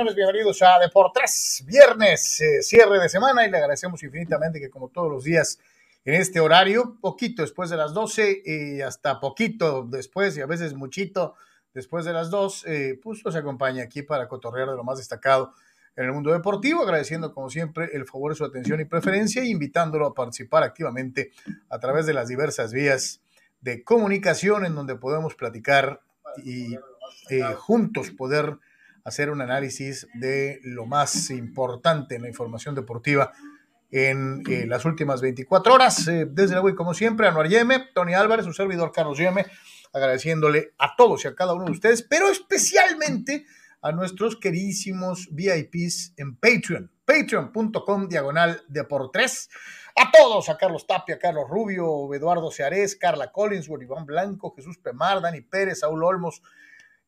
señores. Bienvenidos a Deportes, viernes, eh, cierre de semana, y le agradecemos infinitamente que, como todos los días, en este horario, poquito después de las 12 y hasta poquito después, y a veces muchito después de las 2, eh, pues nos acompaña aquí para cotorrear de lo más destacado en el mundo deportivo, agradeciendo como siempre el favor de su atención y preferencia, e invitándolo a participar activamente a través de las diversas vías de comunicación en donde podemos platicar y eh, juntos poder hacer un análisis de lo más importante en la información deportiva en eh, las últimas 24 horas. Eh, desde y como siempre, Anuar Yeme, Tony Álvarez, su servidor Carlos Yeme, agradeciéndole a todos y a cada uno de ustedes, pero especialmente a nuestros queridísimos VIPs en Patreon, patreon.com diagonal de por tres. A todos, a Carlos Tapia, Carlos Rubio, Eduardo Seares, Carla Collins, Iván Blanco, Jesús Pemar, Dani Pérez, Saúl Olmos,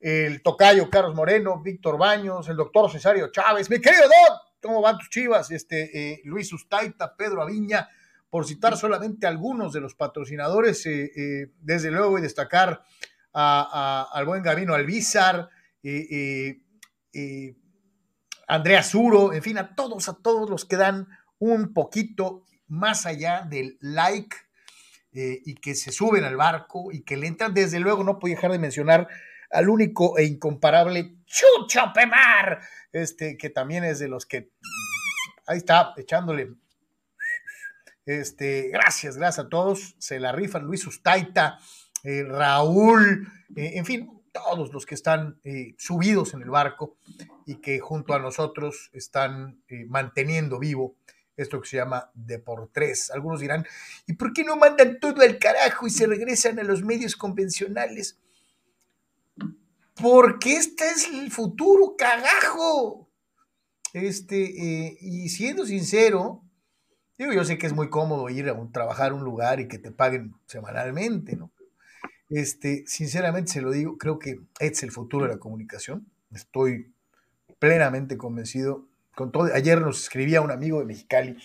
el tocayo Carlos Moreno, Víctor Baños, el doctor Cesario Chávez, mi querido Doc, ¿cómo van tus chivas? Este, eh, Luis Ustaita, Pedro Aviña, por citar solamente algunos de los patrocinadores, eh, eh, desde luego y destacar al buen Gabino Albizar, Andrea Zuro, en fin, a todos, a todos los que dan un poquito más allá del like y que se suben al barco y que le entran, desde luego no puedo dejar de mencionar al único e incomparable Chucho Pemar, este, que también es de los que ahí está, echándole. Este, gracias, gracias a todos. Se la rifan Luis Ustaita, eh, Raúl, eh, en fin, todos los que están eh, subidos en el barco y que junto a nosotros están manteniendo vivo esto que se llama Deportes. Algunos dirán, ¿y por qué no mandan todo al carajo y se regresan a los medios convencionales? Porque este es el futuro, cagajo. Este, eh, y siendo sincero, digo, yo sé que es muy cómodo ir a trabajar a un lugar y que te paguen semanalmente, ¿no? Este, sinceramente se lo digo, creo que es el futuro de la comunicación. Estoy plenamente convencido. Con todo, ayer nos escribía un amigo de Mexicali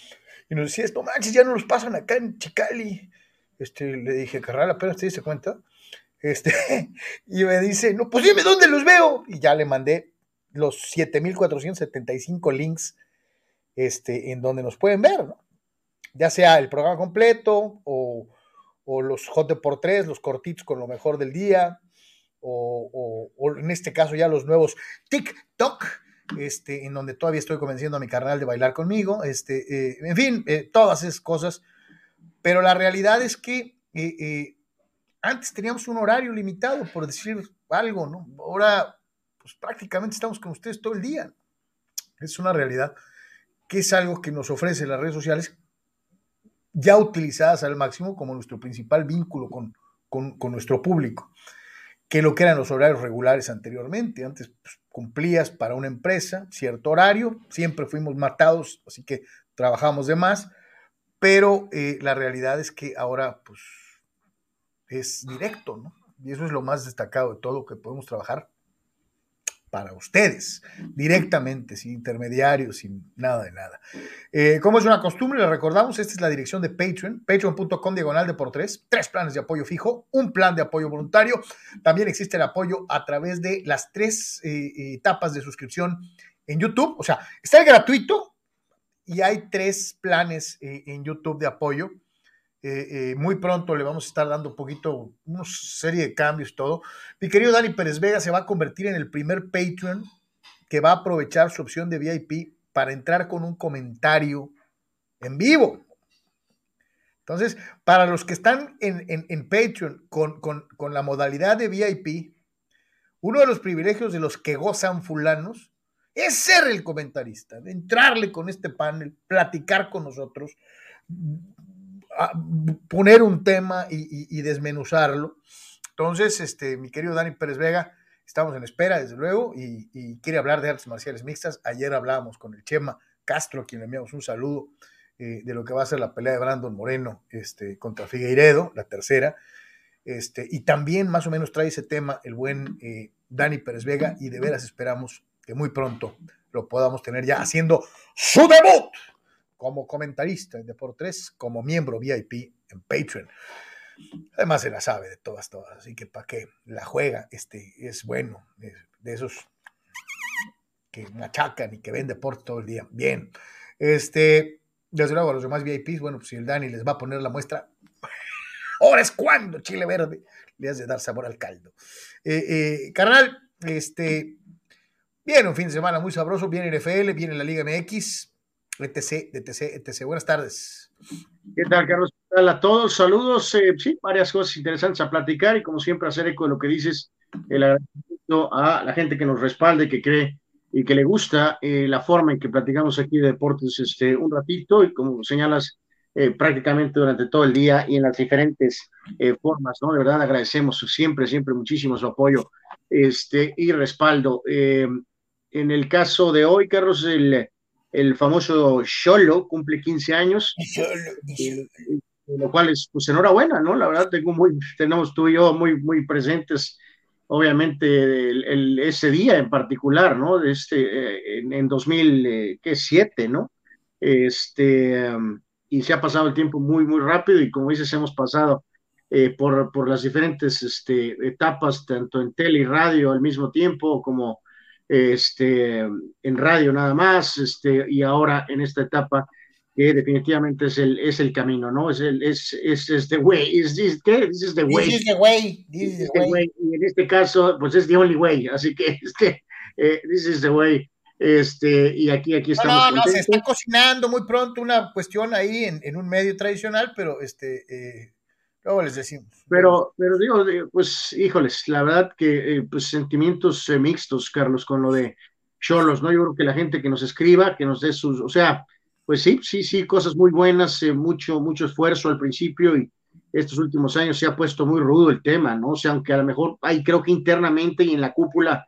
y nos decía, esto manches, ya no los pasan acá en Chicali. Este, le dije, carnal, apenas te diste cuenta. Este, y me dice, no, pues dime dónde los veo. Y ya le mandé los 7475 links este, en donde nos pueden ver, ¿no? Ya sea el programa completo o, los J por 3, los cortitos con lo mejor del día, o, en este caso ya los nuevos TikTok, este, en donde todavía estoy convenciendo a mi carnal de bailar conmigo, este, eh, en fin, eh, todas esas cosas. Pero la realidad es que eh, antes teníamos un horario limitado, por decir algo, ¿no? Ahora, pues prácticamente estamos con ustedes todo el día. Es una realidad que es algo que nos ofrece las redes sociales ya utilizadas al máximo como nuestro principal vínculo con, con, nuestro público, que lo que eran los horarios regulares anteriormente. Antes pues, cumplías para una empresa cierto horario, siempre fuimos matados, así que trabajamos de más, pero eh, la realidad es que ahora pues es directo, ¿no? Y eso es lo más destacado de todo, que podemos trabajar para ustedes, directamente, sin intermediarios, sin nada de nada. Eh, como es una costumbre, les recordamos, esta es la dirección de Patreon, patreon.com diagonal de por tres, tres planes de apoyo fijo, un plan de apoyo voluntario, también existe el apoyo a través de las tres eh, etapas de suscripción en YouTube, o sea, está el gratuito y hay tres planes eh, en YouTube de apoyo eh, eh, muy pronto le vamos a estar dando un poquito, una serie de cambios, todo. Mi querido Dani Pérez Vega se va a convertir en el primer Patreon que va a aprovechar su opción de VIP para entrar con un comentario en vivo. Entonces, para los que están en, Patreon con, con, la modalidad de VIP, uno de los privilegios de los que gozan fulanos es ser el comentarista, entrarle con este panel, platicar con nosotros, poner un tema y, desmenuzarlo. Entonces, este, mi querido Dani Pérez Vega, estamos en espera, desde luego, y, quiere hablar de artes marciales mixtas. Ayer hablábamos con el Chema Castro, quien le enviamos un saludo eh, de lo que va a ser la pelea de Brandon Moreno este, contra Figueiredo, la tercera. Este, y también más o menos trae ese tema el buen eh, Dani Pérez Vega, y de veras esperamos que muy pronto lo podamos tener ya haciendo su debut como comentarista en Deportes, como miembro VIP en Patreon. Además se la sabe de todas, todas, así que para qué la juega, este es bueno, de esos que machacan y que ven deporte todo el día. Bien. Este, desde luego, a los demás VIPs, bueno, pues si el Dani les va a poner la muestra, ahora es cuando Chile Verde le has de dar sabor al caldo. Eh, eh, carnal, este, viene un fin de semana muy sabroso, viene el FL, viene la Liga MX, etc, etc, etc. Buenas tardes. ¿Qué tal, Carlos? ¿Qué tal a todos? Saludos. Eh, sí, varias cosas interesantes a platicar y como siempre hacer eco de lo que dices, el agradecimiento a la gente que nos respalde, que cree y que le gusta eh, la forma en que platicamos aquí de deportes este, un ratito y como señalas, eh, prácticamente durante todo el día y en las diferentes formas, ¿no? De verdad agradecemos siempre, siempre muchísimo su apoyo este, y respaldo. en el caso de hoy, Carlos, el el famoso Cholo cumple 15 años, eh, lo cual es, pues enhorabuena, ¿no? La verdad, tengo muy, tenemos tú y yo muy, muy presentes, obviamente, el, ese día en particular, ¿no? Este, eh, en, en 2007, ¿no? Este, um, y se ha pasado el tiempo muy, muy rápido y como dices, hemos pasado eh, por, por, las diferentes este, etapas, tanto en tele y radio al mismo tiempo, como este, en radio nada más, este, y ahora en esta etapa que definitivamente es el, es el camino, ¿no? Es el, es, es, es the way, is this, ¿qué? This is the way. This is the way, this is the way. Y en este caso, pues es the only way, así que, este, eh, this is the way. Este, y aquí, aquí estamos. No, no, no, se está cocinando muy pronto una cuestión ahí en, en un medio tradicional, pero este, eh, Luego les decimos. Pero, pero digo, pues, híjoles, la verdad que eh, pues sentimientos eh, mixtos, Carlos, con lo de Cholos, ¿no? Yo creo que la gente que nos escriba, que nos dé sus, o sea, pues sí, sí, sí, cosas muy buenas, eh, mucho, mucho esfuerzo al principio y estos últimos años se ha puesto muy rudo el tema, ¿no? O sea, aunque a lo mejor hay, creo que internamente y en la cúpula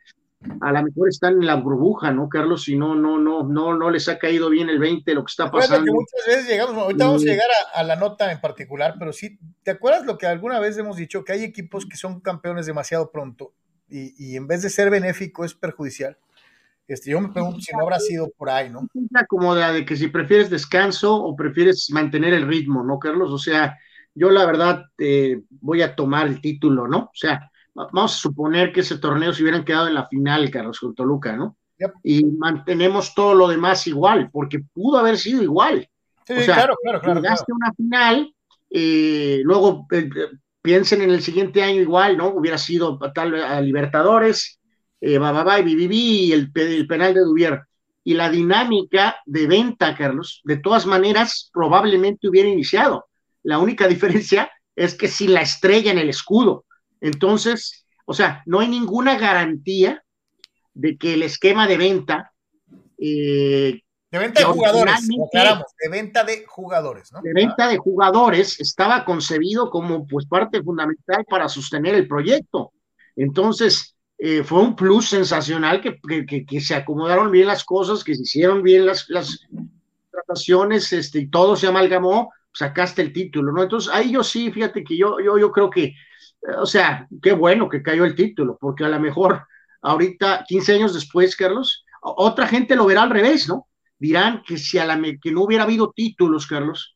a lo mejor están en la burbuja, ¿no, Carlos? Y no, no, no, no, no les ha caído bien el 20 lo que está pasando. Que muchas veces llegamos, ahorita vamos a llegar a, la nota en particular, pero sí, ¿te acuerdas lo que alguna vez hemos dicho? Que hay equipos que son campeones demasiado pronto y, y en vez de ser benéfico es perjudicial. Este, yo me pregunto si no habrá sido por ahí, ¿no? Como de, de que si prefieres descanso o prefieres mantener el ritmo, ¿no, Carlos? O sea, yo la verdad eh, voy a tomar el título, ¿no? O sea, vamos a suponer que ese torneo se hubieran quedado en la final, Carlos, con Toluca, ¿no? Y mantenemos todo lo demás igual, porque pudo haber sido igual. Sí, o sea, claro, claro, claro. Llegaste una final, eh, luego eh, piensen en el siguiente año igual, ¿no? Hubiera sido tal a Libertadores, eh, va, y y el, el penal de Dubier. Y la dinámica de venta, Carlos, de todas maneras, probablemente hubiera iniciado. La única diferencia es que si la estrella en el escudo, entonces, o sea, no hay ninguna garantía de que el esquema de venta. Eh, de venta de jugadores, de venta de jugadores, ¿no? De venta de jugadores estaba concebido como pues parte fundamental para sostener el proyecto. Entonces, eh, fue un plus sensacional que, que, se acomodaron bien las cosas, que se hicieron bien las, las trataciones, este, y todo se amalgamó, sacaste el título, ¿no? Entonces, ahí yo sí, fíjate que yo, yo, yo creo que o sea, qué bueno que cayó el título, porque a lo mejor ahorita, 15 años después, Carlos, otra gente lo verá al revés, ¿no? Dirán que si a la que no hubiera habido títulos, Carlos,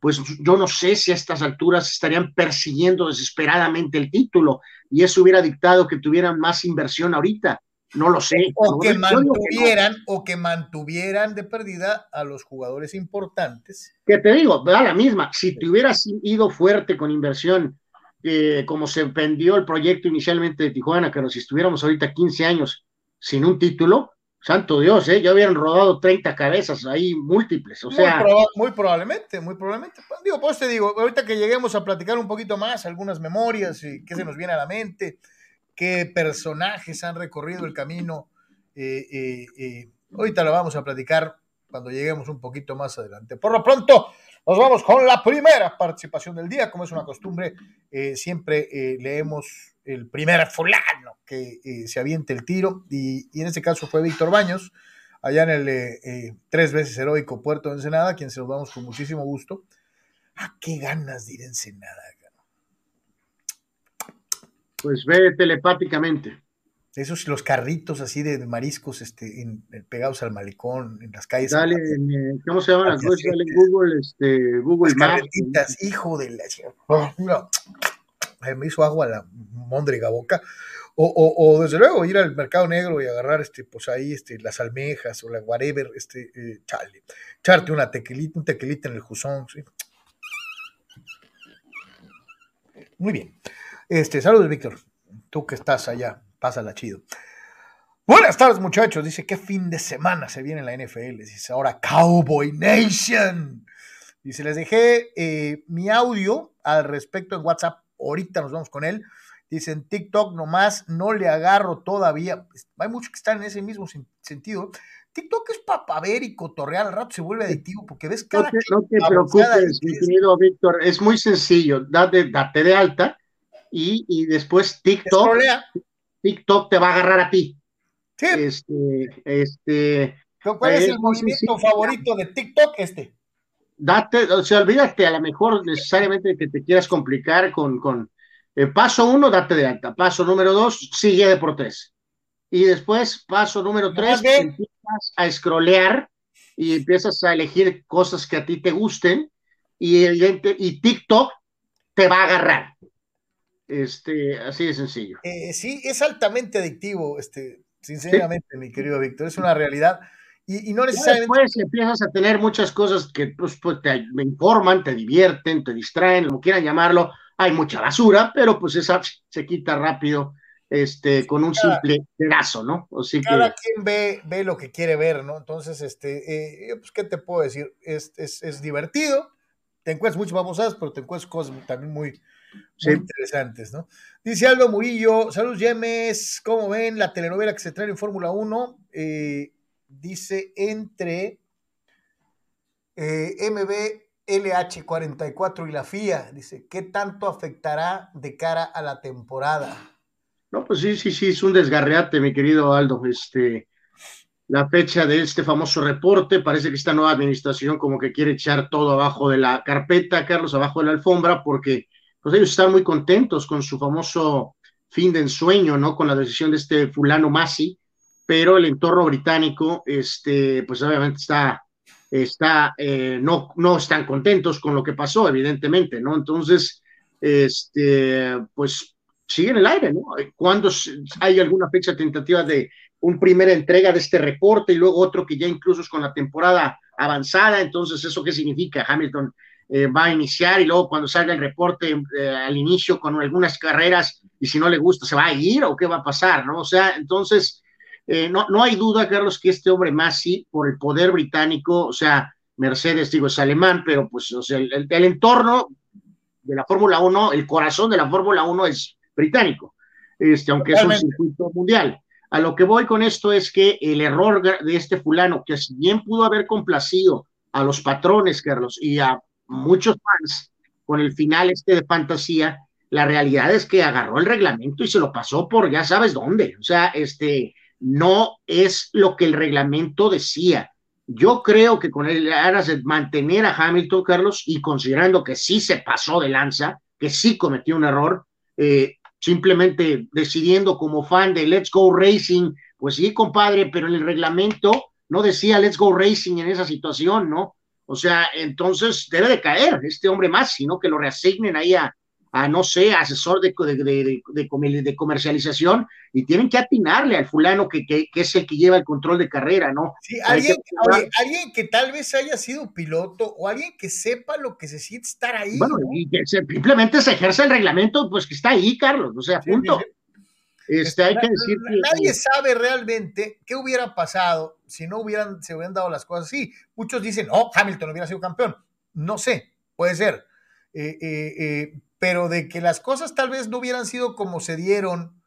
pues yo no sé si a estas alturas estarían persiguiendo desesperadamente el título y eso hubiera dictado que tuvieran más inversión ahorita. No lo sé. O que mantuvieran, o que mantuvieran de pérdida a los jugadores importantes. Que te digo, da la misma. Si te hubieras ido fuerte con inversión como se vendió el proyecto inicialmente de Tijuana, que si estuviéramos ahorita 15 años sin un título, santo Dios, ¿eh? ya hubieran rodado 30 cabezas ahí múltiples, o sea... Muy, probablemente, muy probablemente. Pues, digo, pues te digo, ahorita que lleguemos a platicar un poquito más, algunas memorias, y qué se nos viene a la mente, qué personajes han recorrido el camino, eh, eh, eh, ahorita lo vamos a platicar cuando lleguemos un poquito más adelante. Por lo pronto, nos vamos con la primera participación del día. Como es una costumbre, eh, siempre eh, leemos el primer fulano que eh, se aviente el tiro. Y, en este caso fue Víctor Baños, allá en el tres veces heroico Puerto de Ensenada, quien se los damos con muchísimo gusto. Ah, qué ganas de ir a Ensenada. Pues ve telepáticamente esos los carritos así de, mariscos este, pegados al malicón en las calles. Dale, eh, ¿cómo se llaman las cosas? Dale en Google, este, Google Maps. hijo de la... no, me hizo agua la mondriga boca. O, desde luego ir al mercado negro y agarrar este, pues ahí este, las almejas o la whatever, este, eh, chale, echarte una tequilita, un tequilita en el juzón, ¿sí? Muy bien. Este, saludos, Víctor. Tú que estás allá, pásala chido. Buenas tardes, muchachos. Dice, ¿qué fin de semana se viene en la NFL? Dice, ahora Cowboy Nation. Dice, les dejé eh, mi audio al respecto en WhatsApp. Ahorita nos vamos con él. Dice, en TikTok nomás no le agarro todavía. Pues, hay muchos que están en ese mismo sentido. TikTok es para ver y cotorrear, al rato se vuelve adictivo porque ves cada No te, no te preocupes, mi querido Víctor, es muy sencillo, date, date de alta y, y después TikTok, TikTok te va a agarrar a ti. Sí. Este, este, ¿Cuál es, el movimiento favorito de TikTok? Este. Date, o sea, olvídate a lo mejor necesariamente que te quieras complicar con, con eh, paso uno, date de alta. Paso número dos, sigue de por tres. Y después, paso número tres, empiezas a scrollear y empiezas a elegir cosas que a ti te gusten y, y TikTok te va a agarrar. Este, así de sencillo. Eh, sí, es altamente adictivo, este, sinceramente, mi querido Víctor, es una realidad. Y, no necesariamente. Después empiezas a tener muchas cosas que pues, pues te informan, te divierten, te distraen, como quieran llamarlo. Hay mucha basura, pero pues esa se quita rápido este, con un simple pedazo, ¿no? cada quien ve, ve lo que quiere ver, ¿no? Entonces, este, eh, pues, ¿qué te puedo decir? Es, es, es divertido, te encuentras muchas babosadas, pero te encuentras cosas también muy, interesantes, ¿no? Dice Aldo Murillo, saludos Yemes, ¿cómo ven la telenovela que se trae en Fórmula 1? Eh, dice entre eh, MBLH44 y la FIA, dice, ¿qué tanto afectará de cara a la temporada? No, pues sí, sí, sí, es un desgarreate, mi querido Aldo. Este, la fecha de este famoso reporte, parece que esta nueva administración como que quiere echar todo abajo de la carpeta, Carlos, abajo de la alfombra, porque pues ellos están muy contentos con su famoso fin de ensueño, ¿no? Con la decisión de este fulano Masi, pero el entorno británico, este, pues obviamente está, está, eh, no, no están contentos con lo que pasó, evidentemente, ¿no? Entonces, este, pues sigue en el aire, ¿no? Cuando hay alguna fecha tentativa de un primera entrega de este reporte y luego otro que ya incluso es con la temporada avanzada, entonces, ¿eso qué significa? Hamilton eh, va a iniciar y luego cuando salga el reporte eh, al inicio con algunas carreras y si no le gusta se va a ir o qué va a pasar, ¿no? O sea, entonces, eh, no, no hay duda, Carlos, que este hombre más sí, por el poder británico, o sea, Mercedes, digo, es alemán, pero pues, o sea, el, entorno de la Fórmula 1, el corazón de la Fórmula 1 es británico, este, aunque es un circuito mundial. A lo que voy con esto es que el error de este fulano, que si bien pudo haber complacido a los patrones, Carlos, y a muchos fans con el final este de fantasía, la realidad es que agarró el reglamento y se lo pasó por ya sabes dónde. O sea, este no es lo que el reglamento decía. Yo creo que con el aras de mantener a Hamilton, Carlos, y considerando que sí se pasó de lanza, que sí cometió un error, eh, simplemente decidiendo como fan de Let's Go Racing, pues sí, compadre, pero en el reglamento no decía Let's Go Racing en esa situación, ¿no? O sea, entonces debe de caer este hombre más, sino que lo reasignen ahí a, no sé, asesor de, de, de, comercialización y tienen que atinarle al fulano que, que, es el que lleva el control de carrera, ¿no? Sí, alguien que, alguien que tal vez haya sido piloto o alguien que sepa lo que se siente estar ahí. Bueno, y que simplemente se ejerce el reglamento, pues que está ahí, Carlos, o sea, punto. Este, hay que decir Nadie sabe realmente qué hubiera pasado si no hubieran, se hubieran dado las cosas así. Muchos dicen, oh, Hamilton hubiera sido campeón. No sé, puede ser. Eh, eh, eh, pero de que las cosas tal vez no hubieran sido como se dieron,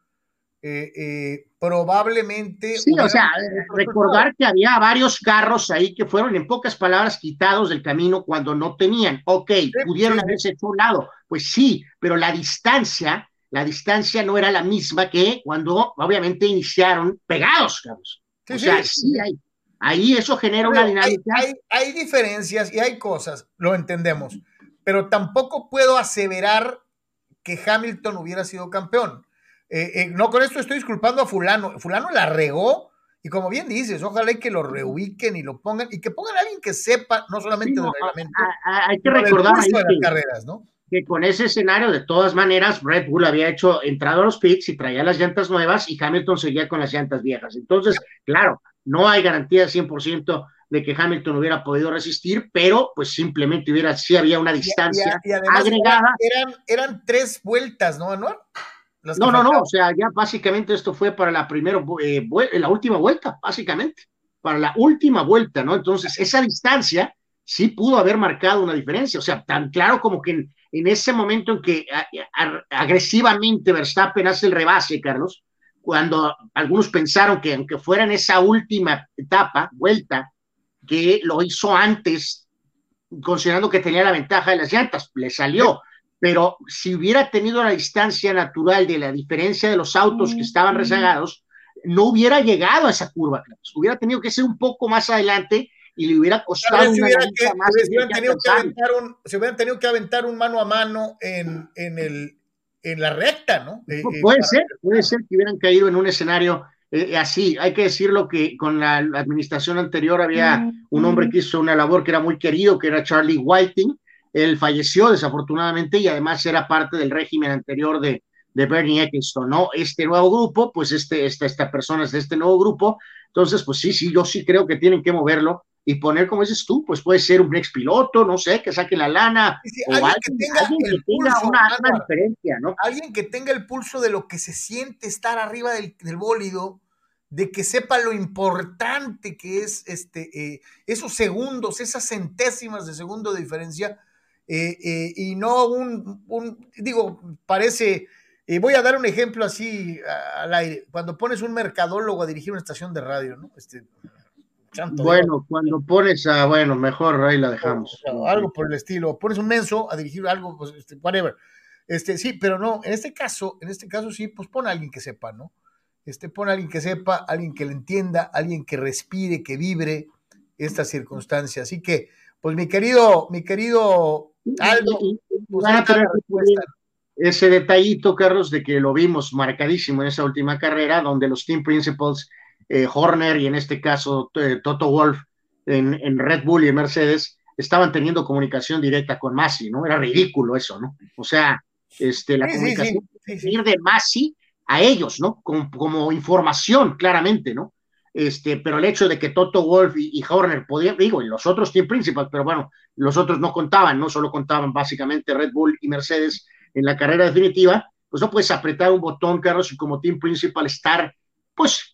probablemente. Sí, o sea, recordar que había varios carros ahí que fueron, en pocas palabras, quitados del camino cuando no tenían. Ok, pudieron haberse hecho un lado. Pues sí, pero la distancia la distancia no era la misma que cuando obviamente iniciaron pegados, Carlos. o sea, sí, hay, ahí eso genera una dinámica. Hay, diferencias y hay cosas, lo entendemos, pero tampoco puedo aseverar que Hamilton hubiera sido campeón. Eh, eh, no con esto estoy disculpando a fulano, fulano la regó y como bien dices, ojalá que lo reubiquen y lo pongan y que pongan a alguien que sepa no solamente del reglamento, hay que recordar de las carreras, ¿no? Que con ese escenario, de todas maneras, Red Bull había hecho entrado a los pits y traía las llantas nuevas y Hamilton seguía con las llantas viejas. Entonces, claro, no hay garantía de 100% de que Hamilton hubiera podido resistir, pero pues simplemente hubiera, sí había una distancia agregada. Eran, eran, tres vueltas, ¿no, Anuar? No, no, no, o sea, ya básicamente esto fue para la primera, eh, la última vuelta, básicamente, para la última vuelta, ¿no? Entonces, esa distancia sí pudo haber marcado una diferencia, o sea, tan claro como que en, en ese momento en que agresivamente Verstappen hace el rebase, Carlos, cuando algunos pensaron que aunque fuera en esa última etapa, vuelta, que lo hizo antes, considerando que tenía la ventaja de las llantas, le salió. Pero si hubiera tenido la distancia natural de la diferencia de los autos que estaban rezagados, no hubiera llegado a esa curva, hubiera tenido que ser un poco más adelante y le hubiera costado una más. Se hubieran, tenido que aventar un, se hubieran tenido que aventar un mano a mano en, en, el, en la recta, ¿no? Eh, eh, puede ser, puede ser que hubieran caído en un escenario eh, así, hay que decirlo que con la, administración anterior había un hombre que hizo una labor que era muy querido, que era Charlie Whiting. Él falleció desafortunadamente y además era parte del régimen anterior de, de Bernie Eccleston, ¿no? Este nuevo grupo, pues este, esta, esta persona es de este nuevo grupo. Entonces, pues sí, sí, yo sí creo que tienen que moverlo y poner, como dices tú, pues puede ser un ex piloto, no sé, que saque la lana, o alguien, que tenga, el pulso, una, diferencia, ¿no? Alguien que tenga el pulso de lo que se siente estar arriba del, del bólido, de que sepa lo importante que es este, eh, esos segundos, esas centésimas de segundo de diferencia, eh, eh, y no un, un, digo, parece, voy a dar un ejemplo así al aire, cuando pones un mercadólogo a dirigir una estación de radio, ¿no? Este, bueno, cuando pones a, bueno, mejor ahí la dejamos. algo por el estilo, pones un menso a dirigir algo, pues, este, whatever. Este, sí, pero no, en este caso, en este caso sí, pues pon a alguien que sepa, ¿no? este, pon a alguien que sepa, alguien que le entienda, alguien que respire, que vibre esta circunstancia. Así que, pues mi querido, mi querido Aldo, pues, ese detallito, Carlos, de que lo vimos marcadísimo en esa última carrera, donde los team principals, eh, Horner y en este caso eh, Toto Wolf en, Red Bull y en Mercedes, estaban teniendo comunicación directa con Masi, ¿no? Era ridículo eso, ¿no? O sea, este, la comunicación de Masi a ellos, ¿no? Como, información, claramente, ¿no? Este, pero el hecho de que Toto Wolf y, Horner podían, digo, y los otros team principals, pero bueno, los otros no contaban, no solo contaban básicamente Red Bull y Mercedes en la carrera definitiva, pues no puedes apretar un botón, Carlos, y como team principal estar, pues,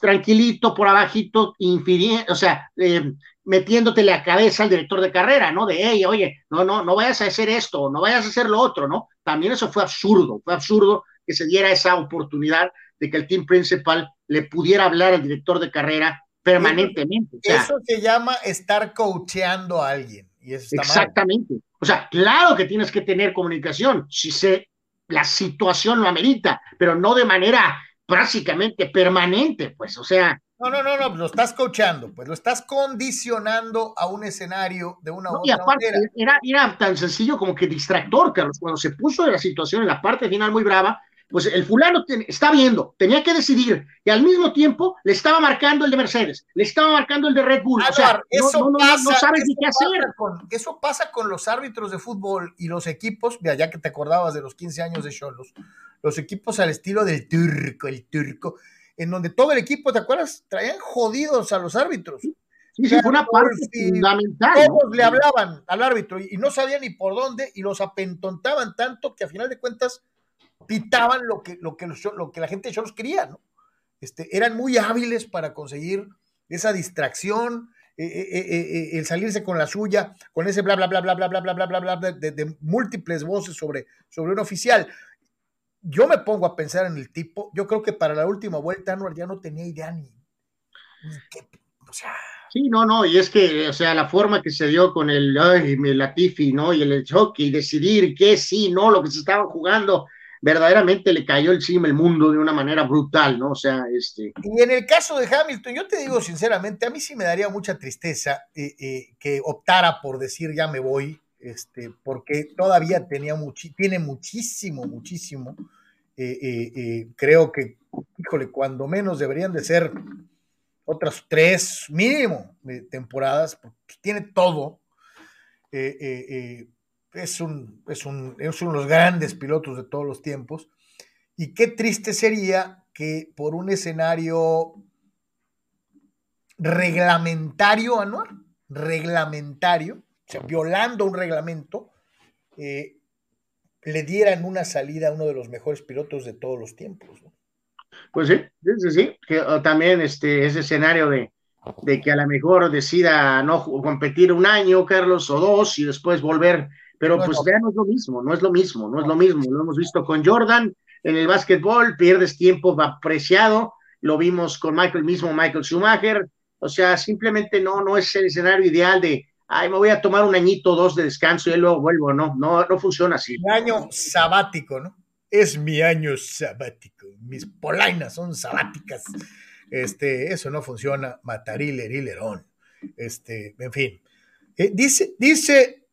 tranquilito por abajito, infiriendo, o sea, eh, metiéndote la cabeza al director de carrera, ¿no? De, hey, oye, no, no, no vayas a hacer esto, no vayas a hacer lo otro, ¿no? También eso fue absurdo, fue absurdo que se diera esa oportunidad de que el team principal le pudiera hablar al director de carrera permanentemente. eso se llama estar coacheando a alguien. Y eso está exactamente. O sea, claro que tienes que tener comunicación si se, la situación lo amerita, pero no de manera prácticamente permanente, pues, o sea, no, no, no, no, lo estás coachando, pues lo estás condicionando a un escenario de una u otra y aparte, Era, era tan sencillo como que distractor, Carlos, cuando se puso de la situación en la parte final muy brava, pues el fulano está viendo, tenía que decidir, y al mismo tiempo le estaba marcando el de Mercedes, le estaba marcando el de Red Bull. o sea, eso no, pasa, sabes ni qué hacer. Con, eso pasa con los árbitros de fútbol y los equipos, ya que te acordabas de los 15 años de Cholos, los equipos al estilo del turco, el turco en donde todo el equipo, ¿te acuerdas? Traían jodidos a los árbitros. Sí, sí, fue una parte fundamental. Todos le hablaban al árbitro y, no sabían ni por dónde y los apentontaban tanto que a final de cuentas pitaban lo que, lo que, lo que la gente de los quería, ¿no? Este, eran muy hábiles para conseguir esa distracción, eh, eh, eh, el salirse con la suya, con ese bla, bla, bla, bla, bla, bla, bla, bla, bla, bla, de, de múltiples voces sobre, sobre un oficial yo me pongo a pensar en el tipo, yo creo que para la última vuelta Anwar ya no tenía idea ni, qué, o sea... Sí, no, no, y es que, o sea, la forma que se dio con el, ay, el Latifi, ¿no? Y el choque y decidir qué sí, no, lo que se estaba jugando, verdaderamente le cayó encima el mundo de una manera brutal, ¿no? O sea, este... Y en el caso de Hamilton, yo te digo sinceramente, a mí sí me daría mucha tristeza eh, eh, que optara por decir ya me voy, este, porque todavía tenía tiene muchísimo, muchísimo. Eh, eh, eh, creo que, híjole, cuando menos deberían de ser otras tres mínimo temporadas, porque tiene todo. es, un, es, un, es uno de los grandes pilotos de todos los tiempos. Y qué triste sería que por un escenario reglamentario, Anuar, reglamentario, sea, violando un reglamento, eh, le dieran una salida a uno de los mejores pilotos de todos los tiempos. Pues sí, sí, sí, que también este, ese escenario de, de que a lo mejor decida no competir un año, Carlos, o dos, y después volver, pero pues ya no es lo mismo, no es lo mismo, no es lo mismo, lo hemos visto con Jordan en el básquetbol, pierdes tiempo apreciado, lo vimos con Michael mismo, Michael Schumacher, o sea, simplemente no, no es el escenario ideal de, ay, me voy a tomar un añito o dos de descanso y luego vuelvo, no, no, no funciona así. Mi año sabático, ¿no? Es mi año sabático, mis polainas son sabáticas. Este, eso no funciona, matarile, lerón. Este, en fin. Eh, dice, dice,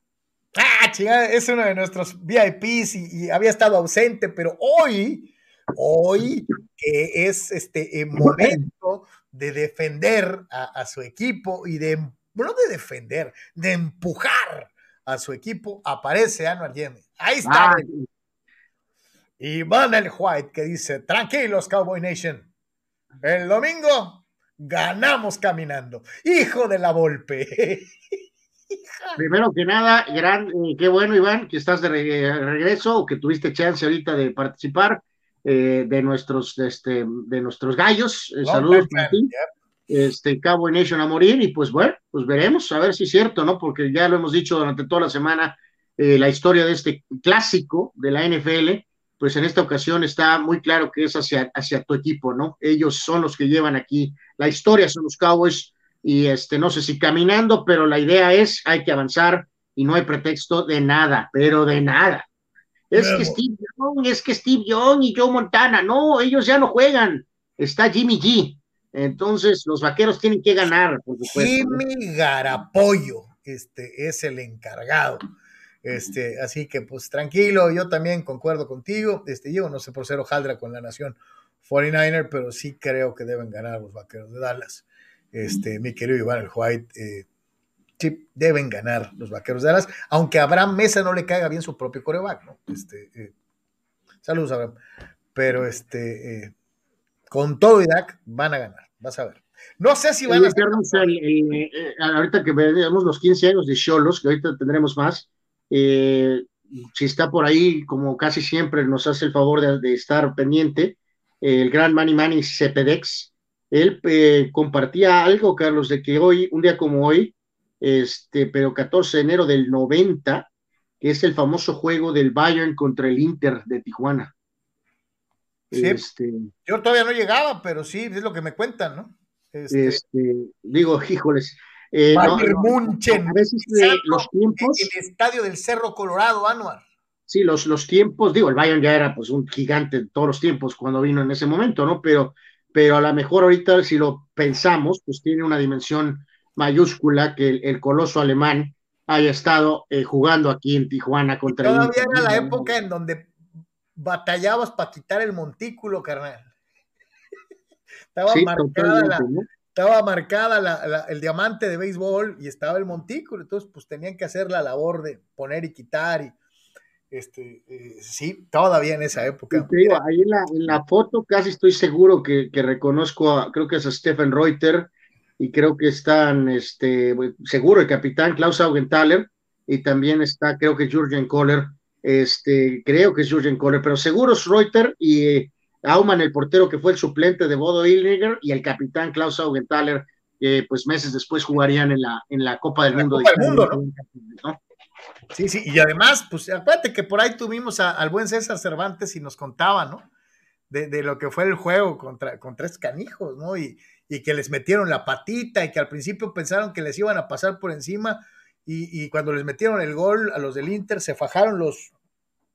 ah, chingada, es uno de nuestros VIPs y, y había estado ausente, pero hoy, hoy, que es este momento de defender a, su equipo y de, de defender, de empujar a su equipo, aparece Anual Yeme. Ahí está. Y van el White que dice, tranquilos Cowboy Nation, el domingo ganamos caminando. Hijo de la Volpe. Primero que nada, gran, eh, qué bueno Iván que estás de regreso o que tuviste chance ahorita de participar. Eh, de, nuestros, este, de nuestros gallos. Eh, saludos para ti. Este, Cabo Nation a morir, y pues bueno, pues veremos, a ver si es cierto, ¿no? Porque ya lo hemos dicho durante toda la semana, eh, la historia de este clásico de la NFL, pues en esta ocasión está muy claro que es hacia, hacia tu equipo, ¿no? Ellos son los que llevan aquí la historia, son los Cowboys, y este, no sé si caminando, pero la idea es, hay que avanzar y no hay pretexto de nada, pero de nada. Es que Steve Young, es que Steve Young y Joe Montana, no, ellos ya no juegan. Está Jimmy G. Entonces, los vaqueros tienen que ganar, por Jimmy Garapollo, este, es el encargado. Este, así que, pues tranquilo, yo también concuerdo contigo. Este, yo no sé por ser hojaldra con la nación 49er, pero sí creo que deben ganar los vaqueros de Dallas. Este, mi querido Iván el White, eh, sí, deben ganar los vaqueros de Dallas, aunque a Abraham Mesa no le caiga bien su propio coreback, ¿no? Este, eh, saludos, Abraham. Pero este, eh, con todo Irak van a ganar, vas a ver. No sé si van a eh, ahorita que veamos los 15 años de Cholos, que ahorita tendremos más, si está por ahí, como casi siempre nos hace el favor de, estar pendiente, el gran Manny Manny Cepedex, él compartía algo, Carlos, de que hoy, un día como hoy, este, pero 14 de enero del 90, que es el famoso juego del Bayern contra el Inter de Tijuana. Este, yo todavía no llegaba, pero sí, es lo que me cuentan, ¿no? Este, este digo, híjoles. Eh, Munchen, a veces los tiempos. El estadio del Cerro Colorado, Anuar. Sí, los, los tiempos, digo, el Bayern ya era pues un gigante de todos los tiempos cuando vino en ese momento, ¿no? Pero, pero a lo mejor ahorita, si lo pensamos, pues tiene una dimensión mayúscula que el, coloso alemán haya estado eh, jugando aquí en Tijuana contra Todavía era la época en donde batallabas para quitar el montículo, carnal. estaba, marcada la, estaba marcada el diamante de béisbol y estaba el montículo, entonces pues tenían que hacer la labor de poner y quitar y este, eh, sí, todavía en esa época. ahí en la, foto casi estoy seguro que, que reconozco, a, creo que es a Stephen Reuter, y creo que están, este, seguro el capitán Klaus Augenthaler y también está, creo que Jürgen Kohler, este, creo que es Jürgen Kohler, pero seguro es Reuter y eh, Aumann, el portero que fue el suplente de Bodo Illiger y el capitán Klaus Augenthaler, que pues meses después jugarían en la, en la Copa del Mundo. Sí, sí, y además, pues acuérdate que por ahí tuvimos al buen César Cervantes y nos contaba, ¿no? De, de, lo que fue el juego contra, contra tres canijos, ¿no? Y, y que les metieron la patita y que al principio pensaron que les iban a pasar por encima y, cuando les metieron el gol a los del Inter se fajaron los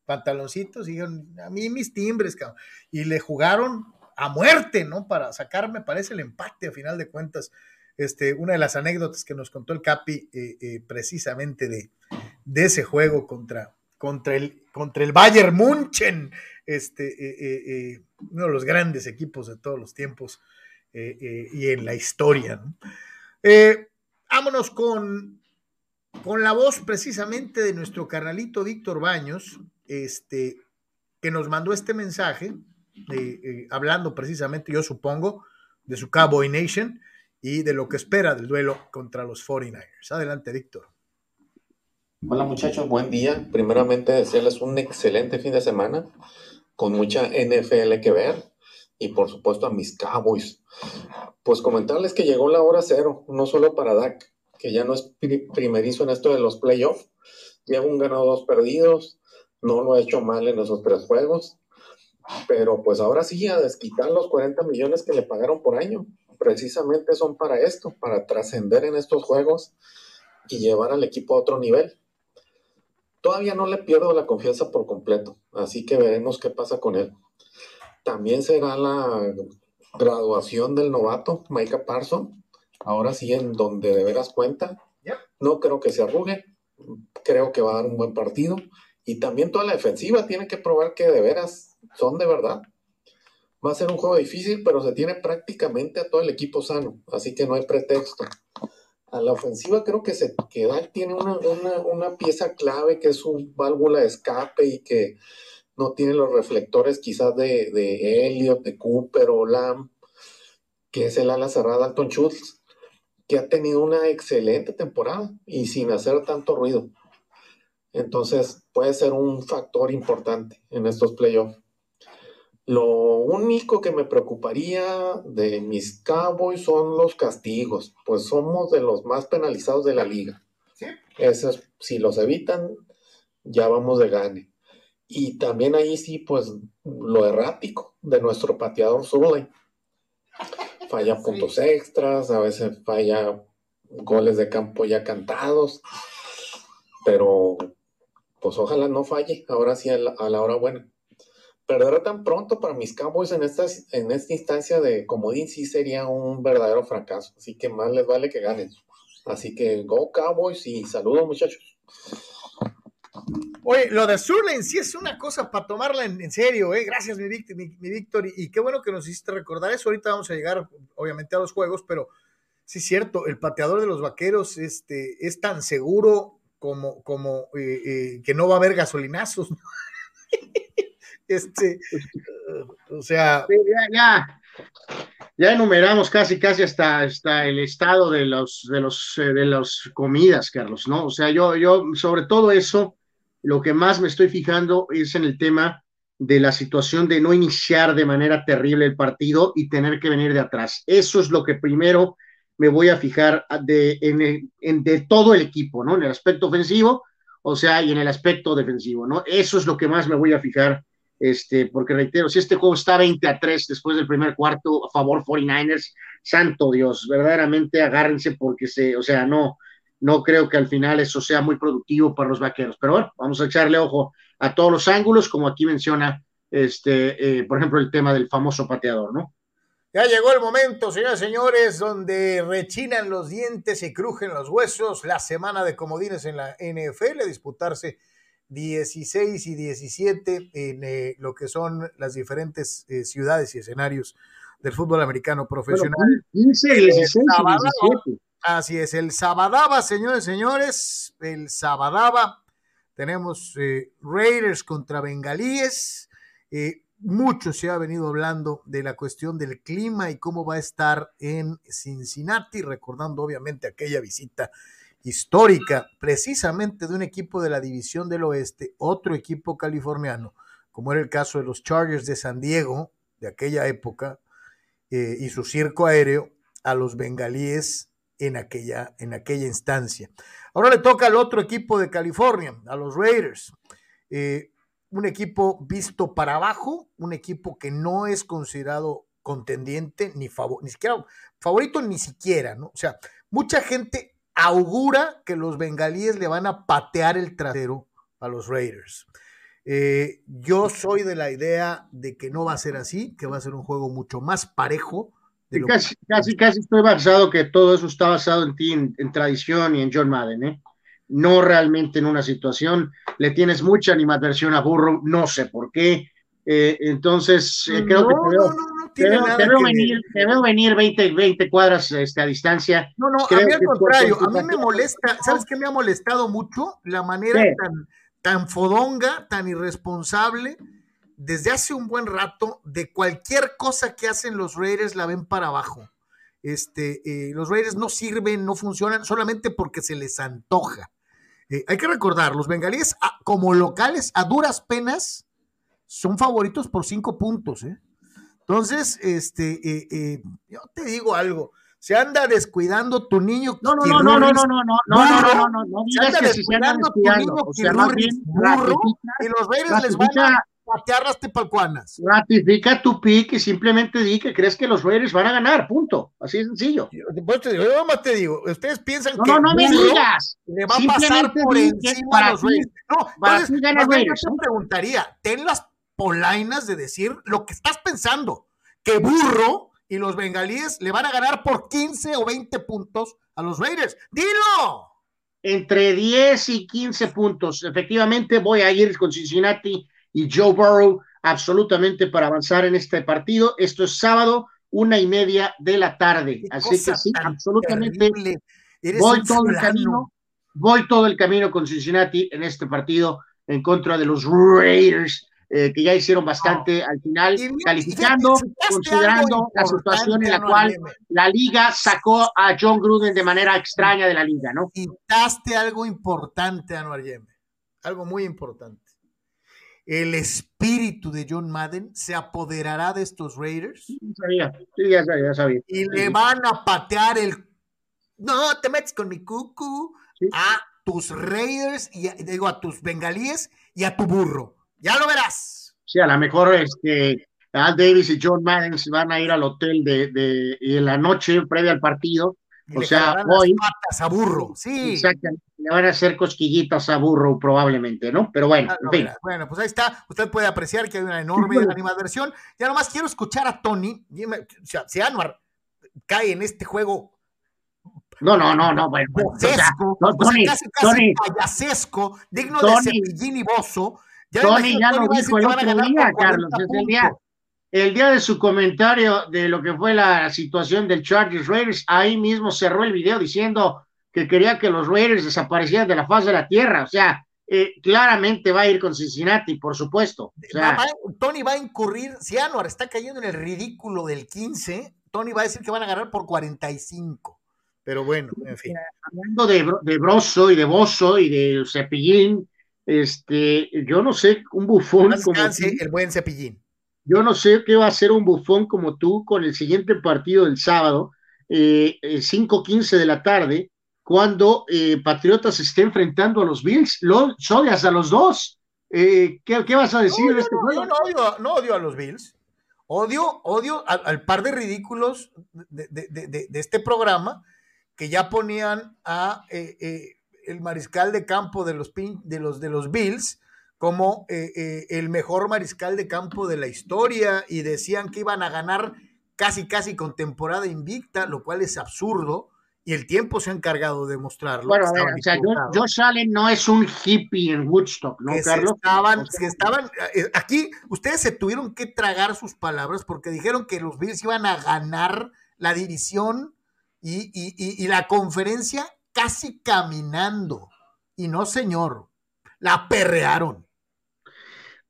pantaloncitos y dijeron, a mí mis timbres, cabrón. y le jugaron a muerte, ¿no? Para sacarme, parece el empate a final de cuentas. Este, una de las anécdotas que nos contó el Capi eh, eh, precisamente de, de, ese juego contra, contra, el, contra el Bayern Munchen, este, eh, uno de los grandes equipos de todos los tiempos. Y en la historia. Eh, vámonos con con la voz precisamente de nuestro carnalito Víctor Baños, este, que nos mandó este mensaje, eh, eh, hablando precisamente, yo supongo, de su Cowboy Nation y de lo que espera del duelo contra los 49ers. Adelante, Víctor. Hola muchachos, buen día. Primeramente desearles un excelente fin de semana con mucha NFL que ver y por supuesto a mis Cowboys. Pues comentarles que llegó la hora cero, no solo para Dak, que ya no es primerizo en esto de los playoffs, lleva un ganado, dos perdidos, no lo ha hecho mal en esos tres juegos, pero pues ahora sí a desquitar los 40 millones que le pagaron por año. Precisamente son para esto, para trascender en estos juegos y llevar al equipo a otro nivel. Todavía no le pierdo la confianza por completo, así que veremos qué pasa con él. También será la graduación del novato, Micah Parson. Ahora sí, en donde de veras cuenta. No creo que se arrugue. Creo que va a dar un buen partido. Y también toda la defensiva tiene que probar que de veras son de verdad. Va a ser un juego difícil, pero se tiene prácticamente a todo el equipo sano. Así que no hay pretexto a la ofensiva creo que se queda, tiene una, pieza clave que es su válvula de escape y que no tiene los reflectores quizás de, de Elliot, de Cooper o Lamb, que es el ala cerrada Alton Schultz, que ha tenido una excelente temporada y sin hacer tanto ruido. Entonces puede ser un factor importante en estos playoffs. Lo único que me preocuparía de mis Cowboys son los castigos, pues somos de los más penalizados de la liga. ¿Sí? si los evitan, ya vamos de gane. Y también ahí sí, pues lo errático de nuestro pateador Zuley. Falla puntos extras, a veces falla goles de campo ya cantados, pero pues ojalá no falle, ahora sí a la hora buena perder tan pronto para mis Cowboys en esta, en esta instancia de comodín sí sería un verdadero fracaso. Así que más les vale que ganen. Así que go Cowboys y saludos muchachos. Oye, lo de Surlane sí es una cosa para tomarla en, serio, ¿eh? Gracias, mi, Víctor. Y, qué bueno que nos hiciste recordar eso. Ahorita vamos a llegar, obviamente, a los juegos, pero sí es cierto, el pateador de los vaqueros este, es tan seguro como, como eh, eh, que no va a haber gasolinazos. Este, o sea. ya, ya, enumeramos casi, casi hasta, hasta el estado de los, de los, de las comidas, Carlos, ¿no? O sea, yo, yo, sobre todo eso, lo que más me estoy fijando es en el tema de la situación de no iniciar de manera terrible el partido y tener que venir de atrás. Eso es lo que primero me voy a fijar de, en, de todo el equipo, ¿no? En el aspecto ofensivo, o sea, y en el aspecto defensivo, ¿no? Eso es lo que más me voy a fijar este, porque reitero, si este juego está 20 a 3 después del primer cuarto a favor 49ers, santo Dios, verdaderamente agárrense porque se, o sea, no, no creo que al final eso sea muy productivo para los vaqueros. Pero bueno, vamos a echarle ojo a todos los ángulos, como aquí menciona, este, eh, por ejemplo, el tema del famoso pateador, ¿no? Ya llegó el momento, señoras y señores, donde rechinan los dientes y crujen los huesos. La semana de comodines en la NFL, disputarse 16 y 17 en eh, lo que son las diferentes eh, ciudades y escenarios del fútbol americano profesional. 15, 16 y 17. Así es, el Sabadaba, señores señores, el Sabadaba. Tenemos eh, Raiders contra Bengalíes. mucho se ha venido hablando de la cuestión del clima y cómo va a estar en Cincinnati, recordando obviamente aquella visita histórica, precisamente de un equipo de la División del Oeste, otro equipo californiano, como era el caso de los Chargers de San Diego de aquella época, eh, y su circo aéreo a los bengalíes en aquella, en aquella instancia. Ahora le toca al otro equipo de California, a los Raiders. Eh, un equipo visto para abajo, un equipo que no es considerado contendiente, ni, ni siquiera favorito, ni siquiera, ¿no? O sea, mucha gente augura que los bengalíes le van a patear el trasero a los Raiders. Eh, yo soy de la idea de que no va a ser así, que va a ser un juego mucho más parejo. Casi, casi, casi estoy basado que todo eso está basado en ti, en, tradición y en John Madden, ¿eh? No realmente en una situación. Le tienes mucha animadversión a Burro, no sé por qué. Eh, entonces, creo que. No, no, no, tiene nada te veo venir, Te veo venir 20, 20 cuadras este, a distancia. No, no, a mí al contrario, a mí me molesta, ¿sabes qué me ha molestado mucho? La manera tan, tan fodonga, tan irresponsable, desde hace un buen rato, de cualquier cosa que hacen los Raiders la ven para abajo. Este, eh, los Raiders no sirven, no funcionan solamente porque se les antoja. Eh, hay que recordar, los bengalíes ah, como locales a duras penas son favoritos por cinco puntos. ¿eh? Entonces, este, eh, yo te digo algo. Se anda descuidando tu niño. No, no, no, no, no, no, no, no, no, no, no, no, se anda descuidando tu niño y los Raiders les van a patear tepalcuanas. Ratifica tu pick y simplemente di que crees que los Raiders van a ganar, punto. Así de sencillo. Yo, te digo, yo más te digo, ustedes piensan no, que no, no me digas. le va a pasar por encima a los Raiders. No, entonces, Raiders, yo preguntaría, ten las polainas de decir lo que estás pensando, que burro y los bengalíes le van a ganar por 15 o 20 puntos a los Raiders. ¡Dilo! Entre 10 y 15 puntos. Efectivamente, voy a ir con Cincinnati y Joe Burrow absolutamente para avanzar en este partido. Esto es sábado, una y media de la tarde. Así que sí, absolutamente. Voy todo el camino, voy todo el camino con Cincinnati en este partido en contra de los Raiders. Eh, que ya hicieron bastante al final, calificando, considerando la situación en la cual la liga sacó a John Gruden de manera extraña de la liga, ¿no? Quitaste algo importante, Anuar Yeme, algo muy importante el espíritu de John Madden se apoderará de estos Raiders. Sabía, sí, ya sabía, ya sabía. Y le van a patear el. No, te metes con mi cucu a tus Raiders y digo a tus bengalíes y a tu burro. Ya lo verás. Sí, a lo mejor este, Al Davis y John Madden se van a ir al hotel de, de, de la noche previa al partido o sea, hoy. Patas a burro, sí. Exactamente. Le van a hacer cosquillitas a burro, probablemente, ¿no? Pero bueno, ah, Bueno, pues ahí está. Usted puede apreciar que hay una enorme animadversión. Ya nomás quiero escuchar a Tony. o sea, si Anuar cae en este juego. No, no, no, no, bueno. Tony, casi, casi payasesco, digno de Cepillín y Bozo. Ya Tony ya lo dijo el otro día, Carlos. El día, el día de su comentario de lo que fue la situación del Chargers Raiders, ahí mismo cerró el video diciendo que quería que los Raiders desaparecieran de la faz de la tierra. O sea, eh, claramente va a ir con Cincinnati, por supuesto. Tony va a incurrir, si Anuar está cayendo en el ridículo del 15, Tony va a decir que van a ganar por 45. Pero bueno, en fin. Hablando de, de Broso y de Bozo y de Cepillín, este, yo no sé, un bufón como. el buen Cepillín. Yo no sé qué va a hacer un bufón como tú con el siguiente partido del sábado, eh, 5:15 de la tarde, cuando eh, Patriotas esté enfrentando a los Bills. Los odias a los dos. Eh, ¿qué, vas a decir de este juego? No, odio, no odio a los Bills. Odio, odio al, par de ridículos de, este programa que ya ponían a eh, el mariscal de campo de los, de los, de los Bills como eh, eh, el mejor mariscal de campo de la historia y decían que iban a ganar casi casi con temporada invicta, lo cual es absurdo y el tiempo se ha encargado de mostrarlo. Bueno, a ver, o sea, Josh Allen no es un hippie en Woodstock, ¿no, Carlos? estaban, estaban, eh, aquí ustedes se tuvieron que tragar sus palabras porque dijeron que los Bills iban a ganar la división y, y la conferencia casi caminando. Y no, señor, la perrearon.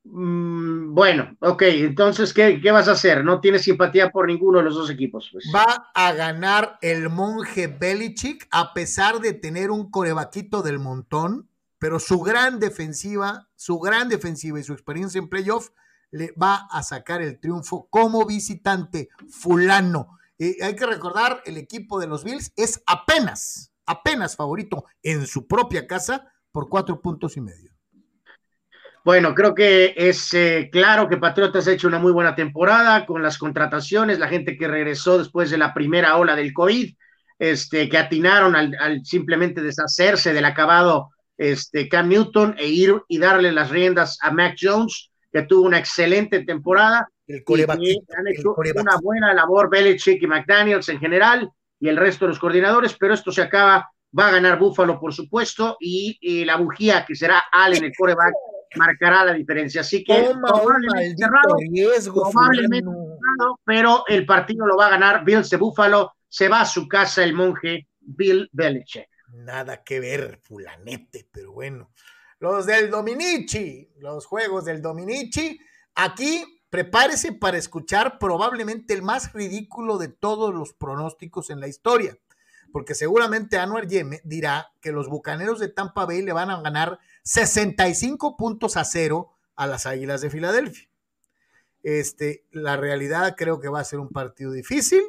Mm, bueno, ok, entonces, ¿qué, ¿qué, vas a hacer? No tienes simpatía por ninguno de los dos equipos. Pues. Va a ganar el monje Belichick a pesar de tener un corebaquito del montón, pero su gran defensiva, su gran defensiva y su experiencia en playoff le va a sacar el triunfo como visitante fulano. Hay que recordar, el equipo de los Bills es apenas, apenas favorito en su propia casa por cuatro puntos y medio. Bueno, creo que es eh, claro que Patriotas ha hecho una muy buena temporada con las contrataciones, la gente que regresó después de la primera ola del COVID, este, que atinaron al, simplemente deshacerse del acabado este, Cam Newton e ir y darle las riendas a Mac Jones, que tuvo una excelente temporada. El y han hecho una buena labor Belichick y McDaniels en general y el resto de los coordinadores, pero esto se acaba, va a ganar Buffalo, por supuesto, y, y la bujía que será Allen, el coreback marcará la diferencia. Así que probablemente, cerrado, riesgo, probablemente cerrado, pero el partido lo va a ganar Bills de Buffalo. Se va a su casa el monje Bill Belichick. Nada que ver, fulanete, pero bueno. Los del Dominici, los juegos del Dominici. Aquí prepárese para escuchar probablemente el más ridículo de todos los pronósticos en la historia, porque seguramente Anwar Yeme dirá que los Bucaneros de Tampa Bay le van a ganar 65 puntos a cero a las Águilas de Filadelfia. Este, la realidad creo que va a ser un partido difícil,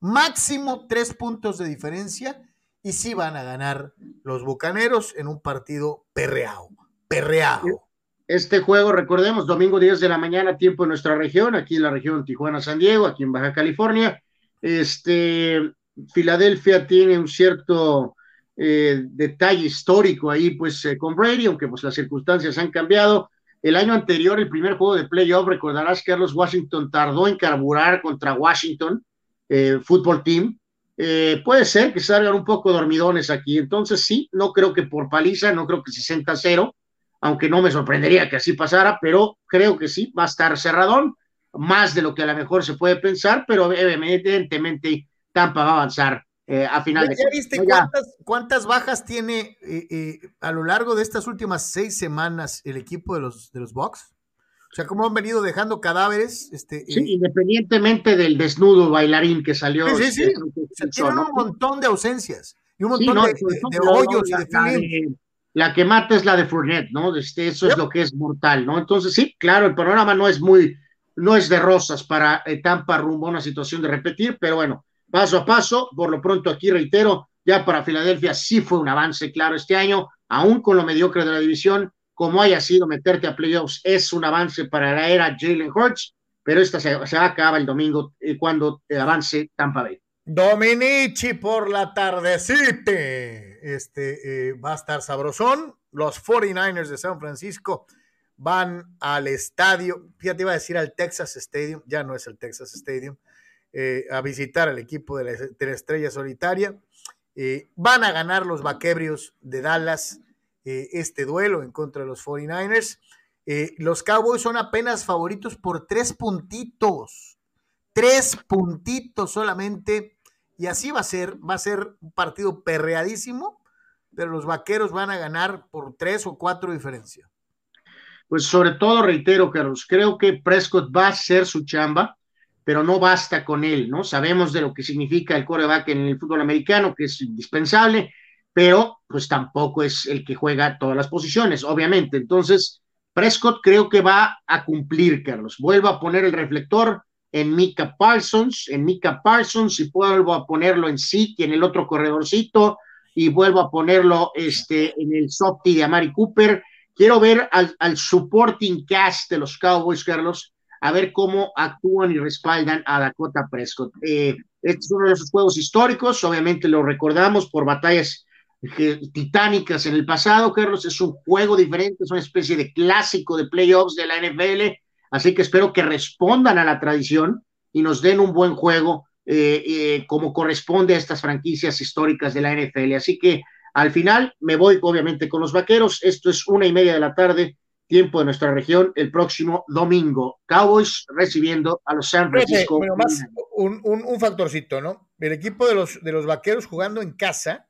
máximo tres puntos de diferencia y sí van a ganar los Bucaneros en un partido perreado, perreado. Este juego, recordemos, domingo 10 de la mañana, tiempo en nuestra región, aquí en la región Tijuana-San Diego, aquí en Baja California. Este, Filadelfia tiene un cierto eh, detalle histórico ahí, pues, eh, con Brady, aunque pues las circunstancias han cambiado. El año anterior, el primer juego de playoff, recordarás que Carlos Washington tardó en carburar contra Washington, eh, Football Team. Eh, puede ser que salgan un poco dormidones aquí. Entonces, sí, no creo que por paliza, no creo que 60-0, aunque no me sorprendería que así pasara, pero creo que sí, va a estar cerradón, más de lo que a lo mejor se puede pensar, pero evidentemente Tampa va a avanzar eh, a final de ¿Ya viste cuántas, bajas tiene eh, eh, a lo largo de estas últimas seis semanas el equipo de los, de los Bucks? O sea, cómo han venido dejando cadáveres. Este, sí, independientemente del desnudo bailarín que salió. Sí, sí, sí. tienen un montón de ausencias y un montón de, hoyos y de la que mata es la de Fournette, ¿no? Este, eso es lo que es mortal, ¿no? Entonces, sí, claro, el panorama no es muy, no es de rosas para Tampa rumbo a una situación de repetir, pero bueno, paso a paso. Por lo pronto, aquí reitero, ya para Filadelfia sí fue un avance claro este año, aún con lo mediocre de la división, como haya sido meterte a playoffs, es un avance para la era Jalen Hurts, pero esta se, acaba el domingo eh, cuando avance Tampa Bay. Dominici por la tardecita. Este eh, va a estar sabrosón. Los 49ers de San Francisco van al estadio, fíjate, iba a decir al Texas Stadium, ya no es el Texas Stadium, eh, a visitar al equipo de la, estrella solitaria. Eh, van a ganar los vaquebrios de Dallas eh, este duelo en contra de los 49ers. los Cowboys son apenas favoritos por tres puntitos. Tres puntitos solamente. Y así va a ser. Va a ser un partido perreadísimo. Pero los vaqueros van a ganar por tres o cuatro diferencia. Pues sobre todo, reitero, Carlos, creo que Prescott va a hacer su chamba pero no basta con él, ¿no? Sabemos de lo que significa el coreback en el fútbol americano, que es indispensable, pero pues tampoco es el que juega todas las posiciones, obviamente. Entonces, Prescott creo que va a cumplir, Carlos. Vuelvo a poner el reflector en Mika Parsons, en Mika Parsons, y vuelvo a ponerlo en Siki, en el otro corredorcito, y vuelvo a ponerlo este, en el softy de Amari Cooper. Quiero ver al, al supporting cast de los Cowboys, Carlos, a ver cómo actúan y respaldan a Dakota Prescott. Eh, este es uno de esos juegos históricos, obviamente lo recordamos por batallas eh, titánicas en el pasado, Carlos, es un juego diferente, es una especie de clásico de playoffs de la NFL, así que espero que respondan a la tradición y nos den un buen juego eh, como corresponde a estas franquicias históricas de la NFL. Así que al final me voy obviamente con los vaqueros, esto es una y media de la tarde tiempo de nuestra región el próximo domingo. Cowboys recibiendo a los San Francisco. más un, un, factorcito, ¿no? El equipo de los, de los vaqueros jugando en casa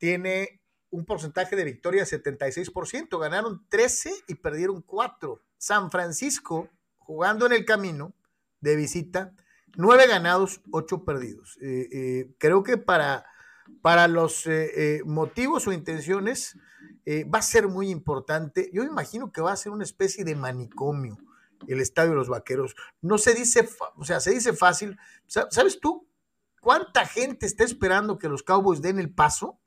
tiene un porcentaje de victoria de 76%. Ganaron 13 y perdieron 4. San Francisco jugando en el camino de visita, 9 ganados, 8 perdidos. Eh, eh, creo que para, para los eh, motivos o intenciones eh, va a ser muy importante. Yo imagino que va a ser una especie de manicomio el Estadio de los Vaqueros. No se dice, o sea, se dice fácil. ¿Sabes tú cuánta gente está esperando que los Cowboys den el paso?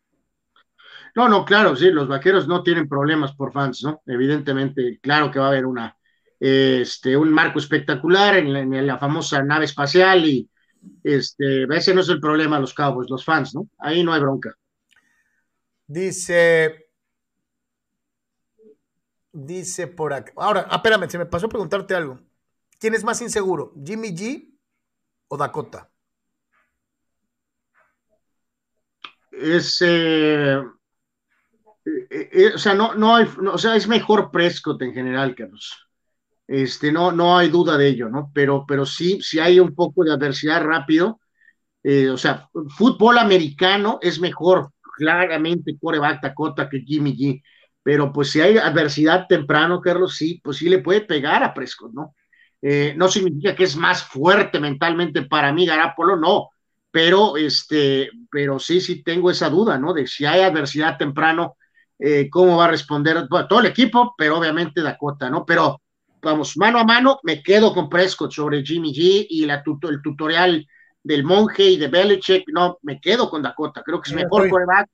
No, no, claro, sí, los Vaqueros no tienen problemas por fans, ¿no? Evidentemente, claro que va a haber una, este, un marco espectacular en la, famosa nave espacial y este, ese no es el problema los Cowboys, los fans, ¿no? Ahí no hay bronca. Dice Dice por acá. Ahora, ah, espérame, se me pasó a preguntarte algo. ¿Quién es más inseguro, Jimmy G o Dakota? Es. Eh, eh, eh, o sea, no, no hay. o sea, es mejor Prescott en general, Carlos. Este, no, no hay duda de ello, ¿no? Pero, pero sí, sí hay un poco de adversidad rápido. O sea, fútbol americano es mejor, claramente, coreback Dakota que Jimmy G. Pero pues si hay adversidad temprano, Carlos, sí, pues sí le puede pegar a Prescott, ¿no? Eh, no significa que es más fuerte mentalmente para mí Garapolo, no, pero este, pero sí, sí tengo esa duda, ¿no? De si hay adversidad temprano, eh, cómo va a responder todo el equipo, pero obviamente Dakota, ¿no? Pero vamos, mano a mano, me quedo con Prescott sobre Jimmy G y la el tutorial del monje y de Belichick, no, me quedo con Dakota, creo que es mejor coreback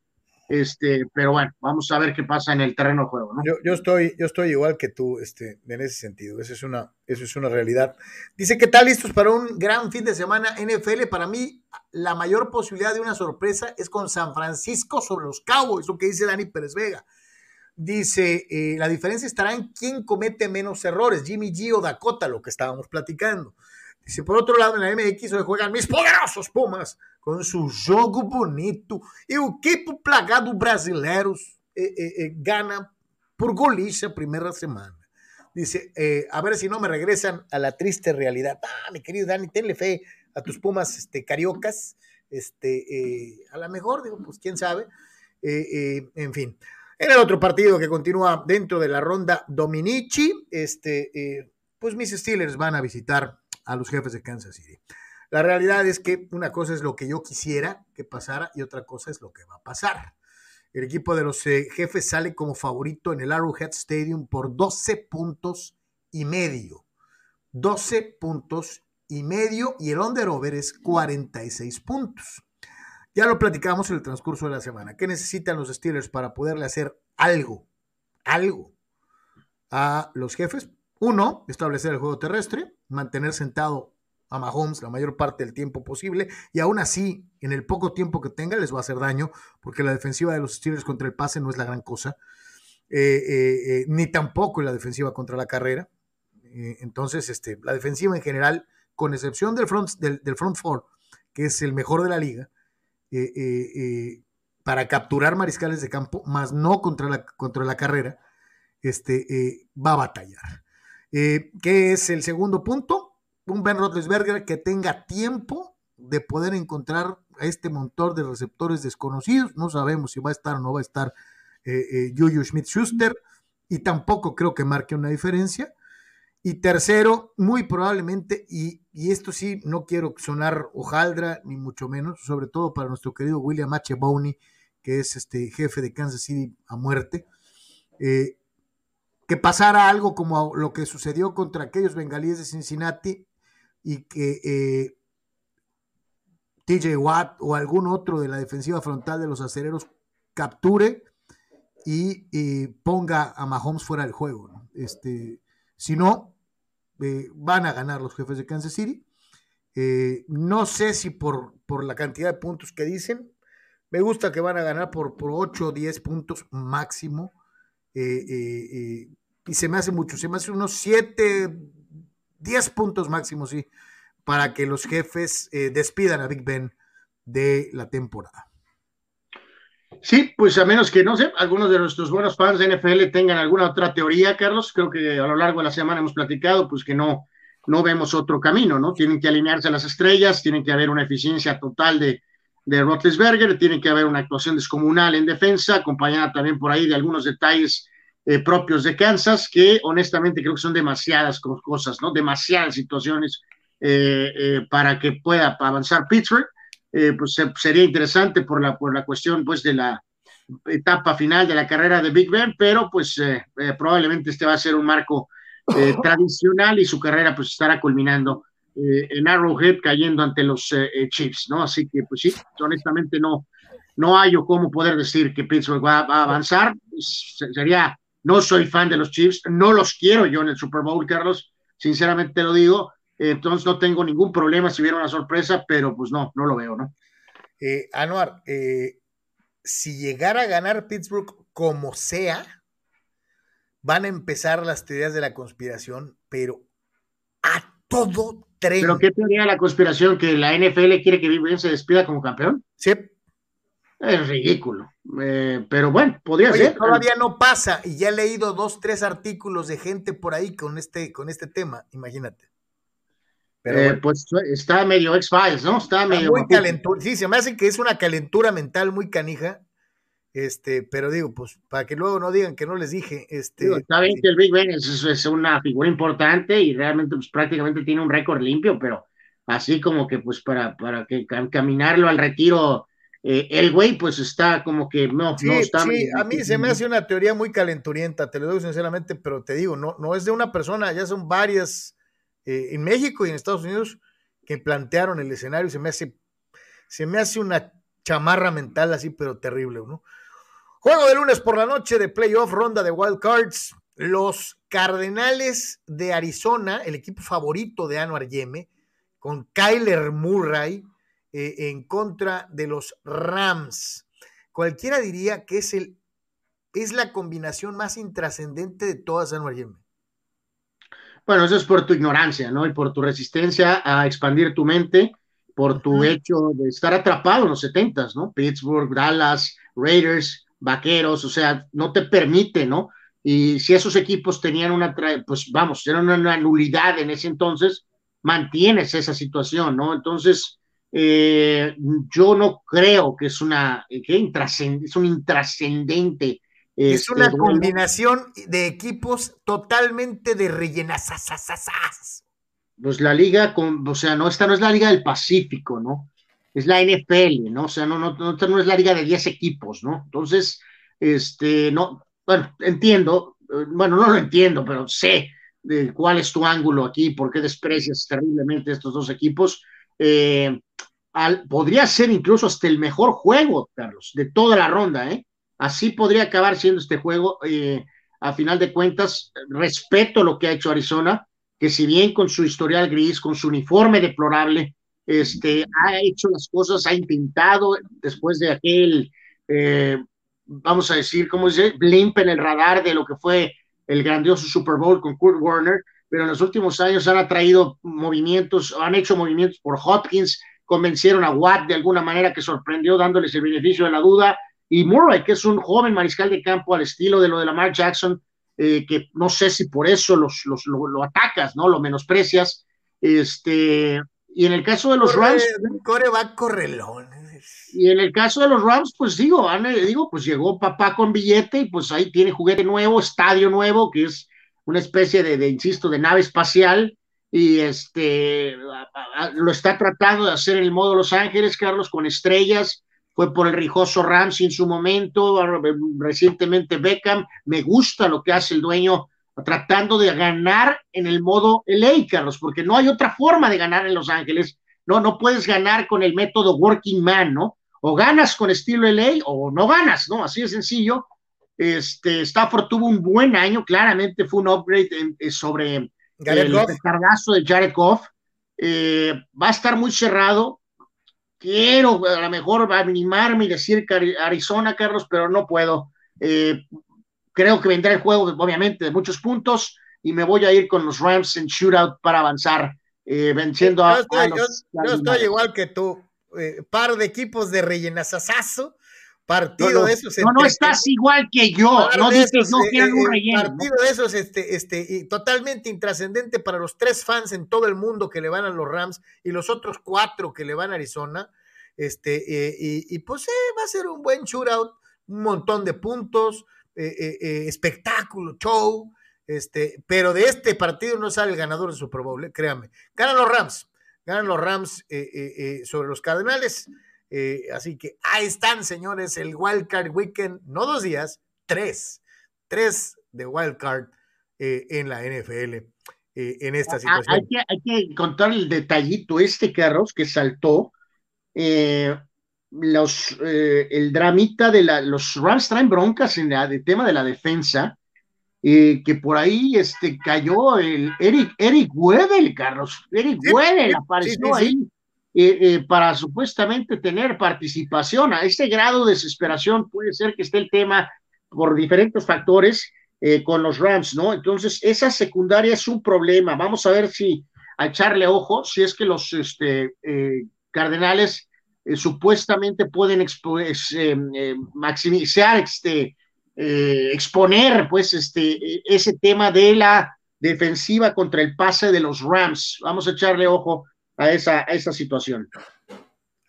este, pero bueno, vamos a ver qué pasa en el terreno de juego, ¿no? Yo, estoy, yo estoy igual que tú, este, en ese sentido. Eso es una, eso es una realidad. Dice que tal listos para un gran fin de semana NFL. Para mí, la mayor posibilidad de una sorpresa es con San Francisco sobre los Cowboys, lo que dice Dani Pérez Vega. Dice, eh, la diferencia estará en quién comete menos errores, Jimmy G o Dakota, lo que estábamos platicando. Dice, por otro lado, en la MX hoy juegan mis poderosos Pumas com seu jogo bonito. E o equipo plagado brasileiros eh, eh, eh, gana por goliza primera semana. Dice, a ver si no me regresan a la triste realidad. Ah, mi querido Dani, tenle fe a tus Pumas este, cariocas. Este, a lo mejor, digo, pues quién sabe. en fin. En el otro partido que continúa dentro de la ronda Dominici, este, pues mis Steelers van a visitar a los jefes de Kansas City. La realidad es que una cosa es lo que yo quisiera que pasara y otra cosa es lo que va a pasar. El equipo de los eh, jefes sale como favorito en el Arrowhead Stadium por 12 puntos y medio. 12 puntos y medio y el under-over es 46 puntos. Ya lo platicamos en el transcurso de la semana. ¿Qué necesitan los Steelers para poderle hacer algo, algo a los jefes? Uno, establecer el juego terrestre, mantener sentado a Mahomes la mayor parte del tiempo posible y aún así, en el poco tiempo que tenga, les va a hacer daño porque la defensiva de los Steelers contra el pase no es la gran cosa, eh, eh, eh, ni tampoco la defensiva contra la carrera. entonces, este, la defensiva en general, con excepción del front, del, front four, que es el mejor de la liga, para capturar mariscales de campo, más no contra la, contra la carrera, este, va a batallar. ¿Qué es el segundo punto? Un Ben Roethlisberger que tenga tiempo de poder encontrar a este montón de receptores desconocidos. No sabemos si va a estar o no va a estar eh, eh Juju Smith-Schuster y tampoco creo que marque una diferencia. Y tercero, muy probablemente, y, esto sí, no quiero sonar hojaldra, ni mucho menos, sobre todo para nuestro querido William H. Bowney, que es este jefe de Kansas City a muerte, eh, que pasara algo como lo que sucedió contra aquellos bengalíes de Cincinnati, y que eh, TJ Watt o algún otro de la defensiva frontal de los acereros capture y, ponga a Mahomes fuera del juego. Este, si no, eh, van a ganar los jefes de Kansas City. Eh, no sé si por, por, la cantidad de puntos que dicen. Me gusta que van a ganar por, por 8 o 10 puntos máximo. y se me hace mucho, se me hace unos 7, 10 puntos máximos, sí, para que los jefes eh, despidan a Big Ben de la temporada. Sí, pues a menos que, no sé, algunos de nuestros buenos fans de NFL tengan alguna otra teoría, Carlos, creo que a lo largo de la semana hemos platicado, pues que no, no vemos otro camino, ¿no? Tienen que alinearse las estrellas, tiene que haber una eficiencia total de, de Roethlisberger, tiene que haber una actuación descomunal en defensa, acompañada también por ahí de algunos detalles eh, propios de Kansas, que honestamente creo que son demasiadas cosas, ¿no? Demasiadas situaciones eh, eh, para que pueda avanzar Pittsburgh. pues sería interesante por la, por la cuestión, pues, de la etapa final de la carrera de Big Ben, pero pues probablemente este va a ser un marco tradicional y su carrera pues estará culminando en Arrowhead cayendo ante los Chiefs, ¿no? Así que pues sí, honestamente no, no hay o cómo poder decir que Pittsburgh va, va a avanzar. Pues, sería no soy fan de los Chiefs, no los quiero yo en el Super Bowl, Carlos, sinceramente lo digo. Entonces no tengo ningún problema si hubiera una sorpresa, pero pues no, no lo veo, ¿no? Eh, Anuar, eh, si llegara a ganar Pittsburgh como sea, van a empezar las teorías de la conspiración, pero a todo tren. ¿Pero qué teoría de la conspiración? ¿Que la NFL quiere que Big Ben se despida como campeón? Sí. Es ridículo. Eh, pero bueno, podría ser. Todavía no pasa y ya he leído dos, tres artículos de gente por ahí con este, con este tema, imagínate. Pero pues está medio X-Files, ¿no? Está, medio. Muy calentura. Sí, se me hace que es una calentura mental muy canija. Este, pero digo, pues para que luego no digan que no les dije. Este, está bien que el Big Ben es, una figura importante y realmente pues, prácticamente tiene un récord limpio, pero así como que pues para, para que caminarlo al retiro, eh, el güey pues está como que no, sí, no está. Sí, a mí se me hace una teoría muy calenturienta, te lo digo sinceramente, pero te digo, no, no es de una persona, ya son varias eh, en México y en Estados Unidos que plantearon el escenario, se me hace, se me hace una chamarra mental así, pero terrible, ¿no? Juego de lunes por la noche de playoff, ronda de wild cards. Los Cardenales de Arizona, el equipo favorito de Anuar Yeme, con Kyler Murray eh, en contra de los Rams. Cualquiera diría que es, el, es la combinación más intrascendente de todas Anuar Yeme. Bueno, eso es por tu ignorancia, ¿no? Y por tu resistencia a expandir tu mente, por tu hecho de estar atrapado en los setentas, ¿no? Pittsburgh, Dallas, Raiders, Vaqueros, o sea, no te permite, ¿no? Y si esos equipos tenían una, pues vamos, eran una nulidad en ese entonces, mantienes esa situación, ¿no? Entonces, eh, yo no creo que es una, que es un intrascendente. Es este, una combinación de equipos totalmente de rellenas. Pues la liga, con, o sea, no, esta no es la liga del Pacífico, ¿no? Es la NFL, ¿no? O sea, no, no, no, no es la liga de 10 equipos, ¿no? Entonces, este, no, bueno, entiendo, bueno, no lo entiendo, pero sé de cuál es tu ángulo aquí, por qué desprecias terriblemente estos dos equipos. Eh, podría ser incluso hasta el mejor juego, Carlos, de toda la ronda, ¿eh? Así podría acabar siendo este juego. Eh, a final de cuentas, respeto lo que ha hecho Arizona, que si bien con su historial gris, con su uniforme deplorable, este, ha hecho las cosas, ha intentado, después de aquel, eh, vamos a decir, ¿cómo dice? Blimp en el radar de lo que fue el grandioso Super Bowl con Kurt Warner, pero en los últimos años han atraído movimientos, han hecho movimientos por Hopkins, convencieron a Watt de alguna manera que sorprendió dándoles el beneficio de la duda, y Murray, que es un joven mariscal de campo al estilo de lo de Lamar Jackson, eh, que no sé si por eso los, los, lo, atacas, ¿no? Lo menosprecias. Este, y en el caso de los Rams. Core va correlón. Y en el caso de los Rams, pues digo, digo, pues llegó papá con billete y pues ahí tiene juguete nuevo, estadio nuevo, que es una especie de, insisto, de nave espacial, y este lo está tratando de hacer en el modo Los Ángeles, Carlos, con estrellas, fue por el rijoso Rams en su momento, recientemente Beckham, me gusta lo que hace el dueño tratando de ganar en el modo LA, Carlos, porque no hay otra forma de ganar en Los Ángeles, no, no puedes ganar con el método working man, ¿no? O ganas con estilo LA o no ganas, ¿no? Así de sencillo. Este, Stafford tuvo un buen año, claramente fue un upgrade eh, sobre el cargazo de Jared Goff. Eh, va a estar muy cerrado. Quiero a lo mejor animarme y decir Arizona, Carlos, pero no puedo. Eh, creo que vendrá el juego, obviamente, de muchos puntos y me voy a ir con los Rams en shootout para avanzar, venciendo a, yo estoy igual que tú. par de equipos de rellenazazazo partido de esos. No, no estás igual que yo. No dices no quieren un relleno. Partido de esos, este, este, y totalmente intrascendente para los tres fans en todo el mundo que le van a los Rams y los otros cuatro que le van a Arizona. Este, eh, y, pues eh, va a ser un buen shootout, un montón de puntos, eh, espectáculo, show. Este, pero de este partido no sale el ganador de Super Bowl, créanme. Ganan los Rams, ganan los Rams sobre los Cardenales. Eh, así que ahí están, señores, el Wildcard Weekend, no dos días, tres, tres de Wildcard eh, en la NFL eh, en esta situación. Hay que, hay que, contar el detallito este, Carlos, que saltó. los, el dramita de la, los Rams traen broncas en el tema de la defensa, que por ahí este, cayó el Eric, Eric Weddle, Carlos. Eric Weddle apareció ahí eh, eh, para supuestamente tener participación. A este grado de desesperación puede ser que esté el tema por diferentes factores eh, con los Rams, ¿no? Entonces, esa secundaria es un problema. Vamos a ver si a echarle ojo, si es que los este, Cardenales eh, supuestamente pueden eh, maximizar, este, exponer pues este, ese tema de la defensiva contra el pase de los Rams. Vamos a echarle ojo a esa, a esa situación.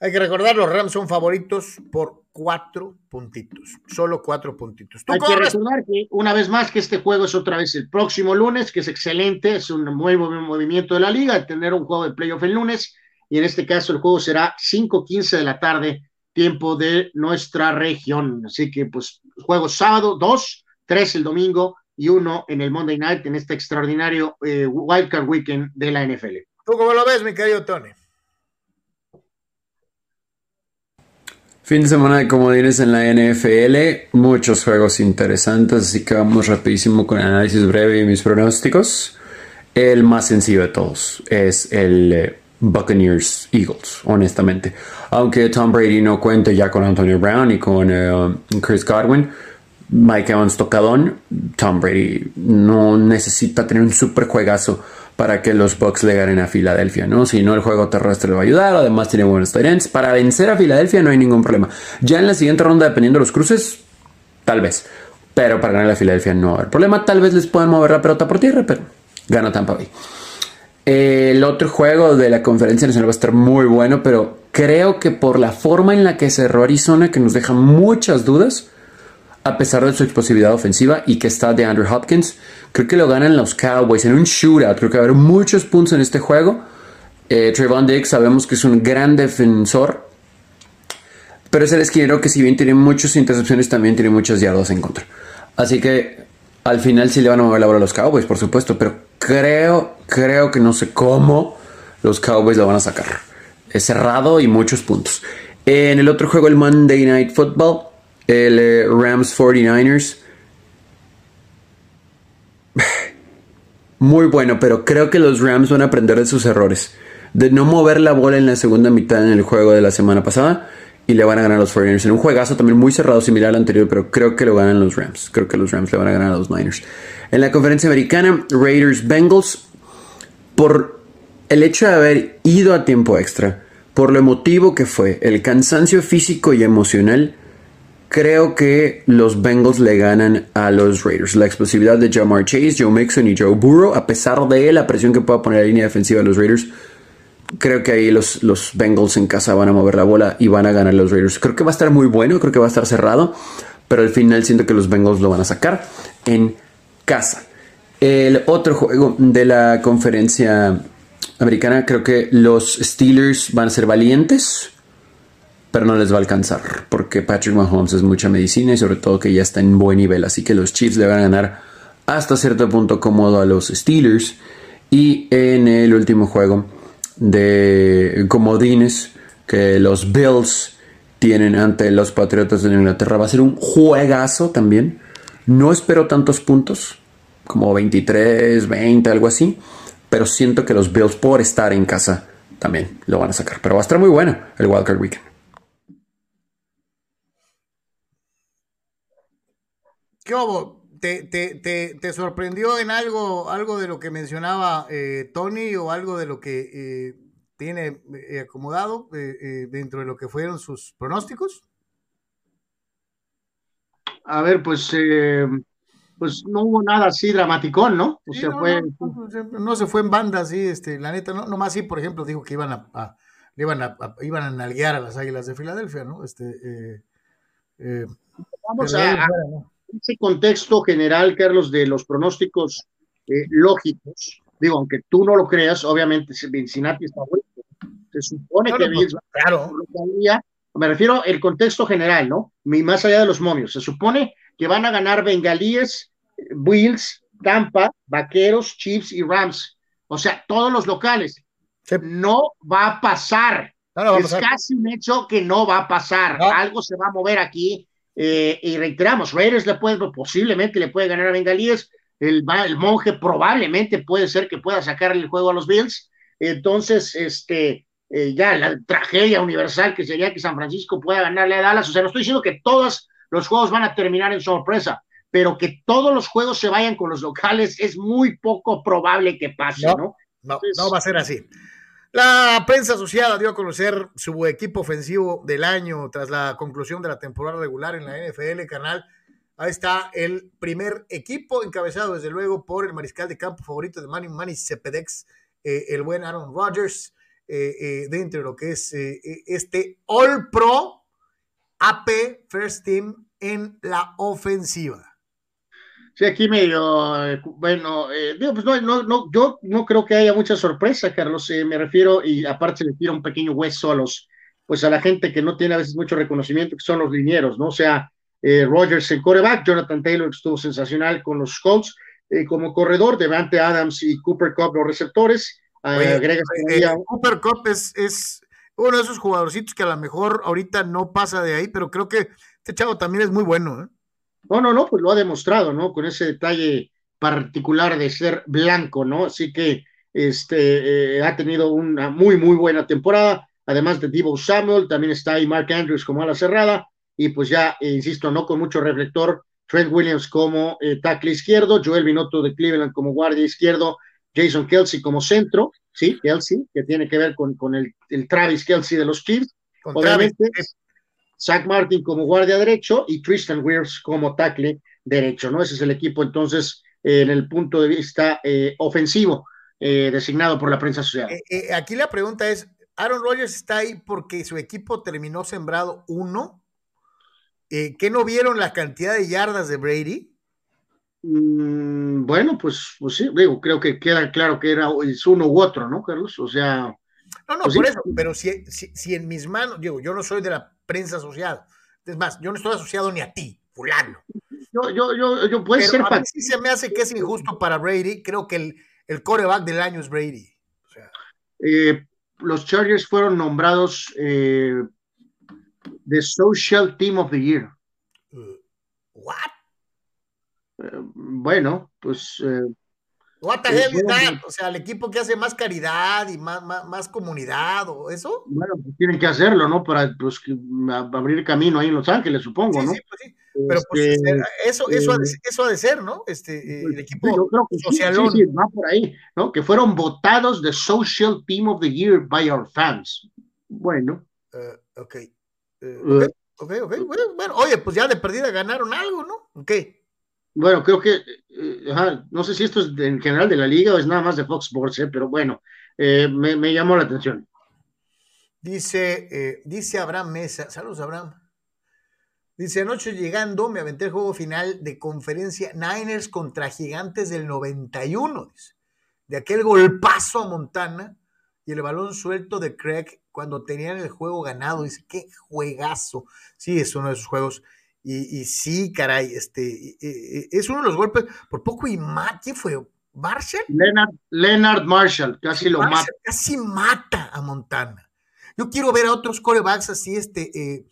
Hay que recordar, los Rams son favoritos por cuatro puntitos, solo cuatro puntitos. Hay que recordar que una vez más que este juego es otra vez el próximo lunes, que es excelente, es un nuevo movimiento de la liga, tener un juego de playoff el lunes, y en este caso el juego será 5.15 de la tarde, tiempo de nuestra región. Así que pues juego sábado, dos, tres el domingo y uno en el Monday Night en este extraordinario eh, Wildcard Weekend de la NFL. ¿Tú cómo lo ves, mi querido Tony? Fin de semana de comodines en la NFL, muchos juegos interesantes, así que vamos rapidísimo con el análisis breve y mis pronósticos. El más sencillo de todos es el eh, Buccaneers Eagles, honestamente. Aunque Tom Brady no cuente ya con Antonio Brown y con eh, Chris Godwin, Mike Evans tocadón, Tom Brady no necesita tener un super juegazo para que los Bucks le ganen a Filadelfia, ¿no? Si no, el juego terrestre le va a ayudar, además tiene buenos tight Para vencer a Filadelfia no hay ningún problema. Ya en la siguiente ronda, dependiendo de los cruces, tal vez. Pero para ganar a Filadelfia no va a haber problema. Tal vez les puedan mover la pelota por tierra, pero gana Tampa Bay. El otro juego de la conferencia nacional va a estar muy bueno, pero creo que por la forma en la que cerró Arizona, que nos deja muchas dudas, a pesar de su explosividad ofensiva y que está de Andrew Hopkins. Creo que lo ganan los Cowboys en un shootout. Creo que va a haber muchos puntos en este juego. Eh, Trayvon Diggs sabemos que es un gran defensor. Pero es el esquinero que si bien tiene muchas intercepciones, también tiene muchas yardas en contra. Así que al final sí le van a mover la bola a los Cowboys, por supuesto. Pero creo, creo que no sé cómo los Cowboys lo van a sacar. Es cerrado y muchos puntos. En el otro juego, el Monday Night Football, el eh, Rams 49ers. Muy bueno, pero creo que los Rams van a aprender de sus errores. De no mover la bola en la segunda mitad en el juego de la semana pasada. Y le van a ganar a los 49ers en un juegazo también muy cerrado, similar al anterior, pero creo que lo ganan los Rams. Creo que los Rams le van a ganar a los Niners. En la conferencia americana, Raiders Bengals, por el hecho de haber ido a tiempo extra, por lo emotivo que fue, el cansancio físico y emocional, Creo que los Bengals le ganan a los Raiders. La explosividad de Jamar Chase, Joe Mixon y Joe Burrow, a pesar de la presión que pueda poner la línea defensiva de los Raiders, creo que ahí los, los Bengals en casa van a mover la bola y van a ganar los Raiders. Creo que va a estar muy bueno, creo que va a estar cerrado, pero al final siento que los Bengals lo van a sacar en casa. El otro juego de la conferencia americana, creo que los Steelers van a ser valientes pero no les va a alcanzar porque Patrick Mahomes es mucha medicina y sobre todo que ya está en buen nivel. Así que los Chiefs le van a ganar hasta cierto punto cómodo a los Steelers. Y en el último juego de comodines que los Bills tienen ante los Patriotas de Inglaterra va a ser un juegazo también. No espero tantos puntos, como 23, 20, algo así. Pero siento que los Bills por estar en casa también lo van a sacar. Pero va a estar muy bueno el Wildcard Weekend. ¿Qué hubo? ¿Te, te, sorprendió en algo, algo de lo que mencionaba eh, Tony o algo de lo que eh, tiene eh, acomodado dentro de lo que fueron sus pronósticos? A ver, pues, pues no hubo nada así dramático, ¿no? O sea, no, fue... no, se fue en banda así, este, la neta, no, nomás sí, por ejemplo, dijo que iban a, iban a, iban a nalguear a las Águilas de Filadelfia, ¿no? Este, Vamos a, ese contexto general, Carlos, de los pronósticos eh, lógicos, digo, aunque tú no lo creas, obviamente Cincinnati está bueno. Se supone que Bills claro. me refiero al contexto general, ¿no? Más allá de los momios. Se supone que van a ganar Bengalíes, Bills, Tampa, Vaqueros, Chiefs y Rams. O sea, todos los locales. No va a pasar. es casi un hecho que no va a pasar. Algo se va a mover aquí eh, y reiteramos, Raiders le puede, posiblemente le puede ganar a Bengalíes, el, el, monje probablemente puede ser que pueda sacarle el juego a los Bills, entonces, este, eh, ya la tragedia universal que sería que San Francisco pueda ganarle a Dallas, o sea, no estoy diciendo que todos los juegos van a terminar en sorpresa, pero que todos los juegos se vayan con los locales es muy poco probable que pase, ¿no? No, no, va a ser así. La prensa asociada dio a conocer su equipo ofensivo del año tras la conclusión de la temporada regular en la NFL, canal. Ahí está el primer equipo, encabezado desde luego por el mariscal de campo favorito de Manny Manny Cepedex, eh, el buen Aaron Rodgers, eh, eh, dentro de lo que es este All Pro AP First Team en la ofensiva. Sí, aquí medio, eh, bueno, eh, pues no, no, no, yo no creo que haya mucha sorpresa, Carlos, eh, me refiero, y aparte le tira un pequeño hueso a los, pues a la gente que no tiene a veces mucho reconocimiento, que son los linieros, ¿no? O sea, Rogers en coreback, Jonathan Taylor estuvo sensacional con los Colts, como corredor, Devante Adams y Cooper Cup los receptores. Cooper Cup es, es uno de esos jugadorcitos que a lo mejor ahorita no pasa de ahí, pero creo que este chavo también es muy bueno, ¿eh? No, no, no, pues lo ha demostrado, ¿no? Con ese detalle particular de ser blanco, ¿no? Así que este, eh, ha tenido una muy, muy buena temporada. Además de Divo Samuel, también está ahí Mark Andrews como ala cerrada. Y pues ya, eh, insisto, no con mucho reflector, Trent Williams como eh, tackle izquierdo, Joel Binotto de Cleveland como guardia izquierdo, Jason Kelsey como centro, sí, Kelsey, que tiene que ver con, con el, Travis Kelsey de los Chiefs. Obviamente, Zach Martin como guardia derecho y Tristan Weirs como tackle derecho, ¿no? Ese es el equipo entonces eh, en el punto de vista eh, ofensivo eh, designado por la prensa social. aquí la pregunta es, ¿Aaron Rodgers está ahí porque su equipo terminó sembrado uno? ¿Qué no vieron la cantidad de yardas de Brady? Mm, bueno, pues, pues sí, digo, creo que queda claro que era uno u otro, ¿no, Carlos? O sea... No, no, pues por eso, pero si, si en mis manos, digo, yo no soy de la prensa asociada. Es más, yo no estoy asociado ni a ti, fulano. Yo, yo, yo, yo puede ser. A mí sí se me hace que es injusto para Brady. Creo que el, el coreback del año es Brady. Eh, los Chargers fueron nombrados eh, The Social Team of the Year. Uh, ¿What? Eh, bueno, pues What the hell is that? O sea, el equipo que hace más caridad y más, más, comunidad o eso. Bueno, pues tienen que hacerlo, ¿no? Para pues, abrir camino ahí en Los Ángeles, supongo, ¿no? Sí, pues sí. Pero pues este, eso, eso, ha de, eh, eso ha de ser, ¿no? Este, eh, pues, el equipo yo creo que Sí, sí, va por ahí, ¿no? Que fueron votados de Social Team of the Year by our fans. Bueno. Uh, ok. Uh, ok, ok, Bueno, bueno, oye, pues ya de perdida ganaron algo, ¿no? Ok. Bueno, creo que, eh, no sé si esto es en general de la liga o es nada más de Fox Sports, eh, pero bueno, eh, me, llamó la atención. Dice, dice Abraham Mesa, saludos Abraham. Dice, anoche llegando me aventé el juego final de conferencia Niners contra Gigantes del 91, de aquel golpazo a Montana y el balón suelto de Craig cuando tenían el juego ganado. Dice, qué juegazo. Sí, es uno de esos juegos y, sí, caray, este, es uno de los golpes, por poco y mata, ¿quién fue? ¿Marshall? Leonard, Leonard Marshall, casi lo mata. Casi mata a Montana. Yo quiero ver a otros corebacks así, este, eh,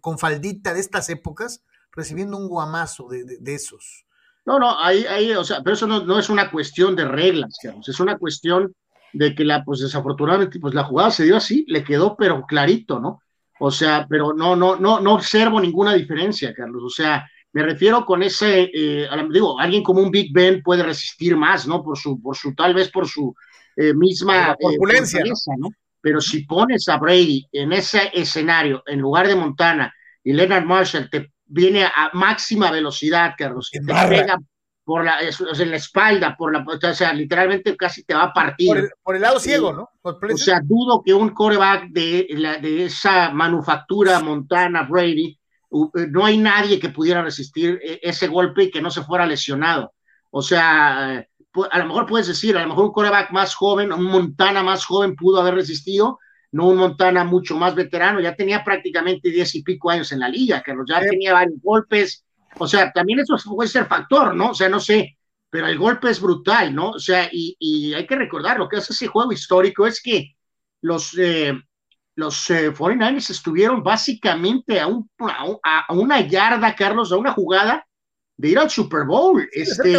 con faldita de estas épocas, recibiendo un guamazo de, esos. No, no, ahí, ahí, o sea, pero eso no, es una cuestión de reglas, digamos, es una cuestión de que la, pues desafortunadamente, pues la jugada se dio así, le quedó pero clarito, ¿no? O sea, pero no, no, no, no observo ninguna diferencia, Carlos. O sea, me refiero con ese, eh, digo, alguien como un Big Ben puede resistir más, ¿no? Por su, por su, tal vez por su eh, misma corpulencia, ¿no? Pero si pones a Brady en ese escenario, en lugar de Montana, y Leonard Marshall te viene a máxima velocidad, Carlos, y te pega por la, en la espalda, por la, o sea, literalmente casi te va a partir. Por el, lado ciego, ¿no? o sea, dudo que un coreback de, la, de esa manufactura Montana Brady, eh, no hay nadie que pudiera resistir eh, ese golpe y que no se fuera lesionado. O sea, eh, a lo mejor puedes decir, a lo mejor un coreback más joven, un Montana más joven pudo haber resistido, no un Montana mucho más veterano, ya tenía prácticamente diez y pico años en la liga, que ya tenía varios golpes, o sea, también eso puede ser factor, ¿no? O sea, no sé, pero el golpe es brutal, ¿no? O sea, y, hay que recordar, lo que hace ese juego histórico es que los, eh, los 49ers eh, estuvieron básicamente a, un, a, una yarda, Carlos, a una jugada de ir al Super Bowl. este,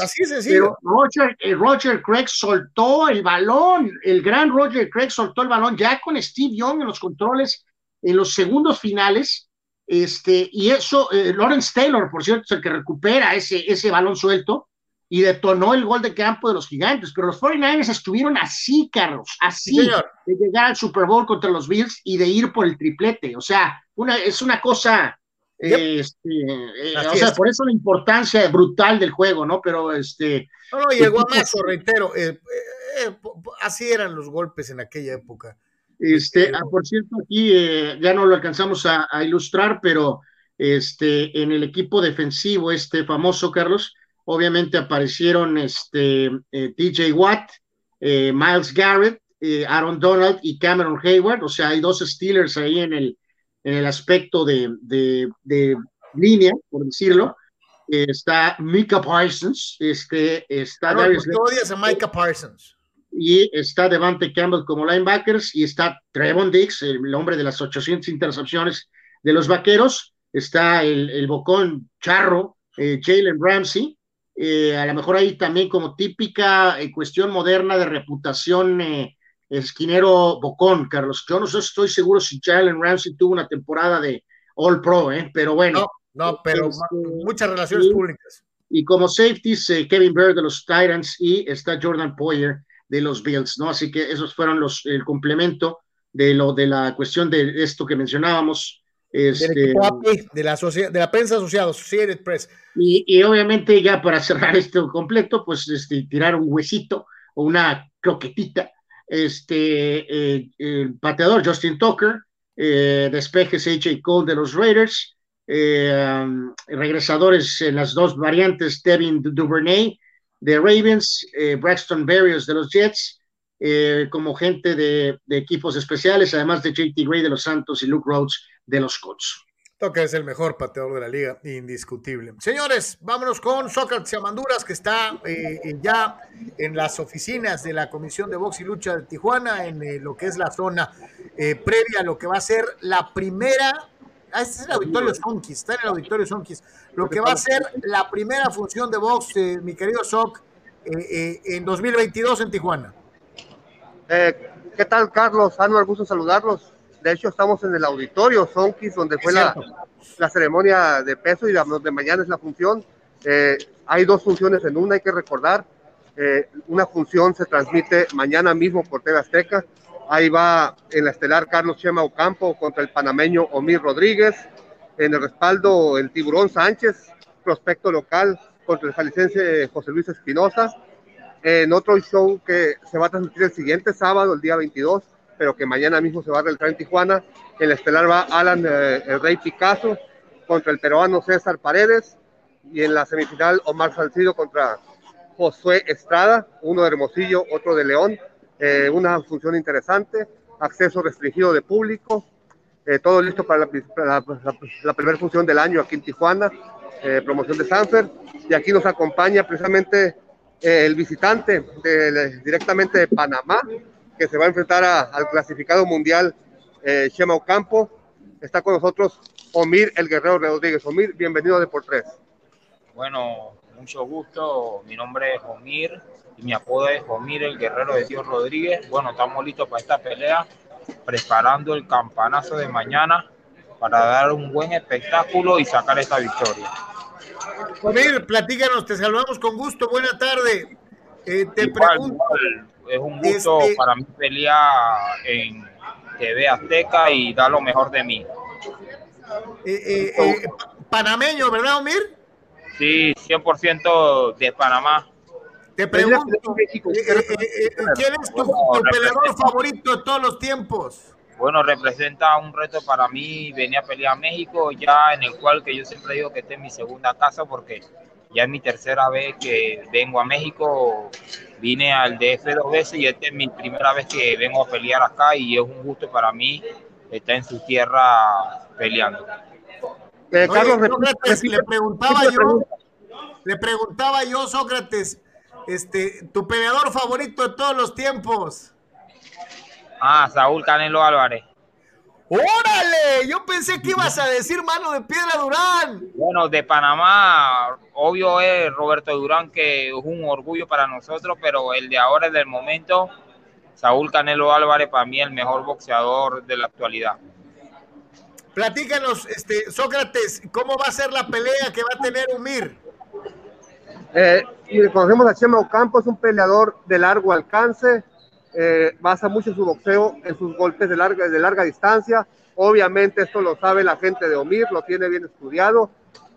así es Pero Roger, eh, Roger Craig soltó el balón, el gran Roger Craig soltó el balón ya con Steve Young en los controles en los segundos finales este, y eso, eh, Lawrence Taylor, por cierto, es el que recupera ese, ese balón suelto. y detonó el gol de campo de los gigantes, pero los 49ers estuvieron así, Carlos, así, de llegar al Super Bowl contra los Bills y de ir por el triplete, o sea, una, es una cosa, este, eh, o sea, por eso la importancia brutal del juego, ¿no? Pero este... No, no, llegó a más, reitero, eh, eh, así eran los golpes en aquella época. Este, ah, por cierto, aquí ya no lo alcanzamos a, a, ilustrar, pero este, en el equipo defensivo, este famoso, Carlos, obviamente aparecieron este, TJ eh, Watt, eh, Miles Garrett, eh, Aaron Donald y Cameron Hayward, o sea, hay dos Steelers ahí en el, en el aspecto de, de, línea, por decirlo. está Micah Parsons, este, está no, Darius a Micah Parsons. Y está Devante Campbell como linebackers, y está Trevon Dix, el, hombre de las 800 intercepciones de los vaqueros, está el, el bocón charro, Jalen Ramsey, eh, a lo mejor ahí también como típica eh, cuestión moderna de reputación eh, esquinero bocón, Carlos. Yo no estoy seguro si Jalen Ramsey tuvo una temporada de All Pro, pero bueno. No, pero este, muchas relaciones públicas. Y como safeties, Kevin Bird de los Titans y está Jordan Poyer de los Bills, ¿no? Así que esos fueron los, el complemento de lo de la cuestión de esto que mencionábamos este, de, la de la prensa asociada, Associated Press. Y, obviamente ya para cerrar esto completo, pues este, tirar un huesito o una croquetita. Este, eh, el pateador Justin Tucker, eh, despejes AJ Cole de los Raiders, eh, um, regresadores en las dos variantes, Devin Duvernay de Ravens, Braxton Berrios de los Jets, como gente de, equipos especiales, además de JT Gray de los Santos y Luke Rhodes de los Colts. Toca es el mejor pateador de la liga, indiscutible. Señores, vámonos con Sócrates Amanduras, que está eh, ya en las oficinas de la Comisión de Box y Lucha de Tijuana, en eh, lo que es la zona eh, previa a lo que va a ser la primera. Ah, este es el Auditorio Sonkis, está en el Auditorio Sonkis. Lo que va a ser la primera función de box, mi querido Soc, en 2022 en Tijuana. ¿Qué tal, Carlos? Anuar, gusto saludarlos de hecho, estamos en el auditorio Sonkis, donde fue la, la, ceremonia de peso y la, de mañana es la función. Eh, hay dos funciones en una, hay que recordar. Eh, una función se transmite mañana mismo por TV Azteca. Ahí va en la estelar Carlos Chema Ocampo contra el panameño Omir Rodríguez. En el respaldo el Tiburón Sánchez, prospecto local contra el jalisciense José Luis Espinosa. En otro show que se va a transmitir el siguiente sábado, el día 22, pero que mañana mismo se va a realizar en Tijuana. En la estelar va Alan eh, el Rey Picasso contra el peruano César Paredes y en la semifinal Omar Salcido contra Josué Estrada, uno de Hermosillo, otro de León. Eh, una función interesante, acceso restringido de público, eh, todo listo para la, la, primera función del año aquí en Tijuana, promoción de Sanfer. Y aquí nos acompaña precisamente el visitante directamente de Panamá, que se va a enfrentar al clasificado mundial eh, Chema Ocampo. Está con nosotros Omir, el guerrero Rodríguez. Omir, bienvenido a Deportes. Bueno, mucho gusto. Mi nombre es Omir y mi apodo es Omir, el guerrero de Dios Rodríguez. Bueno, estamos listos para esta pelea, preparando el campanazo de mañana para dar un buen espectáculo y sacar esta victoria. Omir, platícanos, te saludamos con gusto. Buena tarde. Eh, te pregunto es un gusto este para mí pelear en TV Azteca y dar lo mejor de mí. Eh, eh, eh, panameño, ¿verdad, Omir? Sí, 100% de Panamá. Te pregunto, ¿quién es tu, peleador favorito de todos los tiempos? Bueno, representa un reto para mí venir a pelear a México, ya en el cual que yo siempre digo que esta es mi segunda casa porque ya es mi tercera vez que vengo a México, vine al DF dos veces y esta es mi primera vez que vengo a pelear acá y es un gusto para mí estar en su tierra peleando. Eh, Carlos, le preguntaba yo, le preguntaba yo, Sócrates, este, tu peleador favorito de todos los tiempos. Ah, Saúl Canelo Álvarez. ¡Órale! Yo pensé que ibas a decir mano de piedra Durán. Bueno, de Panamá, obvio es Roberto Durán, que es un orgullo para nosotros, pero el de ahora, el del momento, Saúl Canelo Álvarez, para mí el mejor boxeador de la actualidad. Platícanos, este, Sócrates, ¿cómo va a ser la pelea que va a tener Umir? Eh, y conocemos a Chema Ocampo, es un peleador de largo alcance, eh, basa mucho su boxeo en sus golpes de larga, de larga distancia. Obviamente esto lo sabe la gente de Omir, lo tiene bien estudiado.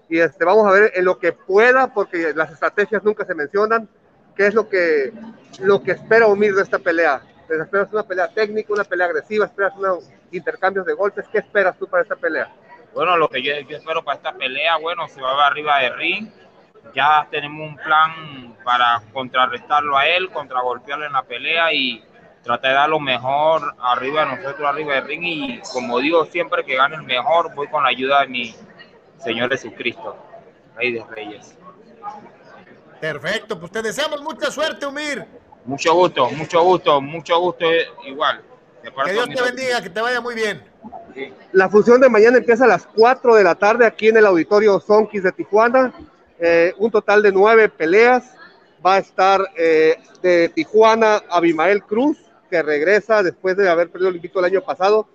Y este, vamos a ver en lo que pueda, porque las estrategias nunca se mencionan, qué es lo que, lo que espera Omir de esta pelea. ¿Esperas una pelea técnica, una pelea agresiva? ¿Esperas unos intercambios de golpes? ¿Qué esperas tú para esta pelea? Bueno, lo que yo, yo espero para esta pelea, bueno, se va arriba de ring. Ya tenemos un plan para contrarrestarlo a él, contragolpearlo en la pelea y tratar de dar lo mejor arriba de nosotros, arriba de ring. Y como digo siempre, que gane el mejor, voy con la ayuda de mi Señor Jesucristo, Rey de Reyes. Perfecto, pues te deseamos mucha suerte, Umir. Mucho gusto, mucho gusto, mucho gusto igual. Que Dios te bendiga, que te vaya muy bien. La función de mañana empieza a las 4 de la tarde aquí en el auditorio Sonkis de Tijuana. Eh, un total de nueve peleas. Va a estar eh, de Tijuana Abimael Cruz, que regresa después de haber perdido el invicto el año pasado.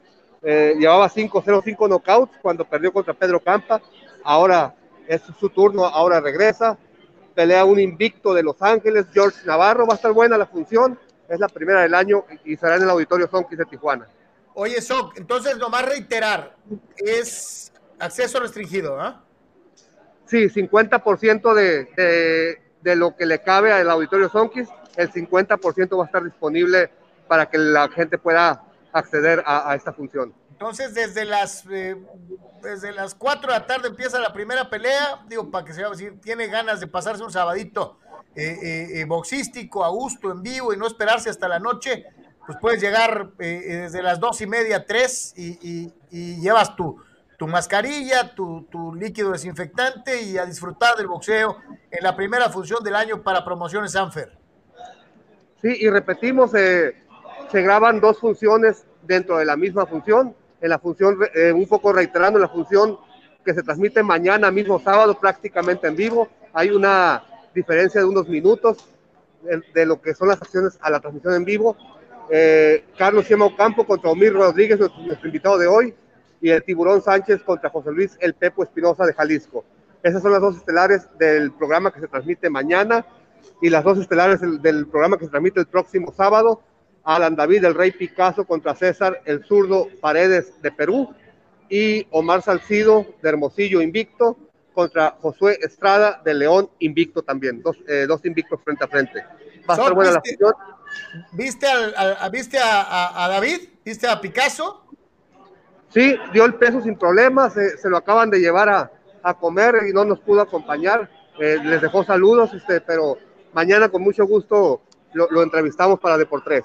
Eh, llevaba 5-0, 5 knockouts cuando perdió contra Pedro Campa. Ahora es su turno, ahora regresa. Pelea un invicto de Los Ángeles, George Navarro. Va a estar buena la función. Es la primera del año y será en el auditorio Sonkis de Tijuana. Oye, Sok, entonces nomás reiterar, es acceso restringido, ¿ah? Sí, 50% de, de, de, lo que le cabe al auditorio Sonkis, el 50% va a estar disponible para que la gente pueda acceder a, esta función. Entonces, desde las, eh, desde las 4 de la tarde empieza la primera pelea, digo, para que se vea, si tiene ganas de pasarse un sabadito eh, eh, eh, boxístico a gusto, en vivo y no esperarse hasta la noche, pues puedes llegar eh, desde las dos y media, tres y, y, y llevas tu, tu mascarilla, tu, tu, líquido desinfectante y a disfrutar del boxeo en la primera función del año para Promociones Sanfer. Sí, y repetimos, eh, se graban dos funciones dentro de la misma función en la función, eh, un poco reiterando la función que se transmite mañana mismo sábado prácticamente en vivo. Hay una diferencia de unos minutos de, lo que son las acciones a la transmisión en vivo. Eh, Carlos Chema Ocampo contra Omir Rodríguez, nuestro, invitado de hoy, y el Tiburón Sánchez contra José Luis El Pepo Espinosa de Jalisco. Esas son las dos estelares del programa que se transmite mañana y las dos estelares del, del programa que se transmite el próximo sábado. Alan David, el Rey Picasso contra César, el zurdo Paredes de Perú, y Omar Salcido de Hermosillo Invicto contra Josué Estrada de León Invicto también, dos, eh, dos invictos frente a frente. Va a estar buena la función. ¿Viste, al, ¿viste a, David? ¿Viste a Picasso? Sí, dio el peso sin problemas, se, se lo acaban de llevar a, a, comer y no nos pudo acompañar. Eh, les dejó saludos, este, pero mañana con mucho gusto lo, lo entrevistamos para Deportes.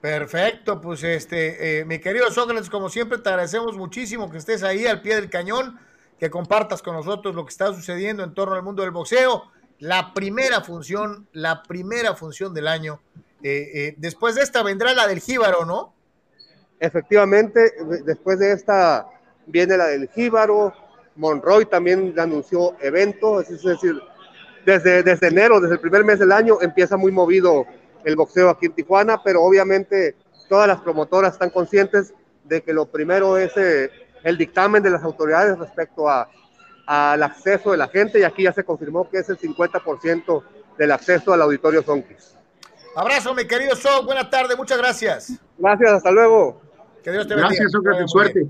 Perfecto, pues este, eh, mi querido Sócrates, como siempre, te agradecemos muchísimo que estés ahí al pie del cañón, que compartas con nosotros lo que está sucediendo en torno al mundo del boxeo. La primera función, la primera función del año. Eh, después de esta vendrá la del Jíbaro, ¿no? Efectivamente, después de esta viene la del Jíbaro. Monroy también anunció evento, es decir, desde, desde enero, desde el primer mes del año, empieza muy movido el boxeo aquí en Tijuana, pero obviamente todas las promotoras están conscientes de que lo primero es eh, el dictamen de las autoridades respecto a, al acceso de la gente y aquí ya se confirmó que es el 50% del acceso al auditorio Sonkis. Abrazo, mi querido Sok, buena tarde, muchas gracias. Gracias, hasta luego. Que Dios te bendiga. Gracias, Sócrates, suerte.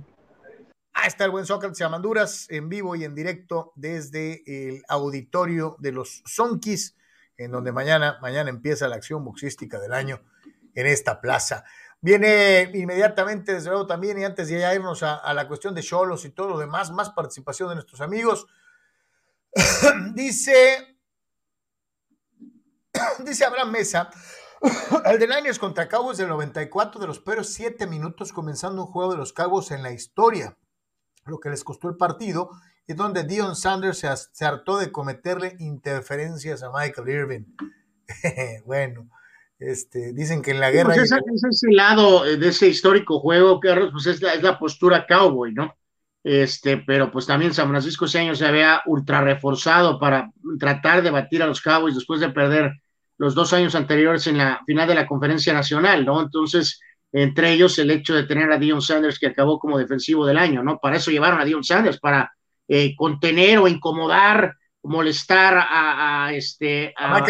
Ahí está el buen Sócrates Amanduras en vivo y en directo desde el auditorio de los Sonkis en donde mañana, mañana empieza la acción boxística del año en esta plaza. Viene inmediatamente, desde luego también, y antes de ya irnos a, a la cuestión de Cholos y todo lo demás, más participación de nuestros amigos. dice, dice Abraham Mesa, el de Niners contra Cowboys del 94 de los peores siete minutos comenzando un juego de los Cowboys en la historia, lo que les costó el partido y donde Dion Sanders se, se, hartó de cometerle interferencias a Michael Irving. bueno, este, dicen que en la guerra... Pues ese, ese, es el lado de ese histórico juego, Carlos, pues es la, es la postura cowboy, ¿no? Este, pero pues también San Francisco ese año se había ultra reforzado para tratar de batir a los Cowboys después de perder los dos años anteriores en la final de la conferencia nacional, ¿no? Entonces, entre ellos el hecho de tener a Dion Sanders que acabó como defensivo del año, ¿no? Para eso llevaron a Dion Sanders, para eh, contener o incomodar molestar a, este, a,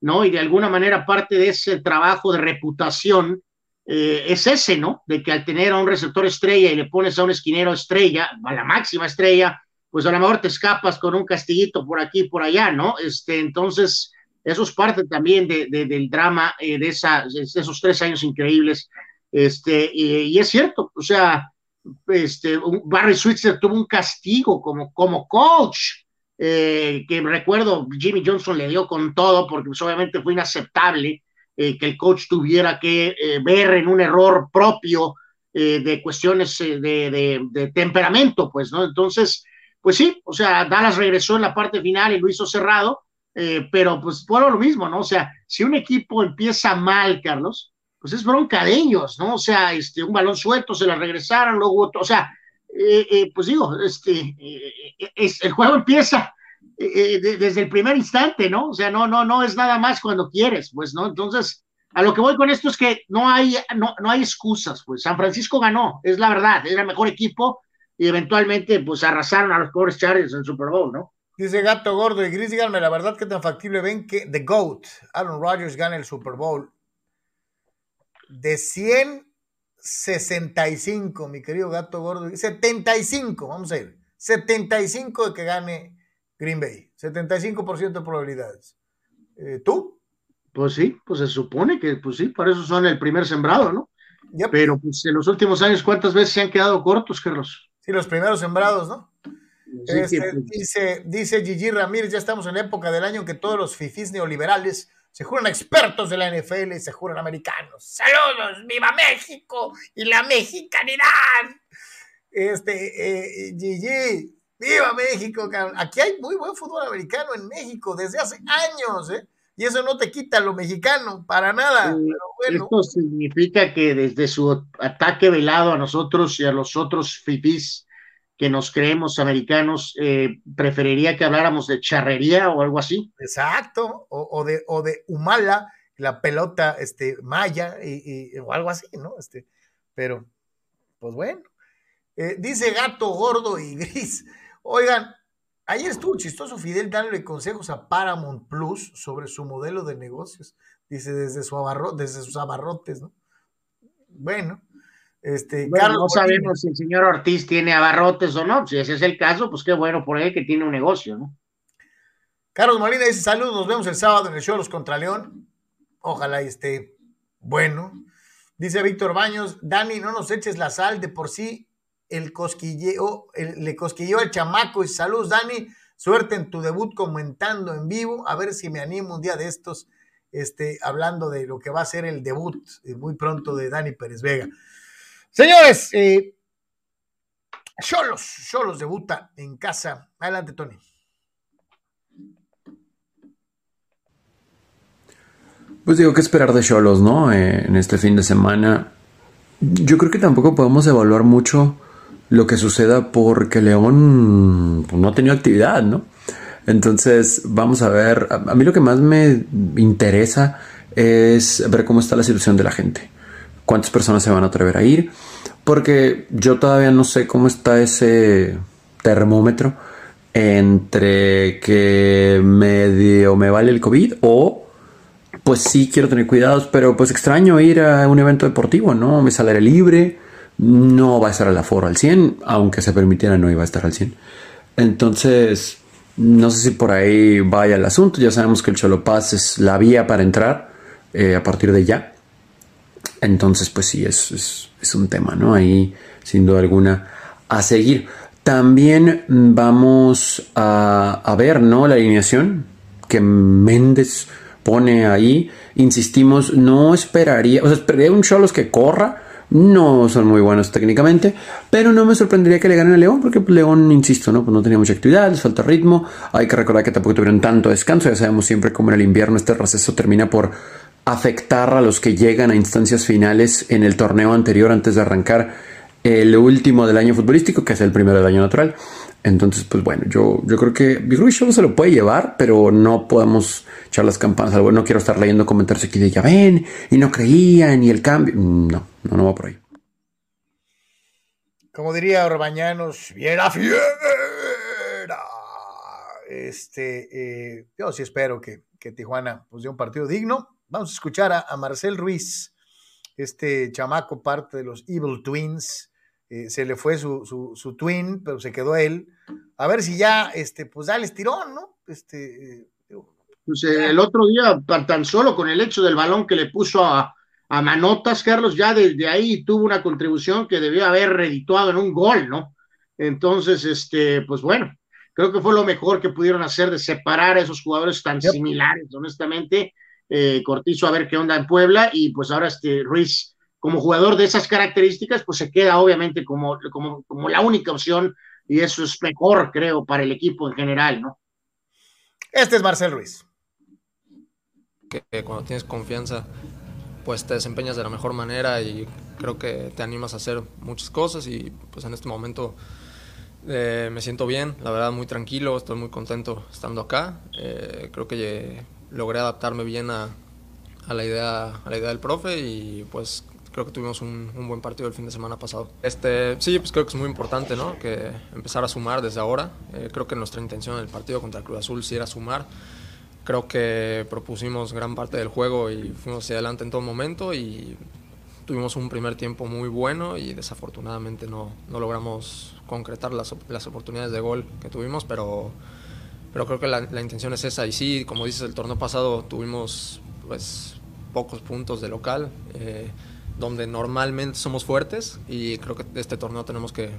¿no? Y de alguna manera parte de ese trabajo de reputación eh, es ese, ¿no? De que al tener a un receptor estrella y le pones a un esquinero estrella, a la máxima estrella, pues a lo mejor te escapas con un castillito por aquí y por allá, ¿no? Este, entonces, eso es parte también de, del drama eh, de, esa, de esos tres años increíbles. Este, y, es cierto, o sea, este, Barry Switzer tuvo un castigo como, como coach, eh, que recuerdo Jimmy Johnson le dio con todo, porque pues, obviamente fue inaceptable eh, que el coach tuviera que ver en un error propio de cuestiones de, temperamento, pues, ¿no? Entonces, pues sí, o sea, Dallas regresó en la parte final y lo hizo cerrado, eh, pero pues por lo mismo, ¿no? O sea, si un equipo empieza mal, Carlos, pues es bronca de ellos, ¿no? O sea, este, un balón suelto, se la regresaron, luego otro, o sea, eh, eh, pues digo, este, es, el juego empieza desde el primer instante, ¿no? O sea, no, no, no es nada más cuando quieres, pues, ¿no? Entonces, a lo que voy con esto es que no hay, no, no hay excusas, pues San Francisco ganó, es la verdad, era el mejor equipo y eventualmente, pues arrasaron a los pobres Chargers en Super Bowl, ¿no? Dice Gato Gordo y Gris, díganme la verdad que tan factible ven que The GOAT, Aaron Rodgers, gane el Super Bowl. De 165, mi querido Gato Gordo, 75, vamos a ir. 75 de que gane Green Bay. 75% de probabilidades. Eh, ¿Tú? Pues sí, pues se supone que, pues sí, por eso son el primer sembrado, ¿no? Pero pues en los últimos años, ¿cuántas veces se han quedado cortos, Carlos? Sí, los primeros sembrados, ¿no? Este, pues, dice, dice Gigi Ramírez, ya estamos en la época del año en que todos los fifís neoliberales se juran expertos de la NFL y se juran americanos. ¡Saludos! ¡Viva México! ¡Y la mexicanidad! Este, eh, Gigi, ¡viva México! Aquí hay muy buen fútbol americano en México desde hace años, ¿eh? Y eso no te quita lo mexicano, para nada. Esto significa que desde su ataque velado a nosotros y a los otros fifís que nos creemos americanos, eh, preferiría que habláramos de charrería o algo así. Exacto, o, de, o de Humala, la pelota este, maya y, o algo así, ¿no? Este, pero, pues bueno. Eh, dice gato gordo y gris. Oigan, ayer estuvo chistoso Fidel dándole consejos a Paramount Plus sobre su modelo de negocios. Dice desde, su desde sus abarrotes, ¿no? Bueno, este, no sabemos si el señor Ortiz tiene abarrotes o no. Si ese es el caso, pues qué bueno por él que tiene un negocio, ¿no? Carlos Molina dice: Saludos, nos vemos el sábado en el show Los contra León. Ojalá esté bueno. Dice Víctor Baños: Dani, no nos eches la sal, de por sí el cosquilleo, le cosquilleo al chamaco. Y saludos, Dani. Suerte en tu debut comentando en vivo. A ver si me animo un día de estos, este, hablando de lo que va a ser el debut eh, muy pronto de Dani Pérez Vega. Señores, eh, Cholos, Cholos debuta en casa. Adelante, Tony. Pues digo, que esperar de Cholos, no? Eh, en este fin de semana. Yo creo que tampoco podemos evaluar mucho lo que suceda porque León pues, no ha tenido actividad, ¿no? Entonces, vamos a ver. A mí lo que más me interesa es ver cómo está la situación de la gente cuántas personas se van a atrever a ir, porque yo todavía no sé cómo está ese termómetro entre que medio me vale el COVID o pues sí quiero tener cuidados, pero pues extraño ir a un evento deportivo, ¿no? Me sale libre, no va a estar el aforo al 100, aunque se permitiera no iba a estar al 100. Entonces, no sé si por ahí vaya el asunto, ya sabemos que el Cholo Paz es la vía para entrar eh, a partir de ya. Entonces, pues sí, es, es, un tema, ¿no? Ahí, sin duda alguna, a seguir. También vamos a, ver, ¿no? La alineación que Méndez pone ahí. Insistimos, no esperaría, o sea, esperaría un los que corra. No son muy buenos técnicamente, pero no me sorprendería que le ganen a León, porque León, insisto, ¿no? Pues no tenía mucha actividad, les falta ritmo. Hay que recordar que tampoco tuvieron tanto descanso. Ya sabemos siempre cómo en el invierno este receso termina por afectar a los que llegan a instancias finales en el torneo anterior antes de arrancar el último del año futbolístico, que es el primero del año natural. Entonces, pues bueno, yo, yo creo que yo se lo puede llevar, pero no podemos echar las campanas al. No quiero estar leyendo comentarios aquí de ya ven, y no creían, y el cambio. No, no, no va por ahí. Como diría Orbañanos, viera fiera. este, eh, yo sí espero que, Tijuana pues dé un partido digno. Vamos a escuchar a, Marcel Ruiz, este chamaco, parte de los Evil Twins. Eh, se le fue su, twin, pero se quedó él. A ver si ya, este, pues dale estirón, ¿no? Este, pues, el otro día, tan solo con el hecho del balón que le puso a, a Manotas, Carlos, ya desde ahí tuvo una contribución que debió haber redituado en un gol, ¿no? Entonces, este, pues bueno, creo que fue lo mejor que pudieron hacer de separar a esos jugadores tan similares, honestamente. Eh, Cortizo a ver qué onda en Puebla y pues ahora este Ruiz como jugador de esas características pues se queda obviamente como, como, como la única opción y eso es mejor creo para el equipo en general, ¿no? Este es Marcel Ruiz. Que cuando tienes confianza pues te desempeñas de la mejor manera y creo que te animas a hacer muchas cosas y pues en este momento eh, me siento bien, la verdad muy tranquilo, estoy muy contento estando acá. Eh, creo que logré adaptarme bien a, a, la idea, a la idea del profe y pues creo que tuvimos un, un, buen partido el fin de semana pasado. Este, sí, pues creo que es muy importante ¿no? que empezar a sumar desde ahora. Eh, creo que nuestra intención en el partido contra Cruz Azul sí era sumar creo que propusimos gran parte del juego y fuimos hacia adelante en todo momento y tuvimos un primer tiempo muy bueno y desafortunadamente no, no logramos concretar las, las, oportunidades de gol que tuvimos, pero, pero creo que la, la, intención es esa. Y sí, como dices, el torneo pasado tuvimos pues pocos puntos de local, eh, donde normalmente somos fuertes y creo que este torneo tenemos que,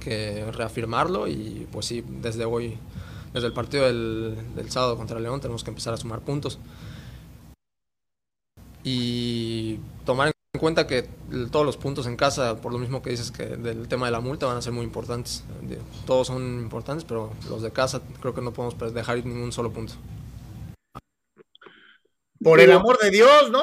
que reafirmarlo y pues sí, desde hoy desde el partido del, sábado contra León tenemos que empezar a sumar puntos. Y tomar en cuenta que todos los puntos en casa, por lo mismo que dices que del tema de la multa, van a ser muy importantes. Todos son importantes, pero los de casa creo que no podemos dejar ir ningún solo punto. Por el amor de Dios, ¿no?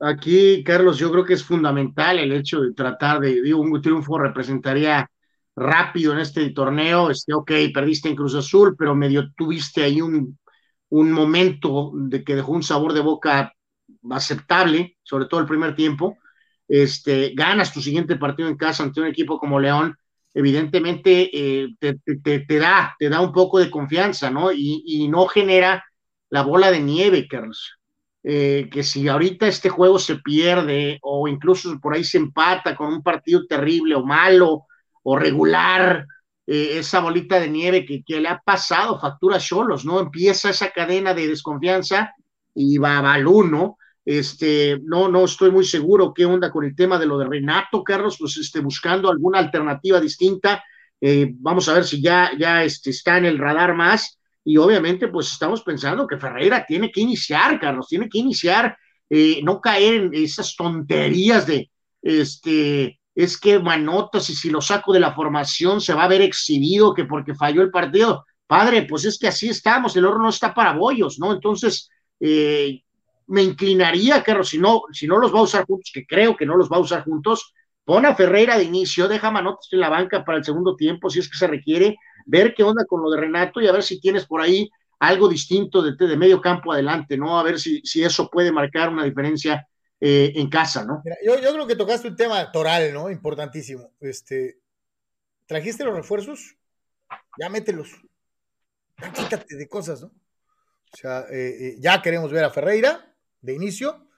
Aquí, Carlos, yo creo que es fundamental el hecho de tratar de, digo, un triunfo representaría rápido en este torneo, este, ok, perdiste en Cruz Azul, pero medio tuviste ahí un, un momento de que dejó un sabor de boca aceptable, sobre todo el primer tiempo, este, ganas tu siguiente partido en casa ante un equipo como León, evidentemente eh, te, te, da, te da un poco de confianza, ¿no? Y, y no genera la bola de nieve, Carlos. Eh, que si ahorita este juego se pierde o incluso por ahí se empata con un partido terrible o malo o regular, eh, esa bolita de nieve que, le ha pasado factura a ¿no? Empieza esa cadena de desconfianza y va a ¿no? Este, no, no estoy muy seguro qué onda con el tema de lo de Renato, Carlos, pues este, buscando alguna alternativa distinta. Eh, vamos a ver si ya, ya este, está en el radar más. Y obviamente, pues estamos pensando que Ferreira tiene que iniciar, Carlos, tiene que iniciar, eh, no caer en esas tonterías de, este, es que Manotas y si lo saco de la formación se va a ver exhibido que porque falló el partido. Padre, pues es que así estamos, el oro no está para bollos, ¿no? Entonces, eh, me inclinaría, Carlos, si no, si no los va a usar juntos, que creo que no los va a usar juntos, pon a Ferreira de inicio, deja Manotas en la banca para el segundo tiempo, si es que se requiere, ver qué onda con lo de Renato y a ver si tienes por ahí algo distinto de, de medio campo adelante, ¿no? A ver si, si eso puede marcar una diferencia eh, en casa, ¿no? yo, yo, creo que tocaste un tema toral, ¿no? Importantísimo. Este, ¿Trajiste los refuerzos? Ya mételos. Ya quítate de cosas, ¿no? O sea, eh, eh, ya queremos ver a Ferreira de inicio.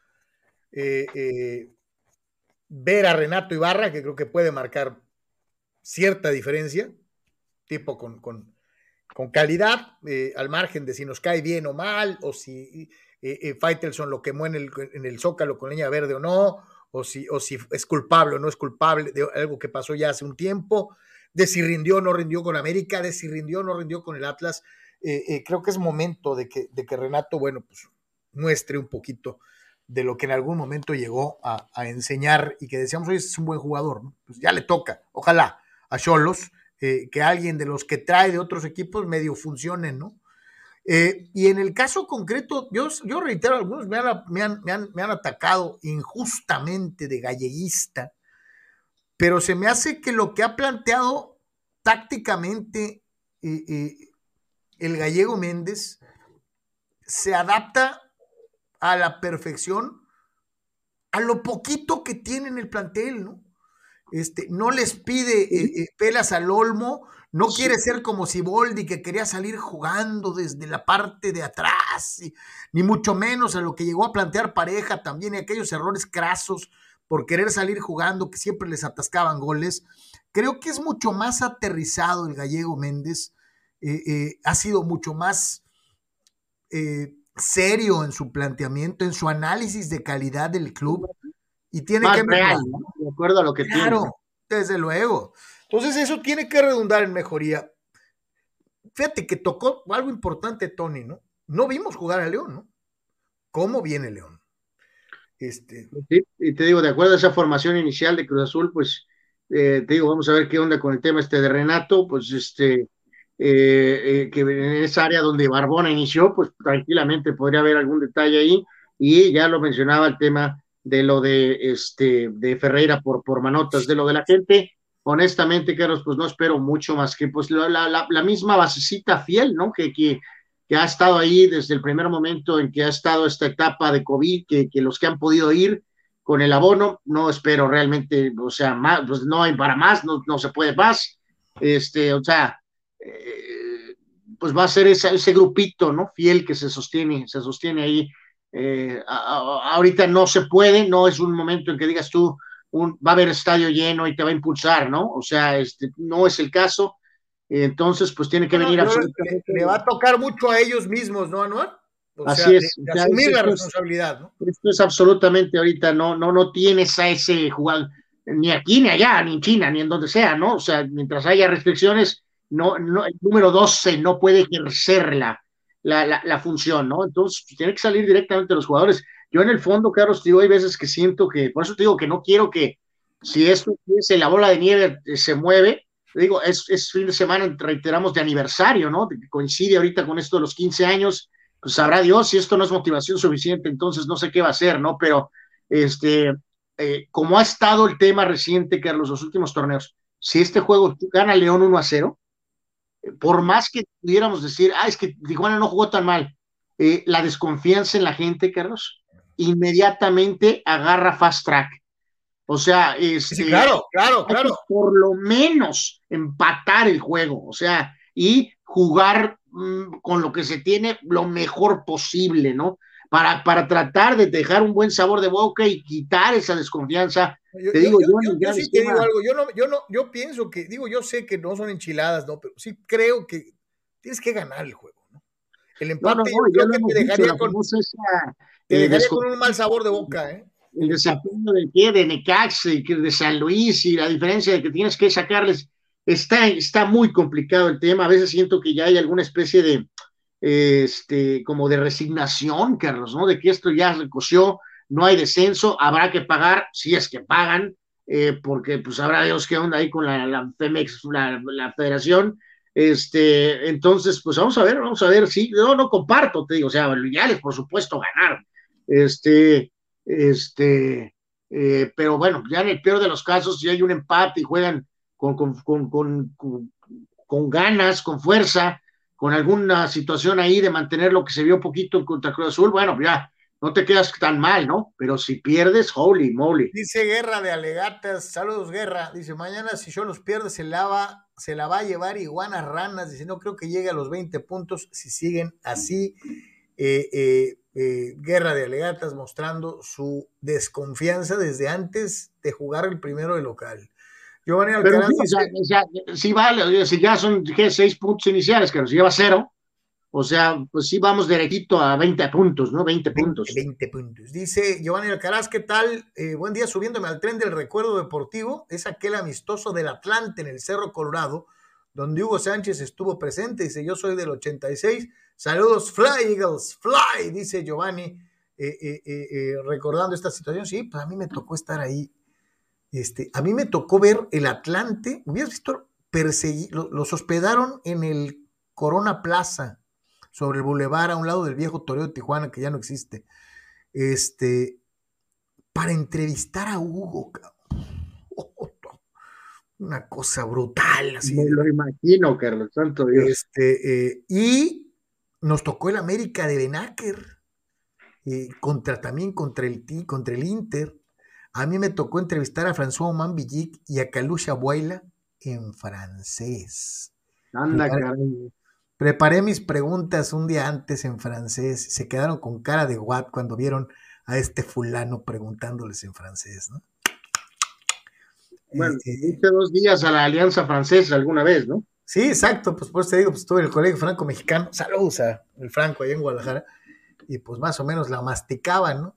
ver a Renato Ibarra, que creo que puede marcar cierta diferencia, tipo con, con, con calidad, al margen de si nos cae bien o mal, o si eh, eh, Faitelson lo quemó en el, en el zócalo con leña verde o no, o si, o si es culpable o no es culpable de algo que pasó ya hace un tiempo, de si rindió o no rindió con América, de si rindió o no rindió con el Atlas. Eh, creo que es momento de que, de que Renato, bueno, pues muestre un poquito de lo que en algún momento llegó a, enseñar y que decíamos, hoy es un buen jugador, Pues ya le toca, ojalá a Cholos, que alguien de los que trae de otros equipos medio funcione, ¿no? Eh, y en el caso concreto, yo, yo reitero, algunos me han, me, han, atacado injustamente de galleguista, pero se me hace que lo que ha planteado tácticamente eh, eh, el gallego Méndez se adapta a la perfección a lo poquito que tiene en el plantel, ¿no? este, no les pide eh, eh, pelas al olmo, no quiere ser como Siboldi que quería salir jugando desde la parte de atrás, ni mucho menos a lo que llegó a plantear pareja también y aquellos errores crasos por querer salir jugando que siempre les atascaban goles. Creo que es mucho más aterrizado el gallego Méndez, eh, ha sido mucho más serio en su planteamiento, en su análisis de calidad del club y tiene que real, de acuerdo a lo que claro, desde luego. Entonces eso tiene que redundar en mejoría. Fíjate que tocó algo importante Tony, ¿no? No vimos jugar a León, ¿no? ¿Cómo viene León? Este... Sí, y te digo, de acuerdo a esa formación inicial de Cruz Azul, pues eh, te digo, vamos a ver qué onda con el tema este de Renato, pues este, eh, eh, que en esa área donde Barbona inició, pues tranquilamente podría haber algún detalle ahí, y ya lo mencionaba el tema de lo de este de Ferreira por, por manotas, de lo de la gente, honestamente, Carlos, pues no espero mucho más que pues la, la, la misma basecita fiel, ¿no? Que, que, que, ha estado ahí desde el primer momento en que ha estado esta etapa de COVID, que, que los que han podido ir con el abono, no espero realmente, o sea, más, pues no hay para más, no, no se puede más, este, o sea, eh, pues va a ser ese, ese grupito, ¿no? Fiel que se sostiene, se sostiene ahí. Eh, ahorita no se puede, no es un momento en que digas tú, un, va a haber estadio lleno y te va a impulsar, ¿no? O sea, este, no es el caso. Entonces, pues tiene que venir absolutamente. Le, va a tocar mucho a ellos mismos, ¿no, Anual? Así es. De, asumir la responsabilidad, ¿no? Esto es absolutamente ahorita, no, no, no tienes a ese jugador, ni aquí, ni allá, ni en China, ni en donde sea, ¿no? O sea, mientras haya restricciones, no, no, el número 12 no puede ejercer la, la, la, función, ¿no? Entonces, pues, tiene que salir directamente los jugadores. Yo en el fondo, Carlos, digo, hay veces que siento que, por eso te digo que no quiero que, si esto es la bola de nieve eh, se mueve, digo, es, es fin de semana, reiteramos, de aniversario, ¿no? Coincide ahorita con esto de los 15 años, pues sabrá Dios si esto no es motivación suficiente, entonces no sé qué va a hacer, ¿no? Pero, este, eh, como ha estado el tema reciente, Carlos, los últimos torneos, si este juego gana León 1 a 0, por más que pudiéramos decir, ah, es que Tijuana no jugó tan mal, eh, la desconfianza en la gente, Carlos, inmediatamente agarra fast track. O sea, este, claro, claro, claro. Por lo menos empatar el juego, o sea, y jugar mm, con lo que se tiene lo mejor posible, ¿no? Para, para tratar de dejar un buen sabor de boca y quitar esa desconfianza yo, te digo, yo, sí te digo algo, yo no, yo no, yo pienso que, digo, yo sé que no son enchiladas, ¿no? Pero sí creo que tienes que ganar el juego, ¿no? El empate yo creo que te dejaría, con, te dejaría con un mal sabor de boca, ¿eh? El desempeño de qué, de Necax, de San Luis y la diferencia de que tienes que sacarles, está, está muy complicado el tema, a veces siento que ya hay alguna especie de, este, como de resignación, Carlos, ¿no? De que esto ya recoció, no hay descenso, habrá que pagar, si es que pagan, eh, porque pues habrá Dios qué onda ahí con la, FEMEX, la, federación. Este, entonces, pues vamos a ver, vamos a ver, sí, yo no comparto, te digo, o sea, lo ideal por supuesto ganar, este, este, eh, pero bueno, ya en el peor de los casos, si hay un empate y juegan con, con, con, con ganas, con fuerza, con alguna situación ahí de mantener lo que se vio poquito contra Cruz Azul, bueno, ya no te quedas tan mal, ¿no? Pero si pierdes, holy moly. Dice Guerra de Alegatas, saludos Guerra, dice, mañana si yo los pierdo se la va, se la va a llevar iguanas ranas, dice, no creo que llegue a los 20 puntos si siguen así. Eh, eh, eh, Guerra de Alegatas mostrando su desconfianza desde antes de jugar el primero de local. Giovanni Alcaraz. Pero sí, vale, si ya son seis puntos iniciales, que nos lleva cero, o sea, pues sí vamos derechito a 20 puntos, ¿no? 20 puntos. 20, puntos. Dice Giovanni Alcaraz, ¿qué tal? Eh, buen día, subiéndome al tren del recuerdo deportivo. Es aquel amistoso del Atlante en el Cerro Colorado, donde Hugo Sánchez estuvo presente. Dice, yo soy del 86. Saludos, Fly Eagles, Fly, dice Giovanni, eh, eh, recordando esta situación. Sí, pues a mí me tocó estar ahí. Este, a mí me tocó ver el Atlante. Hubieras visto, los hospedaron en el Corona Plaza sobre el bulevar a un lado del viejo Toreo de Tijuana, que ya no existe, este, para entrevistar a Hugo. Una cosa brutal. Así. Me lo imagino, Carlos, santo Dios. Este, eh, y nos tocó el América de Benaker, eh, contra, también contra el, contra el Inter. A mí me tocó entrevistar a François Oman Villic y a Kalusha Buaila en francés. Anda, Preparé-. Preparé mis preguntas un día antes en francés. Se quedaron con cara de guap cuando vieron a este fulano preguntándoles en francés, ¿no? Bueno, eh, fuiste dos días a la Alianza Francesa alguna vez, ¿no? Sí, exacto, pues por eso te digo, pues estuve en el Colegio Franco Mexicano, saludos a el Franco allá en Guadalajara, y pues más o menos la masticaban, ¿no?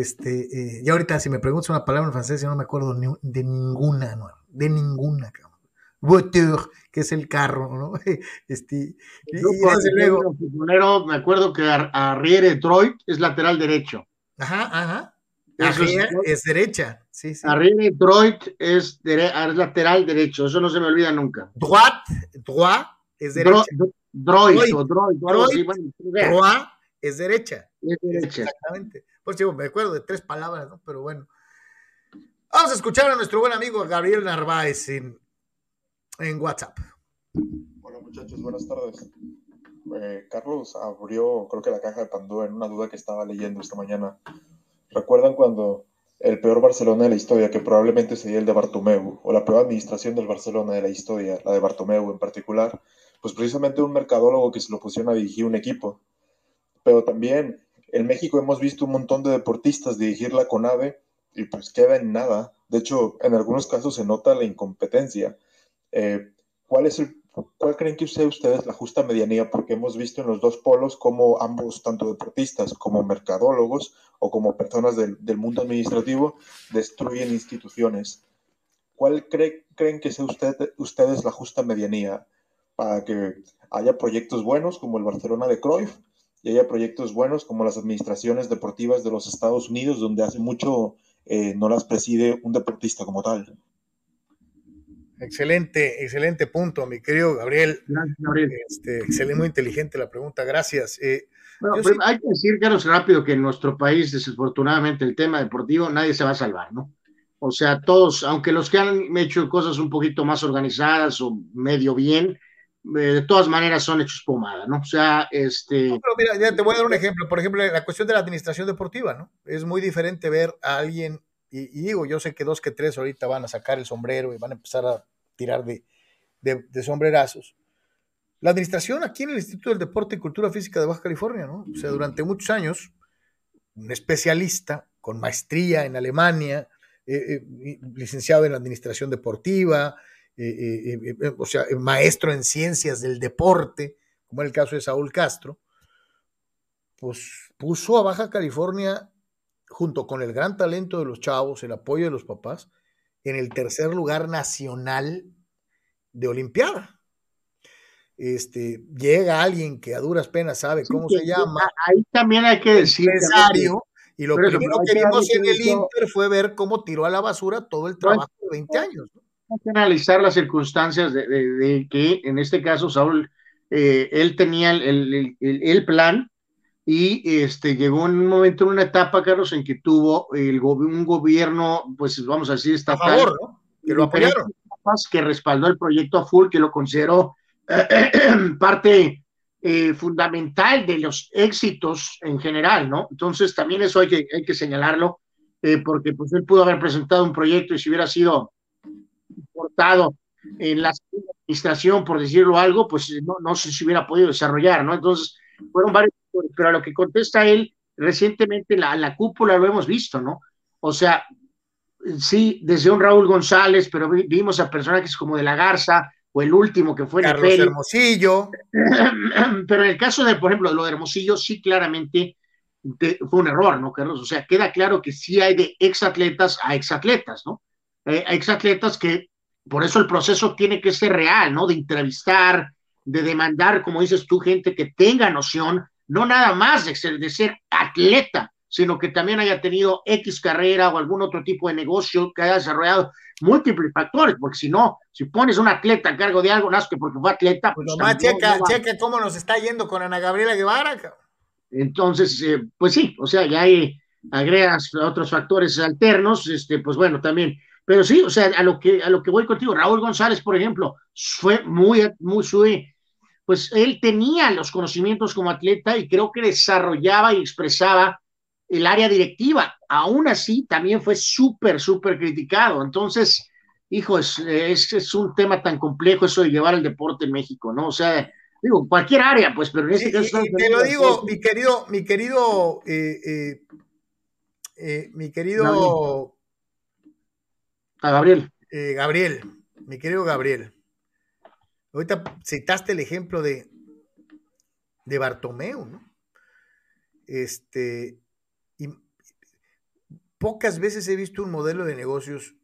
Este, eh, y ahorita si me preguntas una palabra en francés, yo no me acuerdo ni- de ninguna, ¿no? De ninguna, cabrón. Voiture, que es el carro, ¿no? Este, y, Yo, y desde luego, futbolero, me acuerdo que Ar- Arriere Troit es lateral derecho. ajá, ajá. Es- es derecha, sí, sí. Arriere Troit es, dere- es lateral derecho, eso no se me olvida nunca. Droite, droit es derecha. dro- Droit Droit. Droit, así, Droit. bueno, idea, Droit es derecha. es derecha. Exactamente. Pues digo, me acuerdo de tres palabras, ¿no? Pero bueno. Vamos a escuchar a nuestro buen amigo Gabriel Narváez en, en WhatsApp. Hola muchachos, buenas tardes. Eh, Carlos abrió, creo que la caja de Pandora en una duda que estaba leyendo esta mañana. ¿Recuerdan cuando el peor Barcelona de la historia, que probablemente sería el de Bartomeu, o la peor administración del Barcelona de la historia, la de Bartomeu en particular? Pues precisamente un mercadólogo que se lo pusieron a dirigir un equipo. Pero también en México hemos visto un montón de deportistas dirigir la CONADE y pues queda en nada. De hecho, en algunos casos se nota la incompetencia. Eh, ¿Cuál es el, cuál creen que sea ustedes la justa medianía? Porque hemos visto en los dos polos cómo ambos, tanto deportistas como mercadólogos o como personas del, mundo administrativo, destruyen instituciones. ¿Cuál cree- creen que sea usted, ustedes la justa medianía para que haya proyectos buenos como el Barcelona de Cruyff y haya proyectos buenos como las administraciones deportivas de los Estados Unidos, donde hace mucho eh, no las preside un deportista como tal? Excelente, excelente punto, mi querido Gabriel. Gracias, Gabriel. Este, excelente, muy inteligente la pregunta, gracias. Eh, Bueno, pero sí- hay que decir, Carlos, rápido, que en nuestro país, desafortunadamente, el tema deportivo, nadie se va a salvar, ¿no? O sea, todos, aunque los que han hecho cosas un poquito más organizadas o medio bien, de todas maneras son hechos pomada, ¿no? O sea, este, pero mira, ya te voy a dar un ejemplo. Por ejemplo, la cuestión de la administración deportiva, ¿no? Es muy diferente ver a alguien, y, y digo, yo sé que dos que tres ahorita van a sacar el sombrero y van a empezar a tirar de, de- de sombrerazos. La administración aquí en el Instituto del Deporte y Cultura Física de Baja California, ¿no? O sea, durante muchos años, un especialista con maestría en Alemania, eh, eh, licenciado en administración deportiva, eh, eh, eh, o sea, maestro en ciencias del deporte, como era el caso de Saúl Castro, pues puso a Baja California, junto con el gran talento de los chavos, el apoyo de los papás, en el tercer lugar nacional de Olimpiada. Este, llega alguien que a duras penas sabe cómo sí, se llma, ahí también hay que decir, empresario, y lo primero que vimos en el. Inter fue ver cómo tiró a la basura todo el trabajo de 20 años. ¿no? Que analizar las circunstancias de, de- de que, en este caso, Saúl, eh, él tenía el, el- plan y este, llegó en un momento, en una etapa, Carlos, en que tuvo el, un gobierno, pues vamos a decir, A estatal, favor, ¿no? Que lo apoyaron. que respaldó el proyecto a full, que lo consideró parte eh, fundamental de los éxitos en general, ¿no? Entonces, también eso hay que, hay que señalarlo, eh, porque pues él pudo haber presentado un proyecto y si hubiera sido portado en la administración, por decirlo algo, pues no, no sé si hubiera podido desarrollar, ¿no? Entonces, fueron varios, pero a lo que contesta él, recientemente la, la cúpula lo hemos visto, ¿no? O sea, sí, desde un Raúl González, pero vi- vimos a personajes como de la Garza, o el último que fue Carlos Hermosillo, pero en el caso de, por ejemplo, lo de Hermosillo, sí claramente de- fue un error, ¿no, Carlos? O sea, queda claro que sí hay de exatletas a exatletas, ¿no? Eh, a exatletas que, por eso el proceso tiene que ser real, ¿no? De entrevistar, de demandar, como dices tú, gente que tenga noción, no nada más de ser, de ser atleta, sino que también haya tenido X carrera o algún otro tipo de negocio que haya desarrollado múltiples factores, porque si no, si pones un atleta a cargo de algo, no es que porque fue atleta, pues pues nomás checa, no checa cómo nos está yendo con Ana Gabriela Guevara, cabrón. entonces, eh, pues sí, o sea, ya hay, agregas otros factores alternos, este, pues bueno, también. Pero sí, o sea, a lo que, a lo que voy contigo, Raúl González, por ejemplo, fue muy, muy, muy, pues él tenía los conocimientos como atleta y creo que desarrollaba y expresaba el área directiva. Aún así, también fue súper, súper criticado. Entonces, hijo, es, es, un tema tan complejo eso de llevar el deporte en México, ¿no? O sea, digo, cualquier área, pues, pero en este caso... te lo digo, mi querido, mi querido, eh, eh, eh, mi querido... A Gabriel. Gabriel, mi querido Gabriel. Ahorita citaste el ejemplo de, de Bartomeu, ¿no? Este, y pocas veces he visto un modelo de negocios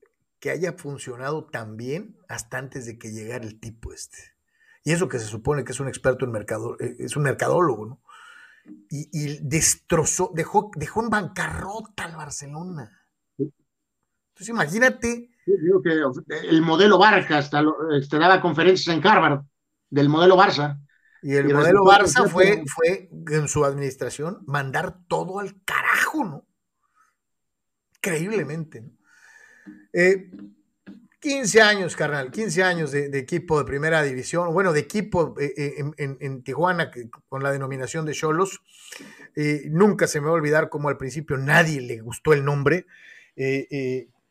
que haya funcionado tan bien hasta antes de que llegara el tipo este. Y eso que se supone que es un experto en mercado, eh, es un mercadólogo, ¿no? Y, destrozó, dejó, dejó en bancarrota al Barcelona. Entonces imagínate. el modelo Barca hasta te este, daba conferencias en Harvard del modelo Barça. Y el modelo Barça fue, fue en su administración mandar todo al carajo, ¿no? Increíblemente, ¿no? 15 eh, años, carnal, 15 años de, equipo de primera división, bueno, de equipo eh, eh, en, Tijuana con la denominación de Cholos. nunca se me va a olvidar como al principio nadie le gustó el nombre.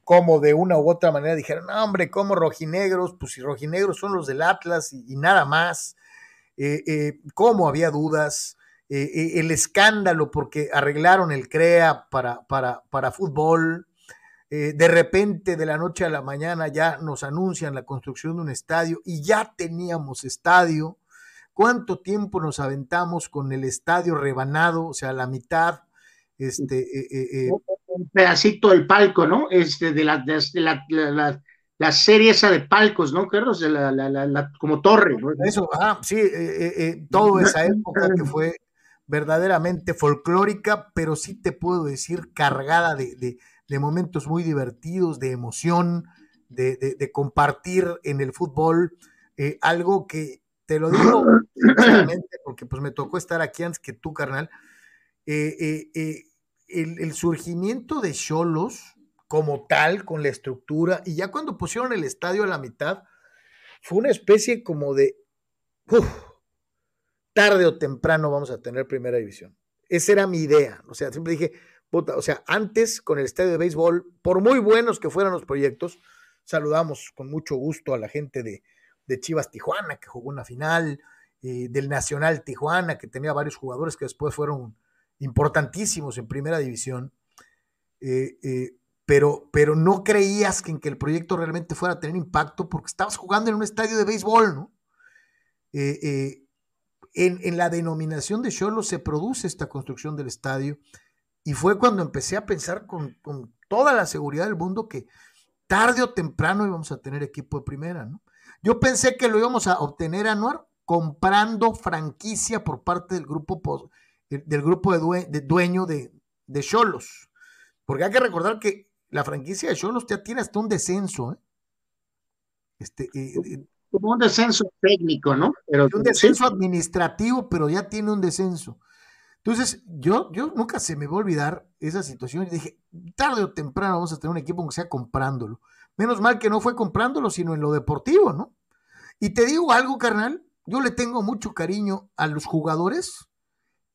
Como de una u otra manera dijeron, no, hombre, como rojinegros, pues si rojinegros son los del Atlas y, nada más. ¿Cómo había dudas? el escándalo porque arreglaron el CREA para, para, para fútbol, eh, de repente, de la noche a la mañana, ya nos anuncian la construcción de un estadio y ya teníamos estadio. ¿Cuánto tiempo nos aventamos con el estadio rebanado, o sea, la mitad? Este, eh, eh, un pedacito del palco, ¿no? Este, de la, de la, la, serie esa de palcos, ¿no, Carlos? De la, como torre. ¿no? Eso, ah, sí, toda esa época que fue verdaderamente folclórica, pero sí te puedo decir cargada de de momentos muy divertidos, de emoción, de, compartir en el fútbol, eh, algo que te lo digo porque pues me tocó estar aquí antes que tú, carnal. Eh, eh, el, surgimiento de Cholos como tal, con la estructura, y ya cuando pusieron el estadio a la mitad, fue una especie como de, tarde o temprano vamos a tener primera división. Esa era mi idea. O sea, siempre dije, o sea, antes con el estadio de béisbol, por muy buenos que fueran los proyectos, saludamos con mucho gusto a la gente de, Chivas Tijuana, que jugó una final, eh, del Nacional Tijuana, que tenía varios jugadores que después fueron importantísimos en primera división. Eh, eh, pero, pero no creías que en que el proyecto realmente fuera a tener impacto porque estabas jugando en un estadio de béisbol, ¿no? en, en, la denominación de Cholo se produce esta construcción del estadio y fue cuando empecé a pensar con, toda la seguridad del mundo que tarde o temprano íbamos a tener equipo de primera, ¿no? Yo pensé que lo íbamos a obtener anual comprando franquicia por parte del grupo, del grupo de, dueño de Cholos. Porque hay que recordar que la franquicia de Cholos ya tiene hasta un descenso. ¿eh? Este, eh, Como un descenso técnico, ¿no? Pero, un descenso administrativo, pero ya tiene un descenso. Entonces, yo, yo nunca se me va a olvidar esa situación. Y dije, tarde o temprano vamos a tener un equipo que sea comprándolo. Menos mal que no fue comprándolo, sino en lo deportivo, ¿no? Y te digo algo, carnal, yo le tengo mucho cariño a los jugadores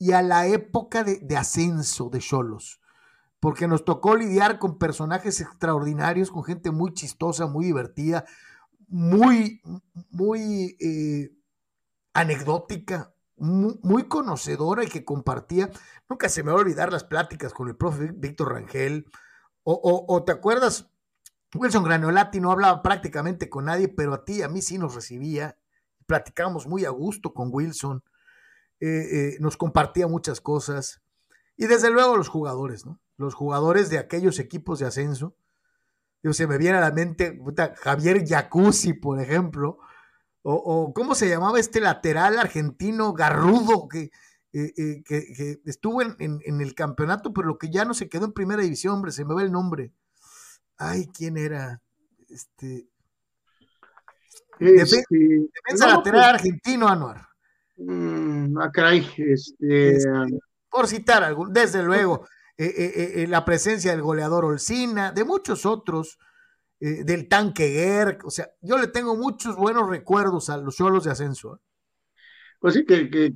y a la época de, ascenso de Cholos, porque nos tocó lidiar con personajes extraordinarios, con gente muy chistosa, muy divertida, muy, muy eh, anecdótica, muy, conocedora y que compartía. Nunca se me va a olvidar las pláticas con el profe Víctor Rangel. O, te acuerdas, Wilson Granolati no hablaba prácticamente con nadie, pero a ti y a mí sí nos recibía. Platicábamos muy a gusto con Wilson. Eh, eh, nos compartía muchas cosas. Y desde luego los jugadores, ¿no? Los jugadores de aquellos equipos de ascenso. Yo, se me viene a la mente Javier Jacuzzi, por ejemplo, o, cómo se llamaba este lateral argentino garrudo que, eh, eh, que, estuvo en, el campeonato, pero lo que ya no se quedó en primera división, hombre, se me va el nombre. Ay, ¿quién era? Este. este defensa, lateral pues, argentino, Anuar. Mm, ah, caray, este, este, por citar algún, desde luego, eh, la presencia del goleador Olcina, de muchos otros eh, del tanque Gerg, o sea, yo le tengo muchos buenos recuerdos a los cholos de ascenso. ¿eh? pues sí, que, que,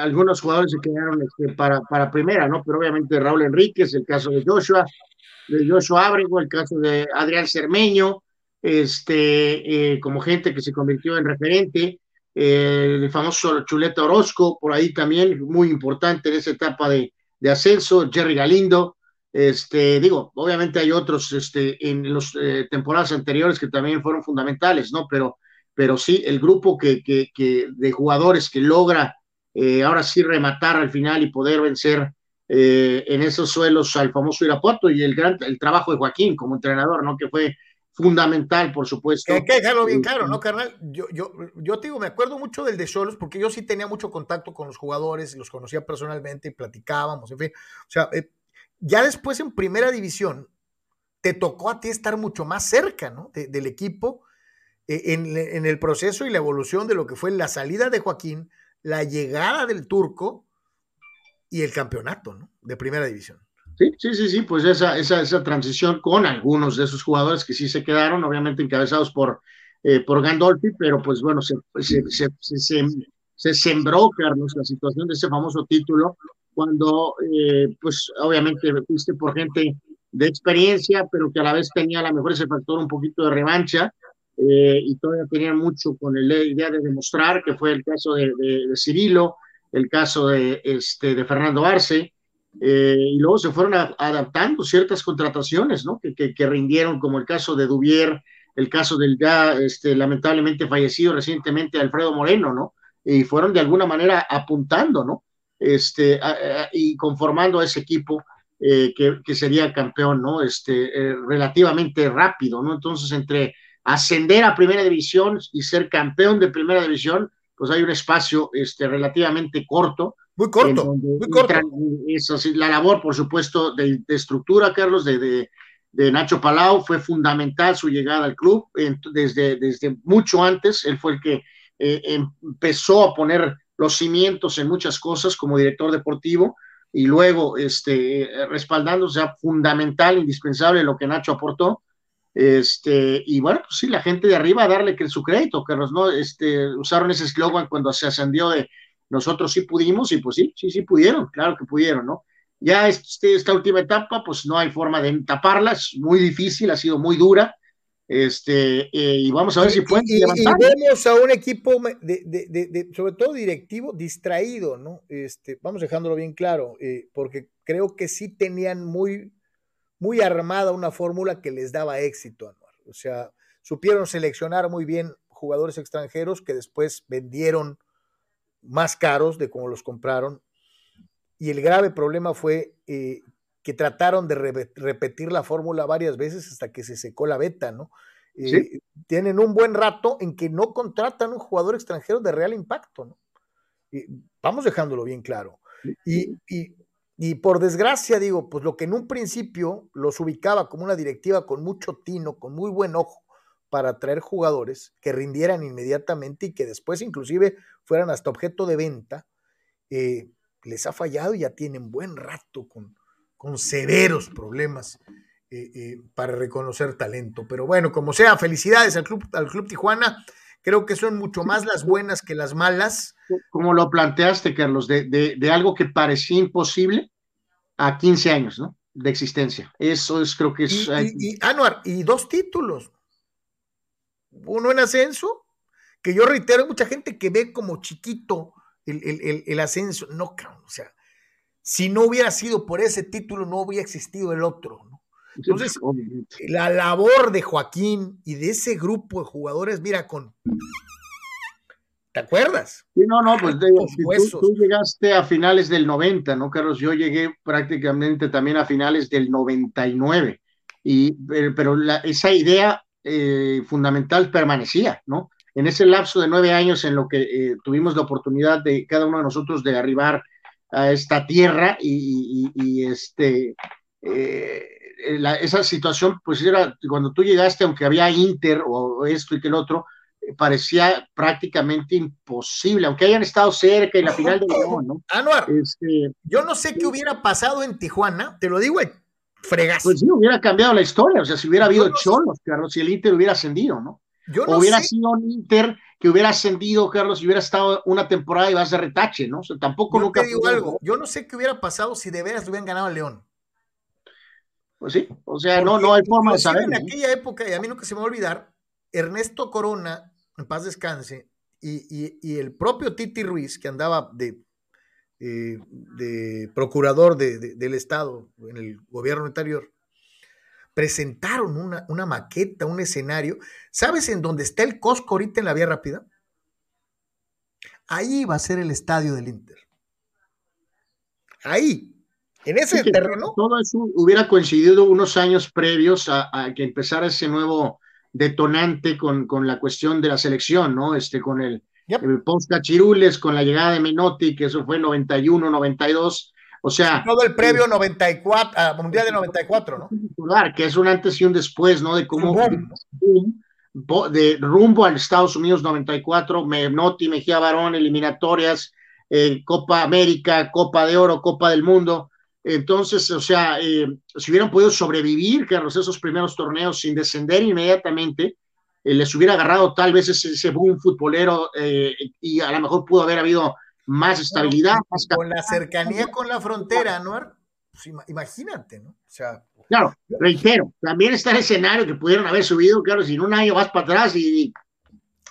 algunos jugadores se quedaron este, para, para primera, ¿no? Pero obviamente Raúl Enríquez, el caso de Joshua, de Joshua Abrego, el caso de Adrián Cermeño, este, eh, como gente que se convirtió en referente, eh, el famoso Chuleta Orozco, por ahí también, muy importante en esa etapa de, ascenso, Jerry Galindo, este, digo, obviamente hay otros este, en las eh, temporadas anteriores que también fueron fundamentales, ¿no? Pero, pero sí, el grupo que, que, que de jugadores que logra ahora sí rematar al final y poder vencer en esos suelos al famoso Irapuato y el gran el trabajo de Joaquín como entrenador, ¿no? Que fue fundamental, por supuesto. Hay que dejarlo bien claro, ¿no, carnal? Yo, yo, yo te digo, me acuerdo mucho del de Solos, porque yo sí tenía mucho contacto con los jugadores, los conocía personalmente y platicábamos, en fin. O sea, eh, ya después en primera división, te tocó a ti estar mucho más cerca, ¿no? del equipo, eh, en, en, el proceso y la evolución de lo que fue la salida de Joaquín, la llegada del turco y el campeonato, ¿no? De primera división. Sí, sí, sí, sí, pues esa, esa, esa transición con algunos de esos jugadores que sí se quedaron, obviamente encabezados por, eh, por Gandolfi, pero pues bueno, se, se, se, se, sembró, Carlos, la situación de ese famoso título, cuando pues pues obviamente fuiste por gente de experiencia, pero que a la vez tenía a lo mejor ese factor un poquito de revancha, eh, y todavía tenían mucho con la idea de demostrar, que fue el caso de, de, de Cirilo, el caso de, este, de Fernando Arce, eh, y luego se fueron adaptando ciertas contrataciones, ¿no? Que, que, rindieron, como el caso de Dubier, el caso del ya este, lamentablemente fallecido recientemente Alfredo Moreno, ¿no? Y fueron de alguna manera apuntando, ¿no? Este, y conformando a ese equipo eh, que, que, sería campeón, ¿no? Este, eh, relativamente rápido, ¿no? Entonces, entre ascender a primera división y ser campeón de primera división, pues hay un espacio este, relativamente corto muy corto, muy corto. Eso sí, la labor, por supuesto, de, estructura, Carlos, de, de, Nacho Palau, fue fundamental su llegada al club desde, desde mucho antes. Él fue el que eh, empezó a poner los cimientos en muchas cosas como director deportivo y luego este, respaldándose a fundamental, indispensable lo que Nacho aportó. Este, y bueno, pues sí, la gente de arriba a darle que su crédito, Carlos, ¿no? Este, usaron ese eslogan cuando se ascendió de nosotros sí pudimos y pues sí, sí, sí pudieron, claro que pudieron, ¿no? Ya este, esta última etapa, pues no hay forma de taparla, es muy difícil, ha sido muy dura, este, eh, y vamos a ver si pueden y, levantar. Y vemos a un equipo, de, de, de, sobre todo directivo, distraído, ¿no? Este, vamos dejándolo bien claro, eh, porque creo que sí tenían muy, muy armada una fórmula que les daba éxito, Anuar. O sea, supieron seleccionar muy bien jugadores extranjeros que después vendieron más caros de como los compraron. Y el grave problema fue eh, que trataron de repetir la fórmula varias veces hasta que se secó la beta, ¿no? Eh, tienen un buen rato en que no contratan un jugador extranjero de real impacto, ¿no? vamos dejándolo bien claro. Y, y, y, por desgracia, digo, pues lo que en un principio los ubicaba como una directiva con mucho tino, con muy buen ojo, para atraer jugadores que rindieran inmediatamente y que después inclusive fueran hasta objeto de venta, eh, les ha fallado y ya tienen buen rato con, con severos problemas eh, eh, para reconocer talento. Pero bueno, como sea, felicidades al Club, al club Tijuana. Creo que son mucho más las buenas que las malas. Como lo planteaste, Carlos, de, de, algo que parecía imposible a 15 años, ¿no? De existencia. Eso es, creo que es. Y, y, Anuar, y dos títulos uno en ascenso, que yo reitero, hay mucha gente que ve como chiquito el, ascenso. No, o sea, si no hubiera sido por ese título, no hubiera existido el otro. Entonces, la labor de Joaquín y de ese grupo de jugadores, mira, con. ¿Te acuerdas? Sí, no, no, pues tú, tú, llegaste a finales del 90, ¿no, Carlos? Yo llegué prácticamente también a finales del 99. Y, pero la, esa idea eh, fundamental permanecía, ¿no? En ese lapso de nueve años en lo que eh, tuvimos la oportunidad de cada uno de nosotros de arribar a esta tierra y, este, eh, esa situación, pues era cuando tú llegaste, aunque había Inter o esto y que el otro, parecía prácticamente imposible, aunque hayan estado cerca y la final de León, ¿no? Anuar, este, yo no sé qué hubiera pasado en Tijuana, te lo digo fregas. Pues sí, hubiera cambiado la historia, o sea, si hubiera habido Cholos, claro, si el Inter hubiera ascendido, ¿no? Yo no hubiera sido un Inter que hubiera ascendido, Carlos, y hubiera estado una temporada y vas de retache, ¿no? O sea, tampoco Yo nunca. te digo algo, yo no sé qué hubiera pasado si de veras hubieran ganado a León. Pues sí, o sea, no, no hay forma de saber. En aquella época, y a mí nunca se me va a olvidar, Ernesto Corona, en paz descanse, y, y- y el propio Titi Ruiz, que andaba de, eh, de procurador de- de- del Estado en el gobierno anterior, presentaron una, una maqueta, un escenario. ¿Sabes en dónde está el Costco ahorita en la vía rápida? Ahí va a ser el estadio del Inter. Ahí, en ese Sí, terreno. Todo eso hubiera coincidido unos años previos a, a que empezara ese nuevo detonante con, con la cuestión de la selección, ¿no? Este, con el, Yep. el post Cachirules, con la llegada de Menotti, que eso fue 91, 92. O sea, Todo el previo 94, ah, Mundial de 94, ¿no? que es un antes y un después, ¿no? De cómo boom, de rumbo al Estados Unidos 94, Menotti, Mejía Barón, eliminatorias, eh, Copa América, Copa de Oro, Copa del Mundo. Entonces, o sea, eh, si hubieran podido sobrevivir, Carlos, esos primeros torneos sin descender inmediatamente, eh, les hubiera agarrado tal vez ese, ese boom futbolero eh, y a lo mejor pudo haber habido más estabilidad, más Con la cercanía con la frontera, ¿no? Pues ima- imagínate, ¿no? O sea, Claro, reitero, también está el escenario que pudieron haber subido, claro, si en un año vas para atrás y,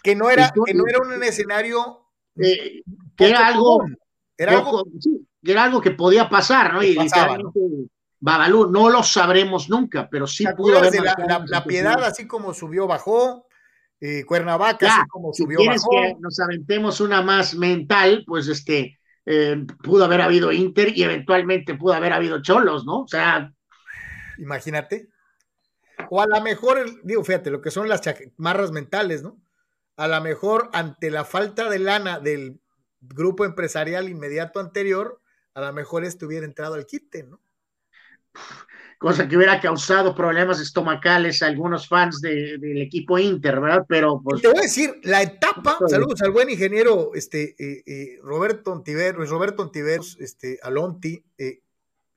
que no era, que no era un escenario que era algo, común, era algo sí, era algo que podía pasar, ¿no? Y pasaba, literalmente, Babalú, no lo sabremos nunca, pero sí ¿Te pudo haber de la, piedad, así como subió, bajó? eh, Cuernavaca, Ya, así como subió, bajó. que nos aventemos una más mental, pues este, eh, pudo haber habido Inter y eventualmente pudo haber habido Cholos, ¿no? O sea, Imagínate. O a lo mejor, digo, fíjate, lo que son las marras mentales, ¿no? A lo mejor ante la falta de lana del grupo empresarial inmediato anterior, a lo mejor esto hubiera entrado al quite, ¿no? cosa que hubiera causado problemas estomacales a algunos fans de- del equipo Inter, ¿verdad? Pero pues Te voy a decir, la etapa, saludos al buen ingeniero este, eh, eh, Roberto Ontiveros, Roberto Ontiveros, este, Alonti, eh,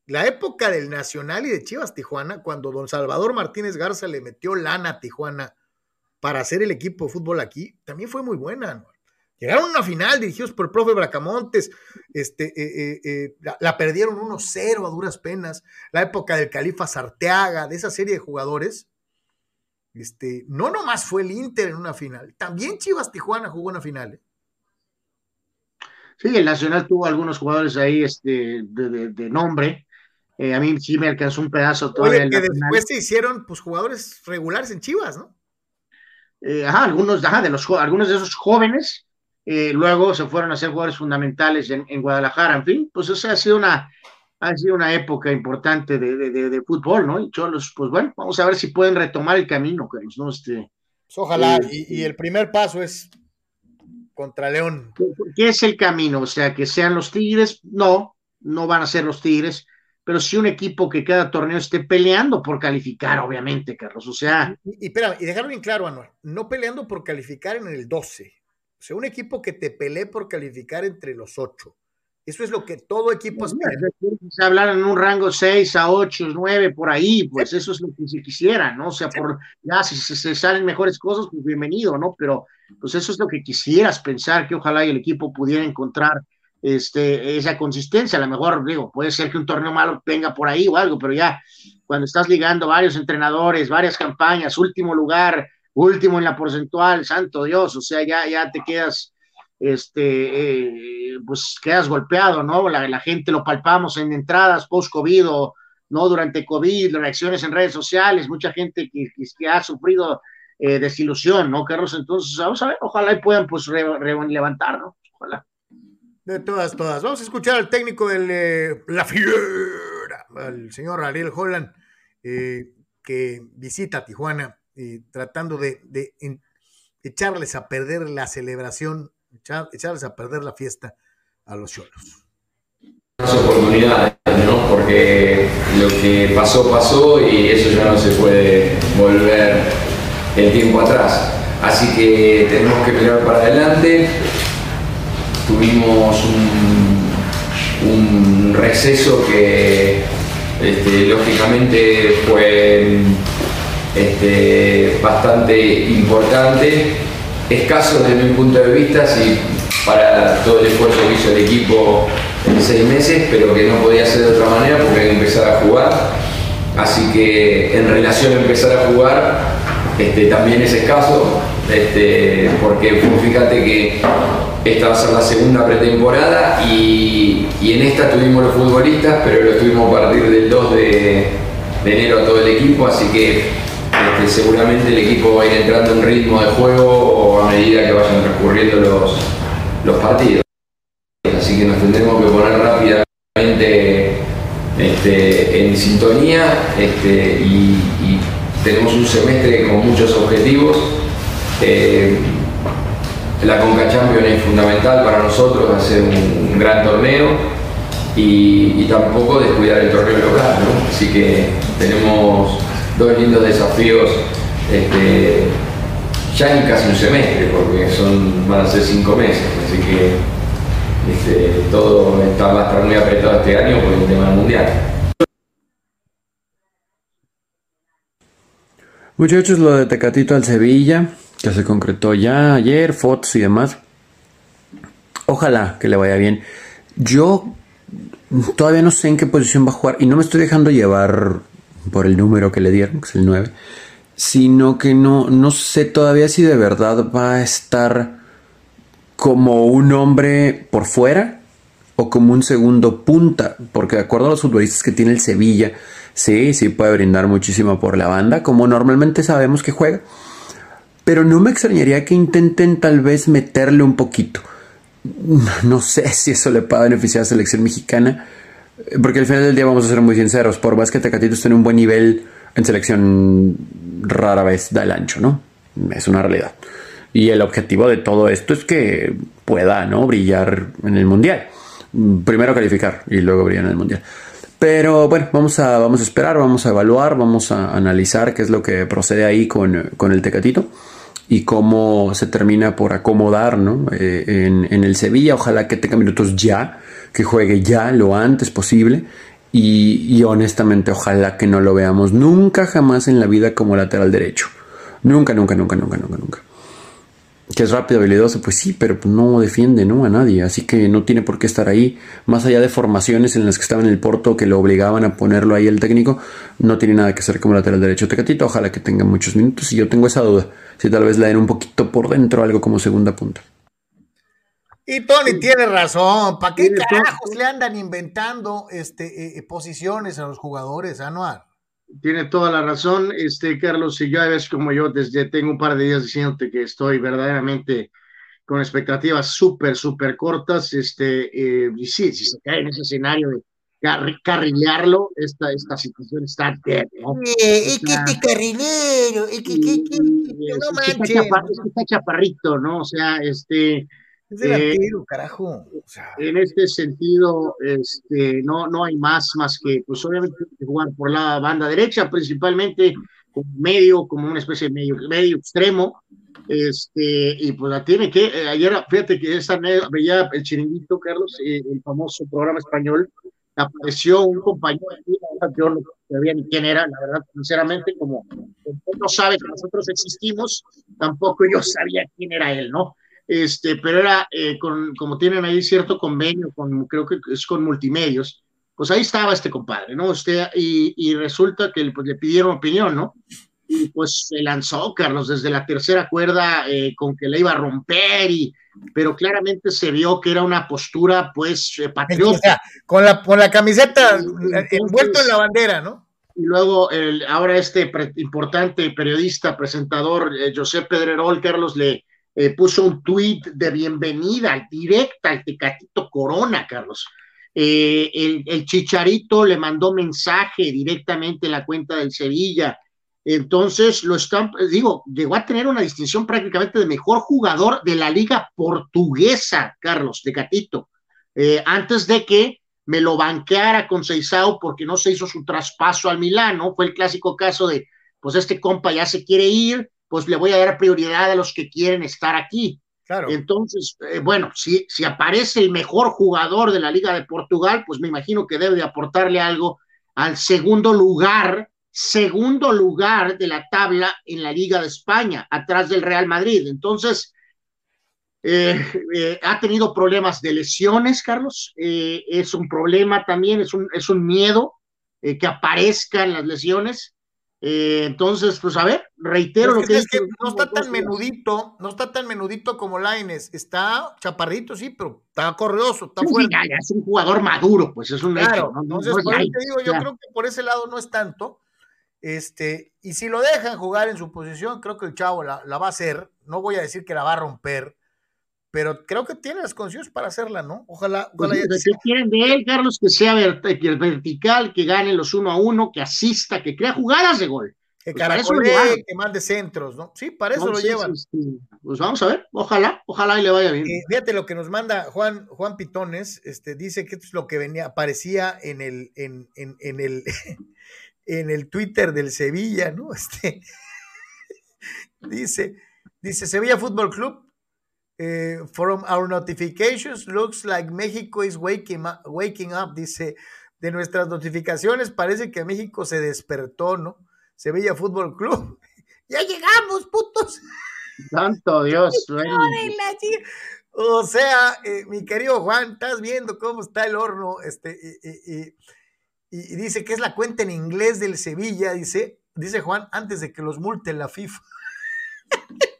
la época del Nacional y de Chivas Tijuana, cuando don Salvador Martínez Garza le metió lana a Tijuana para hacer el equipo de fútbol aquí, también fue muy buena. ¿no? Llegaron a una final dirigidos por el profe Bracamontes, este, eh, eh, eh, la, la perdieron 1-0 a duras penas, la época del Califa Sarteaga, de esa serie de jugadores, este, no nomás fue el Inter en una final, también Chivas Tijuana jugó una final. ¿eh? sí, el Nacional tuvo algunos jugadores ahí este, de, de- de nombre. A mí sí me alcanzó un pedazo todavía Oye, que después se hicieron pues jugadores regulares en Chivas, ¿no? Ajá, algunos, ajá, de los, algunos de esos jóvenes eh, luego se fueron a ser jugadores fundamentales en, en Guadalajara. En fin, pues esa ha sido una, ha sido una época importante de, de- de- de fútbol, ¿no? Y Cholos, pues bueno, vamos a ver si pueden retomar el camino, Carlos, ¿no? Este, Pues, ojalá, Sí. y, y el primer paso es contra León. ¿Qué es el camino? O sea, que sean los Tigres, no, no van a ser los Tigres, pero sí un equipo que cada torneo esté peleando por calificar, obviamente, Carlos. O sea, Y, y espérame, y dejarlo bien claro, Anuar, no peleando por calificar en el 12. Sea, un equipo que te pelee por calificar entre los 8. Eso es lo que todo equipo aspira. se hablar en un rango 6 a 8, 9, por ahí, pues eso es lo que se quisiera, ¿no? O sea, por ya si se, se salen mejores cosas, pues bienvenido, ¿no? Pero pues eso es lo que quisieras pensar, que ojalá y el equipo pudiera encontrar este, esa consistencia. A lo mejor, digo, puede ser que un torneo malo venga por ahí o algo, pero ya cuando estás ligando varios entrenadores, varias campañas, último lugar, último en la porcentual, santo Dios, o sea, ya, ya te quedas, este, eh, pues quedas golpeado, ¿no? La, gente lo palpamos en entradas post-COVID no durante COVID, reacciones en redes sociales, mucha gente que, que, ha sufrido eh, desilusión, ¿no, Carlos? Entonces, vamos a ver, ojalá y puedan pues re, levantar, ¿no? Ojalá. De todas, todas. Vamos a escuchar al técnico de eh, La Fiera, al señor Ariel Holland, eh, que visita Tijuana, eh, tratando de, de echarles a perder la celebración, echar, echarles a perder la fiesta a los cholos. oportunidades, ¿no? Porque lo que pasó, pasó y eso ya no se puede volver el tiempo atrás. Así que tenemos que mirar para adelante. Tuvimos un, un receso que este, lógicamente fue este, bastante importante escaso desde mi punto de vista, si para todo el esfuerzo que hizo el equipo en seis meses, pero que no podía ser de otra manera porque hay que empezar a jugar. Así que en relación a empezar a jugar, este, también es escaso, este, porque fíjate que esta va a ser la segunda pretemporada y, en esta tuvimos los futbolistas, pero lo tuvimos a partir del 2 de, enero a todo el equipo, así que seguramente el equipo va a ir entrando en ritmo de juego a medida que vayan transcurriendo los, los partidos. Así que nos tendremos que poner rápidamente este, en sintonía este, y, tenemos un semestre con muchos objetivos. Eh, la Conca Champions es fundamental para nosotros, hacer un gran torneo y, tampoco descuidar el torneo local. Así que tenemos dos lindos desafíos este, ya en casi un semestre, porque son, van a ser cinco meses. Así que este, todo está, va a estar muy apretado este año por el tema mundial. Muchachos, lo de Tecatito al Sevilla, que se concretó ya ayer, fotos y demás. Ojalá que le vaya bien. Yo todavía no sé en qué posición va a jugar y no me estoy dejando llevar por el número que le dieron, que es el 9, sino que no, no sé todavía si de verdad va a estar como un hombre por fuera o como un segundo punta, porque de acuerdo a los futbolistas que tiene el Sevilla, sí, sí puede brindar muchísimo por la banda, como normalmente sabemos que juega, pero no me extrañaría que intenten tal vez meterle un poquito. No sé si eso le va a beneficiar a la selección mexicana, porque al final del día vamos a ser muy sinceros, por más que Tecatito esté en un buen nivel en selección, rara vez da el ancho, ¿no? Es una realidad. Y el objetivo de todo esto es que pueda ¿no? brillar en el Mundial. Primero calificar y luego brillar en el Mundial. Pero bueno, vamos a, vamos a esperar, vamos a evaluar, vamos a analizar qué es lo que procede ahí con, con el Tecatito y cómo se termina por acomodar ¿no? Eh, en, el Sevilla. Ojalá que tenga minutos ya, que juegue ya lo antes posible. Y, honestamente, ojalá que no lo veamos nunca jamás en la vida como lateral derecho. Nunca, nunca, nunca, nunca, nunca, nunca que es rápido, habilidoso, pues sí, pero no defiende ¿no? a nadie, así que no tiene por qué estar ahí. Más allá de formaciones en las que estaba en el Porto que lo obligaban a ponerlo ahí el técnico, no tiene nada que hacer como lateral derecho Tecatito. Ojalá que tenga muchos minutos y yo tengo esa duda, si tal vez le den un poquito por dentro algo como segunda punta. Y Tony tiene razón, ¿para qué carajos le andan inventando este, eh, eh, posiciones a los jugadores, Anual? Tiene toda la razón, este Carlos, si ya ves como yo desde tengo un par de días diciéndote que estoy verdaderamente con expectativas súper, súper cortas, este, eh, y sí, si se cae en ese escenario de carrilearlo, esta, esta situación está dead, ¿no? es que este carrilero, es que, que, que, no manches. Está, chaparrito, ¿no? O sea, este, es delantero, eh, carajo. En este sentido, este, no, no hay más, más que, pues obviamente, jugar por la banda derecha, principalmente como medio, como una especie de medio, medio extremo. Este, y pues la tiene que, eh, ayer, fíjate que esa veía el chiringuito, Carlos, eh, el famoso programa español, apareció un compañero, yo no sabía ni quién era, la verdad, sinceramente, como no sabe que nosotros existimos, tampoco yo sabía quién era él, ¿no? Este, pero era eh, con, como tienen ahí cierto convenio, con, creo que es con multimedios, pues ahí estaba este compadre, ¿no? Usted, y, y resulta que pues, le pidieron opinión, ¿no? Y pues se lanzó, Carlos, desde la tercera cuerda eh, con que le iba a romper, y, pero claramente se vio que era una postura, pues, eh, patriótica. con, la, con la camiseta envuelto en la bandera, ¿no? Y luego, el, ahora este importante periodista, presentador, José Pedrerol, Carlos, le, eh, puso un tuit de bienvenida directa al Tecatito Corona, Carlos. Eh, el, Chicharito le mandó mensaje directamente en la cuenta del Sevilla. Entonces, lo están, digo, llegó a tener una distinción prácticamente de mejor jugador de la liga portuguesa, Carlos Tecatito, eh, antes de que me lo banqueara con Seisao porque no se hizo su traspaso al Milano. Fue el clásico caso de, pues este compa ya se quiere ir, pues le voy a dar prioridad a los que quieren estar aquí. Claro. Entonces, eh, bueno, si, si aparece el mejor jugador de la Liga de Portugal, pues me imagino que debe de aportarle algo al segundo lugar, segundo lugar de la tabla en la Liga de España, atrás del Real Madrid. Entonces, Eh, eh, ha tenido problemas de lesiones, Carlos. Es un problema también, es un, es un miedo que aparezcan las lesiones. Entonces, pues a ver, reitero lo que, es que no está tan menudito, no está tan menudito como Laines, está chaparrito, sí, pero está corrioso, está fuerte. es un jugador maduro, pues es un claro, Entonces, por eso te digo, yo creo que por ese lado no es tanto. Este, y si lo dejan jugar en su posición, creo que el chavo la, la va a hacer. No voy a decir que la va a romper, pero creo que tiene las condiciones para hacerla, ¿no? Ojalá. Pues ¿Qué quieren de él, Carlos? Que sea vertical, que gane los uno a uno, que asista, que crea jugadas de gol. Que pues que mande centros, ¿no? Sí, para eso lo llevan. Este, pues vamos a ver, ojalá, ojalá y le vaya bien. Eh, fíjate lo que nos manda Juan, Juan Pitones, este, dice que esto es lo que venía, aparecía en el, en, en, en el, en el Twitter del Sevilla, ¿no? Este, dice, dice Sevilla Fútbol Club eh, from our notifications, looks like México is waking up, waking up, dice, de nuestras notificaciones parece que México se despertó, ¿no? Sevilla Fútbol Club. ya llegamos, putos. Santo Dios. o sea, eh, mi querido Juan, estás viendo cómo está el horno, este, y, y, dice que es la cuenta en inglés del Sevilla, dice, dice Juan, antes de que los multe la FIFA.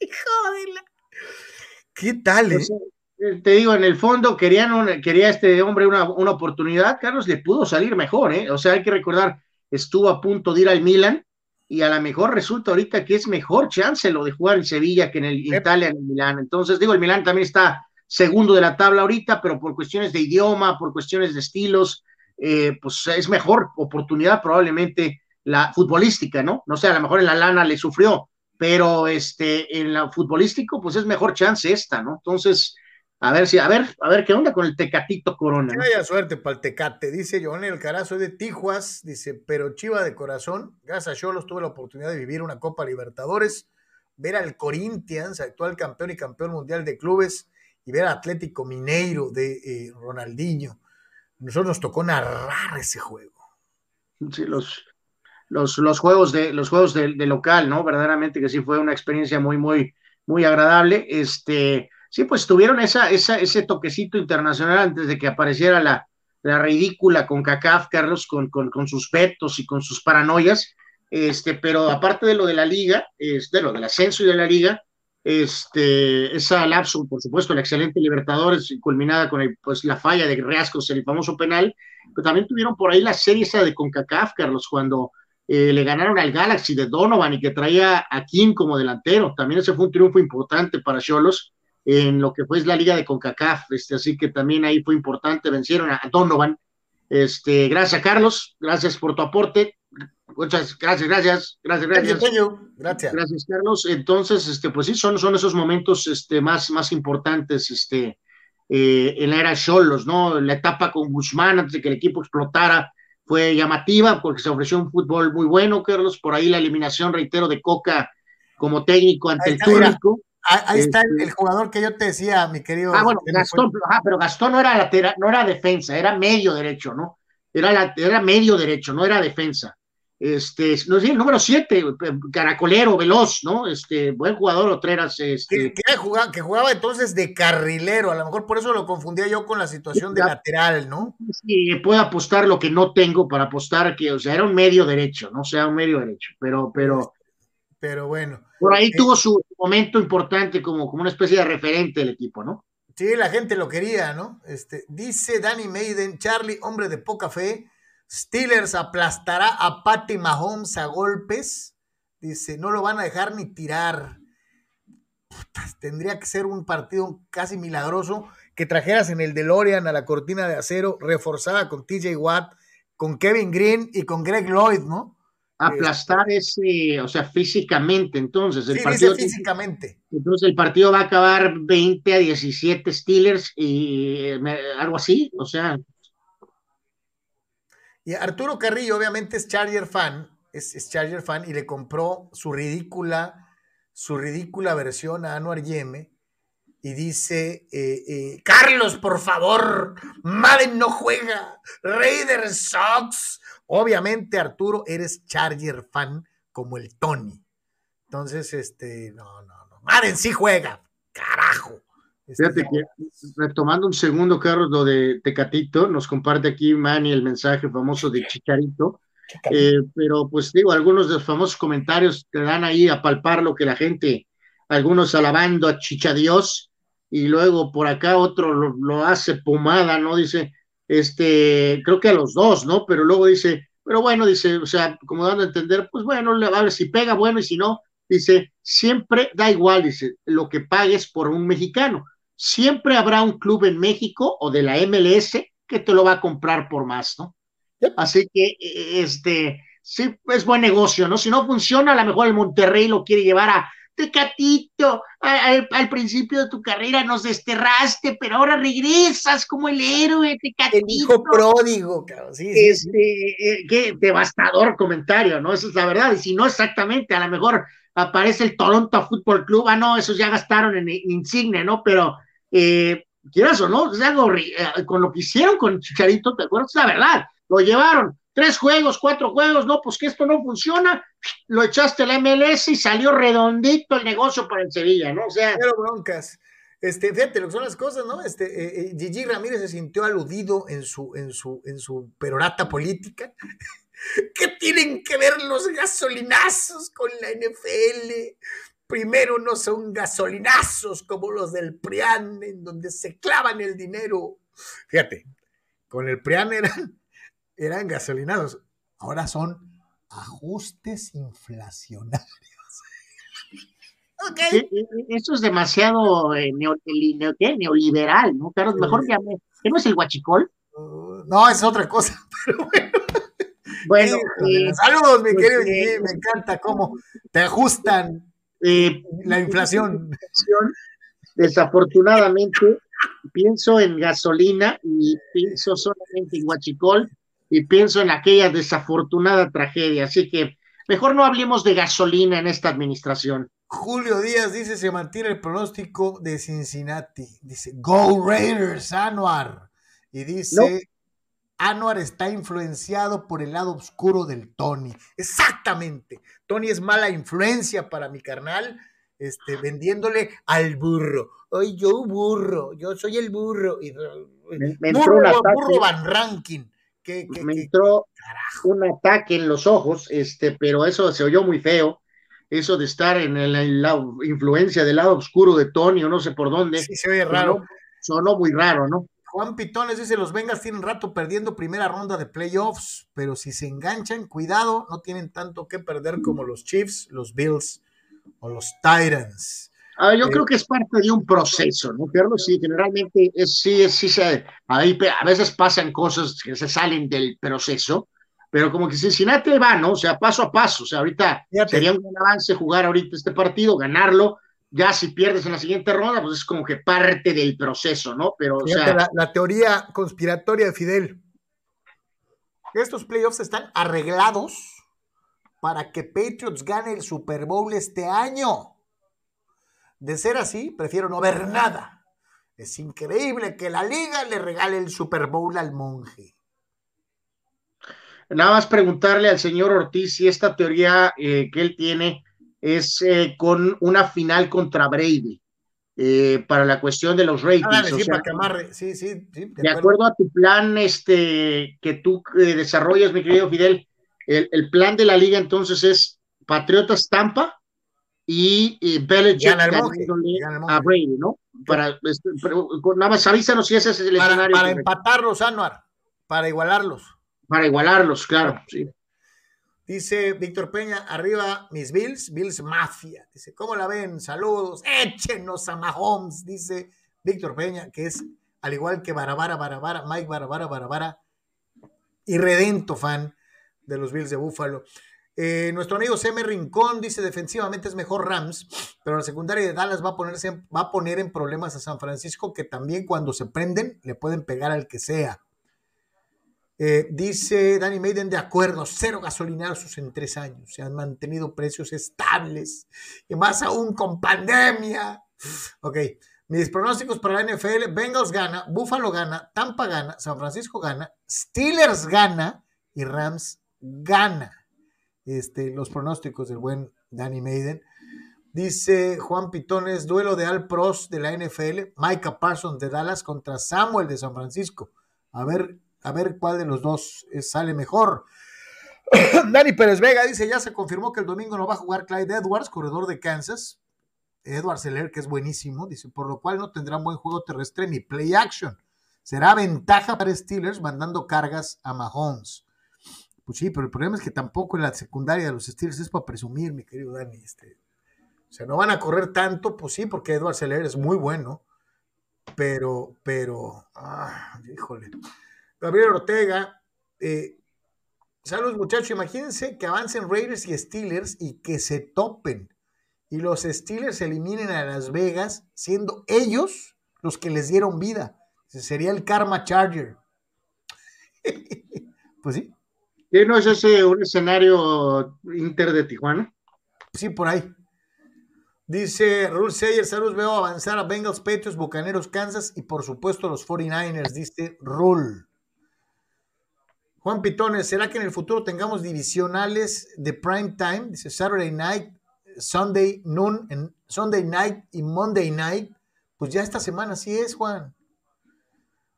Joder. ¿Qué tal, eh? eh? Te digo, en el fondo querían quería este hombre una, una, oportunidad, Carlos le pudo salir mejor, ¿eh? O sea, hay que recordar, estuvo a punto de ir al Milan y a lo mejor resulta ahorita que es mejor chance lo de jugar en Sevilla que en el Italia, en el Milán. Entonces, digo, el Milán también está segundo de la tabla ahorita, pero por cuestiones de idioma, por cuestiones de estilos, eh, pues es mejor oportunidad probablemente la futbolística, ¿no? No sé, a lo mejor en la lana le sufrió, pero este, en la futbolístico, pues es mejor chance esta, ¿no? Entonces, a ver si, a ver, a ver qué onda con el Tecatito Corona. Que vaya suerte para el Tecate, dice Joan El Carazo de Tijuas, dice, pero Chiva de corazón, gracias a Cholos tuve la oportunidad de vivir una Copa Libertadores, ver al Corinthians, actual campeón y campeón mundial de clubes, y ver al Atlético Mineiro de eh, Ronaldinho. Nosotros nos tocó narrar ese juego. Sí, los, los, los juegos de los juegos de, local, ¿no? Verdaderamente que sí fue una experiencia muy, muy, muy agradable. Este, sí, pues tuvieron esa, esa, ese toquecito internacional antes de que apareciera la, la ridícula con CACAF, Carlos, con, con, sus petos y con sus paranoias. Este, pero aparte de lo de la liga, de lo del ascenso y de la liga, este, esa lapso, por supuesto, la excelente Libertadores, culminada con el, pues, la falla de Reascos, el famoso penal, pero también tuvieron por ahí la serie esa de CONCACAF, Carlos, cuando eh, le ganaron al Galaxy de Donovan y que traía a Kim como delantero. También ese fue un triunfo importante para Cholos en lo que fue la liga de CONCACAF, este, así que también ahí fue importante, vencieron a Donovan. Este, gracias Carlos, gracias por tu aporte. Muchas gracias, gracias, gracias, gracias. Gracias. Gracias, Carlos. Entonces, este, pues sí, son, son esos momentos este, más, más importantes este, eh, en la era Cholos, ¿no? La etapa con Guzmán antes de que el equipo explotara, fue llamativa porque se ofreció un fútbol muy bueno, Carlos, por ahí la eliminación, reitero, de Coca como técnico ante el Túrico. Ahí está el, este jugador que yo te decía, mi querido. Ah, bueno, Gastón, pero Gastón no era lateral, no era defensa, era medio derecho, ¿no? Era, era medio derecho, no era defensa este, no sé, el número 7, caracolero, veloz, ¿no? Este, buen jugador, Otreras. Este. Que, jugaba, que jugaba entonces de carrilero, a lo mejor por eso lo confundía yo con la situación de lateral, ¿no? Sí, puedo apostar lo que no tengo para apostar que, o sea, era un medio derecho, ¿no? O sea, un medio derecho, pero, pero. Pero bueno. Por ahí eh, tuvo su momento importante como, como una especie de referente del equipo, ¿no? Sí, la gente lo quería, ¿no? Este, dice Danny Maiden, Charlie, hombre de poca fe Steelers aplastará a Patty Mahomes a golpes. Dice, no lo van a dejar ni tirar. tendría que ser un partido casi milagroso que trajeras en el DeLorean a la cortina de acero reforzada con TJ Watt, con Kevin Green y con Greg Lloyd, ¿no? Aplastar ese, o sea, físicamente, entonces. El partido, físicamente. Entonces el partido va a acabar 20 a 17 Steelers y eh, algo así, o sea. Y Arturo Carrillo, obviamente, es Charger fan, es, Charger fan y le compró su ridícula, su ridícula versión a Anuar Yeme y dice: eh, eh, Carlos, por favor, Madden no juega, Raiders Sox. Obviamente, Arturo, eres Charger fan como el Tony. Entonces, este, no, no, no. Madden sí juega. carajo. Este, Fíjate que, retomando un segundo, Carlos, lo de Tecatito, nos comparte aquí Manny el mensaje famoso de Chicharito. Eh, pero pues digo, algunos de los famosos comentarios te dan ahí a palpar lo que la gente, algunos alabando a Chichadios, y luego por acá otro lo, lo, hace pomada, ¿no? Dice, este, creo que a los dos, ¿no? Pero luego dice, pero bueno, dice, o sea, como dando a entender, pues bueno, a ver si pega, bueno, y si no, dice, siempre da igual, dice, lo que pagues por un mexicano siempre habrá un club en México o de la MLS que te lo va a comprar por más, ¿no? Así que, e, este, sí, es buen negocio, ¿no? Si no funciona, a lo mejor el Monterrey lo quiere llevar a Tecatito, al, principio de tu carrera nos desterraste, pero ahora regresas como el héroe, Tecatito. El hijo pródigo, cabrón. Sí, sí, este, eh, qué devastador comentario, ¿no? Esa es la verdad. Y si no exactamente, a lo mejor aparece el Toronto Football Club, ah, no, esos ya gastaron en, en Insigne, ¿no? Pero eh, quieras o no, eh, con lo que hicieron con Chicharito, ¿te acuerdas? La verdad, lo llevaron tres juegos, cuatro juegos, no, pues que esto no funciona, lo echaste al MLS y salió redondito el negocio para el Sevilla, ¿no? O sea. Pero broncas. Este, fíjate lo que son las cosas, ¿no? Este, eh, eh, Gigi Ramírez se sintió aludido en su, en su, en su perorata política. ¿Qué tienen que ver los gasolinazos con la NFL? Primero no son gasolinazos como los del PRIAN, en donde se clavan el dinero. Fíjate, con el PRIAN eran, eran gasolinazos, ahora son ajustes inflacionarios. Okay. Eso es demasiado eh, neoliberal, ¿no? Carlos, mejor llame. ¿Qué no es el guachicol? Uh, no, es otra cosa, pero bueno. Bueno, eh, saludos, mi querido eh, me encanta cómo te ajustan eh, la inflación. Desafortunadamente, pienso en gasolina y pienso solamente en Huachicol y pienso en aquella desafortunada tragedia. Así que mejor no hablemos de gasolina en esta administración. Julio Díaz dice: se mantiene el pronóstico de Cincinnati. Dice: Go Raiders, Anuar. Y dice: Anuar está influenciado por el lado oscuro del Tony. Exactamente. Tony es mala influencia para mi carnal, este, vendiéndole al burro. Oye, yo burro, yo soy el burro. Y, me, entró un burro Van Ranking. me entró un ataque en los ojos, este, pero eso se oyó muy feo. Eso de estar en, la influencia del lado oscuro de Tony, o no sé por dónde. Sí, se oye raro. sonó muy raro, ¿no? Juan Pitones dice, los Vengas tienen rato perdiendo primera ronda de playoffs, pero si se enganchan, cuidado, no tienen tanto que perder como los Chiefs, los Bills o los Titans. Ah, yo eh, creo que es parte de un proceso, ¿no, Carlos? Sí, generalmente es, sí, es, sí, se, ahí a veces pasan cosas que se salen del proceso, pero como que Cincinnati va, ¿no? O sea, paso a paso, o sea, ahorita sería un avance jugar ahorita este partido, ganarlo, ya si pierdes en la siguiente ronda, pues es como que parte del proceso, ¿no? Pero, o sea, la, teoría conspiratoria de Fidel. Estos playoffs están arreglados para que Patriots gane el Super Bowl este año. De ser así, prefiero no ver nada. Es increíble que la liga le regale el Super Bowl al monje. Nada más preguntarle al señor Ortiz si esta teoría eh, que él tiene es eh, con una final contra Brady. Eh, para la cuestión de los ratings. de, acuerdo. a tu plan este, que tú eh, desarrollas, mi querido Fidel, el, plan de la liga entonces es Patriotas Tampa y, Belichick a Brady, ¿no? Para, este, nada más avísanos si ese es el escenario. Para empatarlos, Anuar, para igualarlos. Para igualarlos, claro, sí. Dice Víctor Peña, arriba mis Bills, Bills Mafia. Dice, ¿cómo la ven? Saludos, échenos a Mahomes, dice Víctor Peña, que es al igual que Barabara, Barabara, Mike Barabara, Barabara, y redento fan de los Bills de Búfalo. Eh, nuestro amigo Seme Rincón dice, defensivamente es mejor Rams, pero la secundaria de Dallas va a, ponerse, va a poner en problemas a San Francisco, que también cuando se prenden le pueden pegar al que sea. Eh, dice Danny Maiden, de acuerdo, cero gasolineros en tres años. Se han mantenido precios estables y más aún con pandemia. Ok, mis pronósticos para la NFL: Bengals gana, Buffalo gana, Tampa gana, San Francisco gana, Steelers gana y Rams gana. Este, los pronósticos del buen Danny Maiden. Dice Juan Pitones, duelo de Al Pros de la NFL, Micah Parsons de Dallas contra Samuel de San Francisco. A ver, a ver cuál de los dos eh, sale mejor. Dani Pérez Vega dice, ya se confirmó que el domingo no va a jugar Clyde Edwards, corredor de Kansas. Edwards Seller, que es buenísimo, dice, por lo cual no tendrá buen juego terrestre ni play action. Será ventaja para Steelers mandando cargas a Mahomes. Pues sí, pero el problema es que tampoco en la secundaria de los Steelers es para presumir, mi querido Dani. Este, o sea, no van a correr tanto, pues sí, porque Edward Seller es muy bueno, pero, pero, ah, híjole. Gabriel Ortega, eh, saludos muchachos, imagínense que avancen Raiders y Steelers y que se topen y los Steelers eliminen a Las Vegas, siendo ellos los que les dieron vida. Sería el Karma Charger. pues sí. ¿Qué no es ese un escenario Inter de Tijuana? Sí, por ahí. Dice Rule Sayer, saludos, veo avanzar a Bengals, Patriots, Bucaneros, Kansas y por supuesto los 49ers, dice Rule. Juan Pitones, ¿será que en el futuro tengamos divisionales de prime time? Dice Saturday night, Sunday noon, Sunday night y Monday night. Pues ya esta semana sí es, Juan.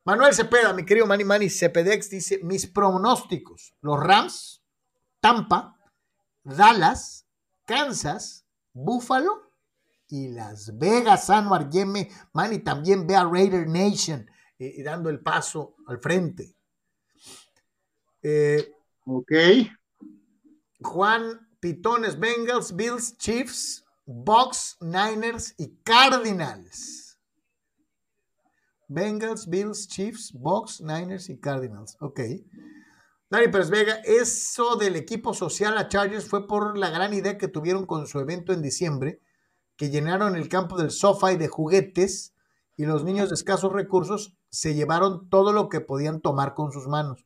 Manuel Cepeda, mi querido Manny Manny Cepedex, dice: Mis pronósticos: los Rams, Tampa, Dallas, Kansas, Buffalo y Las Vegas, Anuar Yeme, Manny también ve a Raider Nation eh, dando el paso al frente. Eh, ok. Juan Pitones, Bengals, Bills, Chiefs, Bucks, Niners y Cardinals. Bengals, Bills, Chiefs, Bucks, Niners y Cardinals. Ok. Dani Pérez Vega, eso del equipo social a Chargers fue por la gran idea que tuvieron con su evento en diciembre que llenaron el campo del sofá y de juguetes y los niños de escasos recursos se llevaron todo lo que podían tomar con sus manos.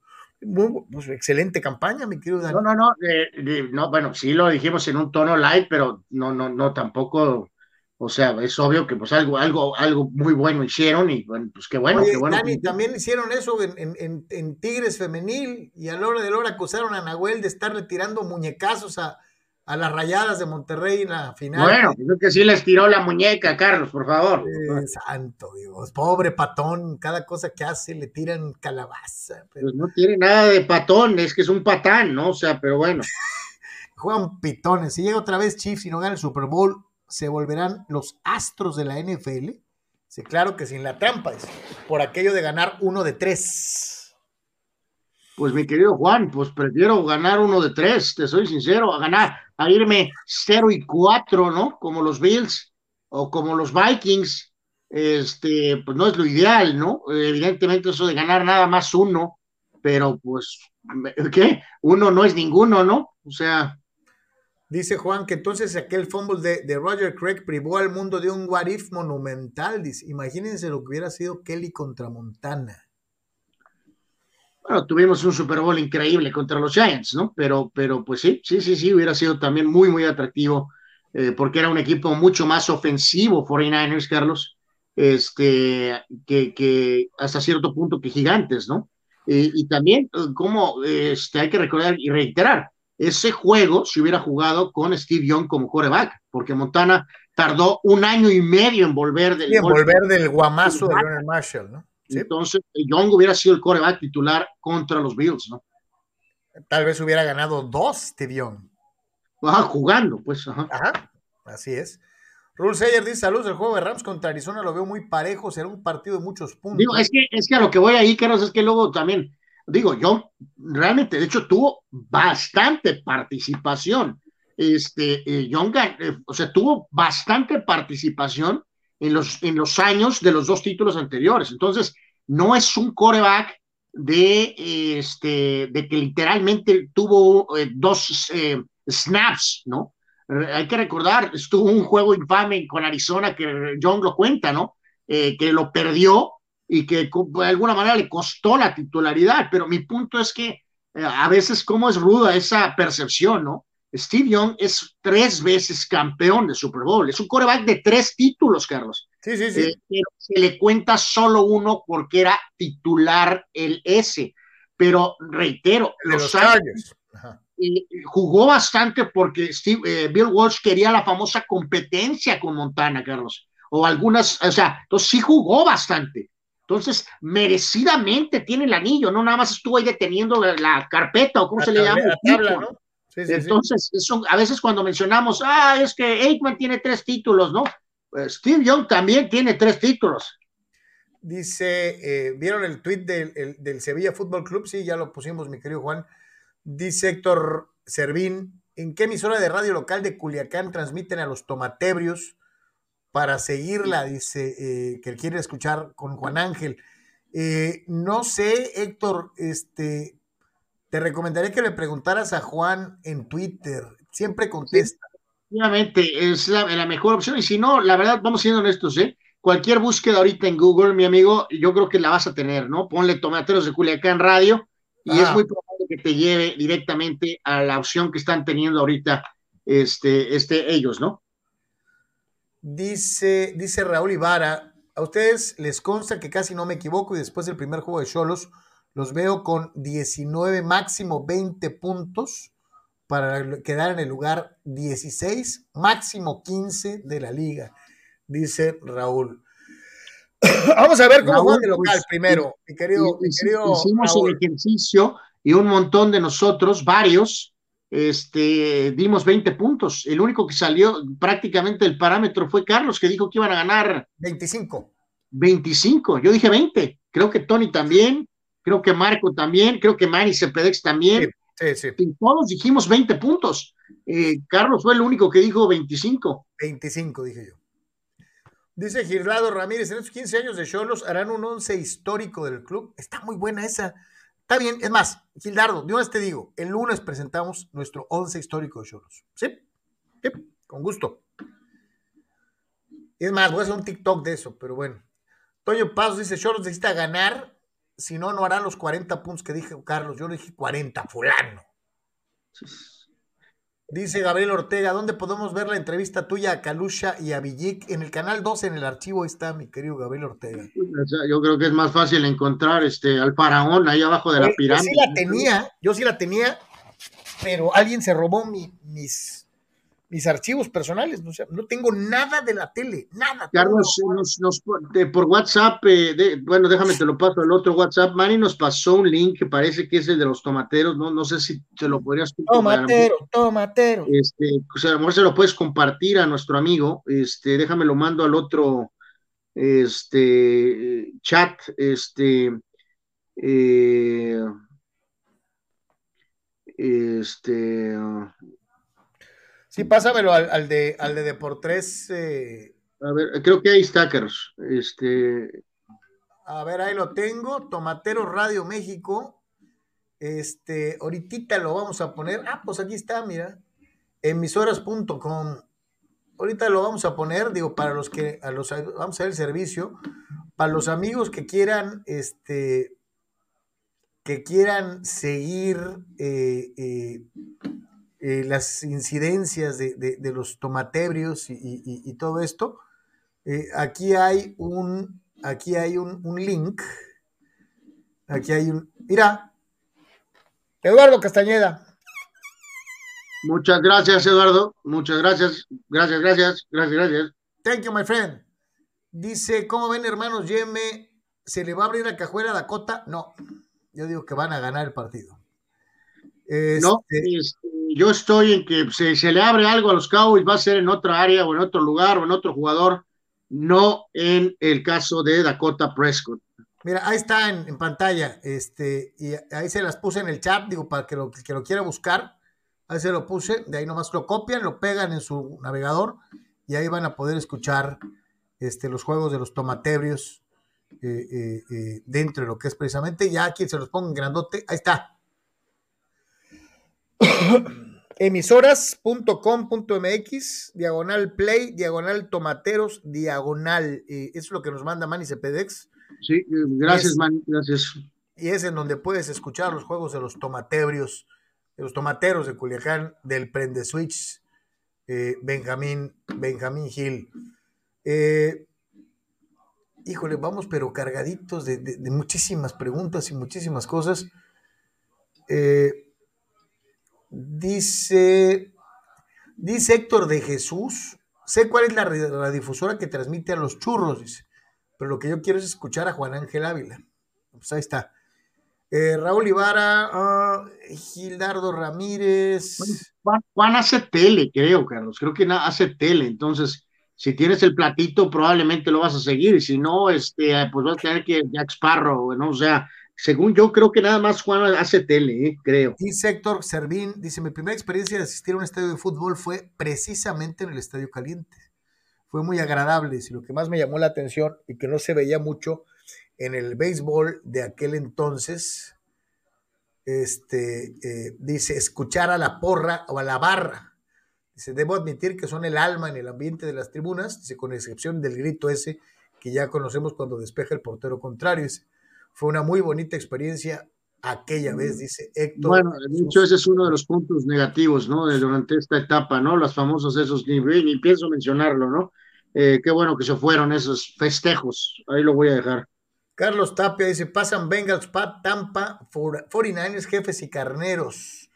Pues, excelente campaña, mi querido Daniel. No, no, no, no, bueno, sí lo dijimos en un tono light, pero no, no, no, tampoco, o sea, es obvio que pues algo, algo, algo muy bueno hicieron y bueno, pues qué bueno, qué bueno. Dani, también hicieron eso en, en, en, Tigres Femenil y a la hora de la hora acusaron a Nahuel de estarle tirando muñecazos a, a las rayadas de Monterrey en la final. Bueno, creo que sí les tiró la muñeca, Carlos, por favor. santo Dios, pobre patón, cada cosa que hace le tiran calabaza. Pues no tiene nada de patón, es que es un patán, ¿no? O sea, pero bueno. Juegan pitones. Si llega otra vez Chiefs y no gana el Super Bowl, se volverán los astros de la NFL. Sí, claro que sin la trampa, es por aquello de ganar uno de tres. Pues mi querido Juan, pues prefiero ganar uno de tres, te soy sincero, a ganar, a irme cero y cuatro, ¿no? Como los Bills o como los Vikings, este, pues no es lo ideal, ¿no? Evidentemente eso de ganar nada más uno, pero pues, ¿qué? Uno no es ninguno, ¿no? O sea. Dice Juan que entonces aquel fumble de, de Roger Craig privó al mundo de un what monumental. Dice, imagínense lo que hubiera sido Kelly contra Montana bueno, tuvimos un Super Bowl increíble contra los Giants, ¿no? Pero, pero pues sí, sí, sí, sí, hubiera sido también muy, muy atractivo, eh, porque era un equipo mucho más ofensivo, 49ers, Carlos, este, que, que hasta cierto punto que gigantes, ¿no? y también, eh, como este, hay que recordar y reiterar, ese juego se hubiera jugado con Steve Young como quarterback, porque Montana tardó un año y medio en volver del, volver del guamazo de Leonard Marshall, ¿no? Entonces, Young hubiera sido el coreback titular contra los Bills, ¿no? Tal vez hubiera ganado dos Steve Young. Ajá, jugando, pues. Ajá. ajá. así es. Rule Sayer dice: Saludos, el juego de Rams contra Arizona lo veo muy parejo, será un partido de muchos puntos. Digo, es que, es que a lo que voy ahí, Carlos, es que luego también, digo, yo realmente, de hecho, tuvo bastante participación. Este, eh, Young, eh, o sea, tuvo bastante participación en los, en los años de los dos títulos anteriores. Entonces, no es un coreback de, este, de que literalmente tuvo eh, dos eh, snaps, ¿no? Hay que recordar, estuvo un juego infame con Arizona que John lo cuenta, ¿no? Eh, que lo perdió y que de alguna manera le costó la titularidad, pero mi punto es que a veces cómo es ruda esa percepción, ¿no? Steve Young es tres veces campeón de Super Bowl. Es un coreback de tres títulos, Carlos. Sí, sí, sí. Eh, pero se le cuenta solo uno porque era titular el S. Pero reitero, los, años, jugó bastante porque Steve, Bill Walsh quería la famosa competencia con Montana, Carlos. O algunas, o sea, entonces sí jugó bastante. Entonces, merecidamente tiene el anillo, no nada más estuvo ahí deteniendo la, carpeta o cómo se le llama. Entonces, a veces cuando mencionamos, ah, es que Aikman tiene tres títulos, ¿no? Pues Steve Young también tiene tres títulos. Dice, eh, ¿vieron el tweet del, del, Sevilla Fútbol Club? Sí, ya lo pusimos, mi querido Juan. Dice Héctor Servín, ¿en qué emisora de radio local de Culiacán transmiten a los tomatebrios para seguirla? Dice eh, que quiere escuchar con Juan Ángel. Eh, no sé, Héctor, este, te recomendaría que le preguntaras a Juan en Twitter. Siempre contesta. obviamente, es la, la, mejor opción. Y si no, la verdad, vamos siendo honestos, ¿eh? cualquier búsqueda ahorita en Google, mi amigo, yo creo que la vas a tener, ¿no? Ponle Tomateros de Culiacán Radio y es muy probable que te lleve directamente a la opción que están teniendo ahorita este, este, ellos, ¿no? Dice, dice Raúl Ibarra, a ustedes les consta que casi no me equivoco y después del primer juego de Cholos los veo con 19, máximo 20 puntos para quedar en el lugar 16, máximo 15 de la liga dice Raúl. Vamos a ver cómo juega el local pues, primero, mi querido. hicimos el ejercicio y un montón de nosotros, varios, este, dimos 20 puntos. El único que salió prácticamente el parámetro fue Carlos, que dijo que iban a ganar 25. 25, yo dije 20. Creo que Tony también, creo que Marco también, creo que Manny Cepedex también. Sí, sí, todos dijimos 20 puntos. Eh, Carlos fue el único que dijo 25. 25, dije yo. Dice Girlado Ramírez, en estos 15 años de Cholos harán un once histórico del club. Está muy buena esa. Está bien, es más, Gildardo, de una vez te digo, el lunes presentamos nuestro once histórico de Cholos. ¿Sí? ¿Sí? Con gusto. Es más, voy a hacer un TikTok de eso, pero bueno. Toño Paz dice, Cholos necesita ganar, si no, no hará los 40 puntos que dije Carlos. Yo le dije 40, fulano. Dice Gabriel Ortega, ¿dónde podemos ver la entrevista tuya a Kalusha y a Villic? En el canal 12, en el archivo está, mi querido Gabriel Ortega. Yo creo que es más fácil encontrar este, al faraón ahí abajo de la pirámide. Yo sí la tenía, yo sí la tenía, pero alguien se robó mis, mis archivos personales, no, no tengo nada de la tele, nada. Carlos, nos, por WhatsApp, eh, bueno, déjame te lo paso, el otro WhatsApp, Mari nos pasó un link que parece que es el de los tomateros, no, no sé si te lo podrías Tomatero, tomatero. Este, o sea, a lo mejor se lo puedes compartir a nuestro amigo, este, déjame lo mando al otro este chat, este, eh, este, Sí, pásamelo al, de, al de Deportes. Eh. A ver, creo que hay stackers. Este. A ver, ahí lo tengo. Tomatero Radio México. Este, ahorita lo vamos a poner. Ah, pues aquí está, mira. Emisoras.com. Ahorita lo vamos a poner, digo, para los que a los vamos a ver el servicio. Para los amigos que quieran, este, que quieran seguir eh, eh, eh, las incidencias de, los tomatebrios y, todo esto, eh, aquí hay un, aquí hay un, link, aquí hay un, mira, Eduardo Castañeda. Muchas gracias, Eduardo. Muchas gracias. Gracias, gracias, gracias, gracias. Thank you, my friend. Dice, ¿cómo ven, hermanos Yeme? ¿Se le va a abrir la cajuela a Dakota? No. Yo digo que van a ganar el partido. no, este, este, yo estoy en que si se le abre algo a los Cowboys va a ser en otra área o en otro lugar o en otro jugador, no en el caso de Dakota Prescott. Mira, ahí está en, pantalla, este, y ahí se las puse en el chat, digo, para que lo, que lo quiera buscar, ahí se lo puse, de ahí nomás lo copian, lo pegan en su navegador y ahí van a poder escuchar este, los juegos de los tomatebrios eh, eh, eh, dentro de lo que es precisamente, ya aquí se los pongo en grandote, ahí está, emisoras.com.mx, diagonal play, diagonal tomateros, diagonal. eso es lo que nos manda Manny Cepedex. Sí, gracias, Manny, gracias. Y es en donde puedes escuchar los juegos de los tomatebrios, de los tomateros de Culiacán, del Prende Switch, eh, Benjamín, Benjamín Gil. Eh, híjole, vamos, pero cargaditos de, de, muchísimas preguntas y muchísimas cosas. Eh, Dice, dice Héctor de Jesús, sé cuál es la radiodifusora que transmite a los churros, dice, pero lo que yo quiero es escuchar a Juan Ángel Ávila. Pues ahí está. Eh, Raúl Ibarra, ah, Gildardo Ramírez. Juan, Juan, hace tele, creo, Carlos. Creo que hace tele. Entonces, si tienes el platito, probablemente lo vas a seguir. Si no, este, pues vas a tener que Jack Sparrow, ¿no? O sea, según yo, creo que nada más Juan hace tele, ¿eh? creo. Dice Héctor Servín, dice, mi primera experiencia de asistir a un estadio de fútbol fue precisamente en el Estadio Caliente. Fue muy agradable, y lo que más me llamó la atención y que no se veía mucho en el béisbol de aquel entonces, este, eh, dice, escuchar a la porra o a la barra. Dice, debo admitir que son el alma en el ambiente de las tribunas, dice, con excepción del grito ese que ya conocemos cuando despeja el portero contrario. Fue una muy bonita experiencia aquella vez, dice Héctor. Bueno, de hecho ese es uno de los puntos negativos, ¿no? De, durante esta etapa, ¿no? Las famosas esos, ni, ni pienso mencionarlo, ¿no? Eh, qué bueno que se fueron esos festejos, ahí lo voy a dejar. Carlos Tapia dice, pasan Bengals, Pat, Tampa, 49ers, jefes y carneros.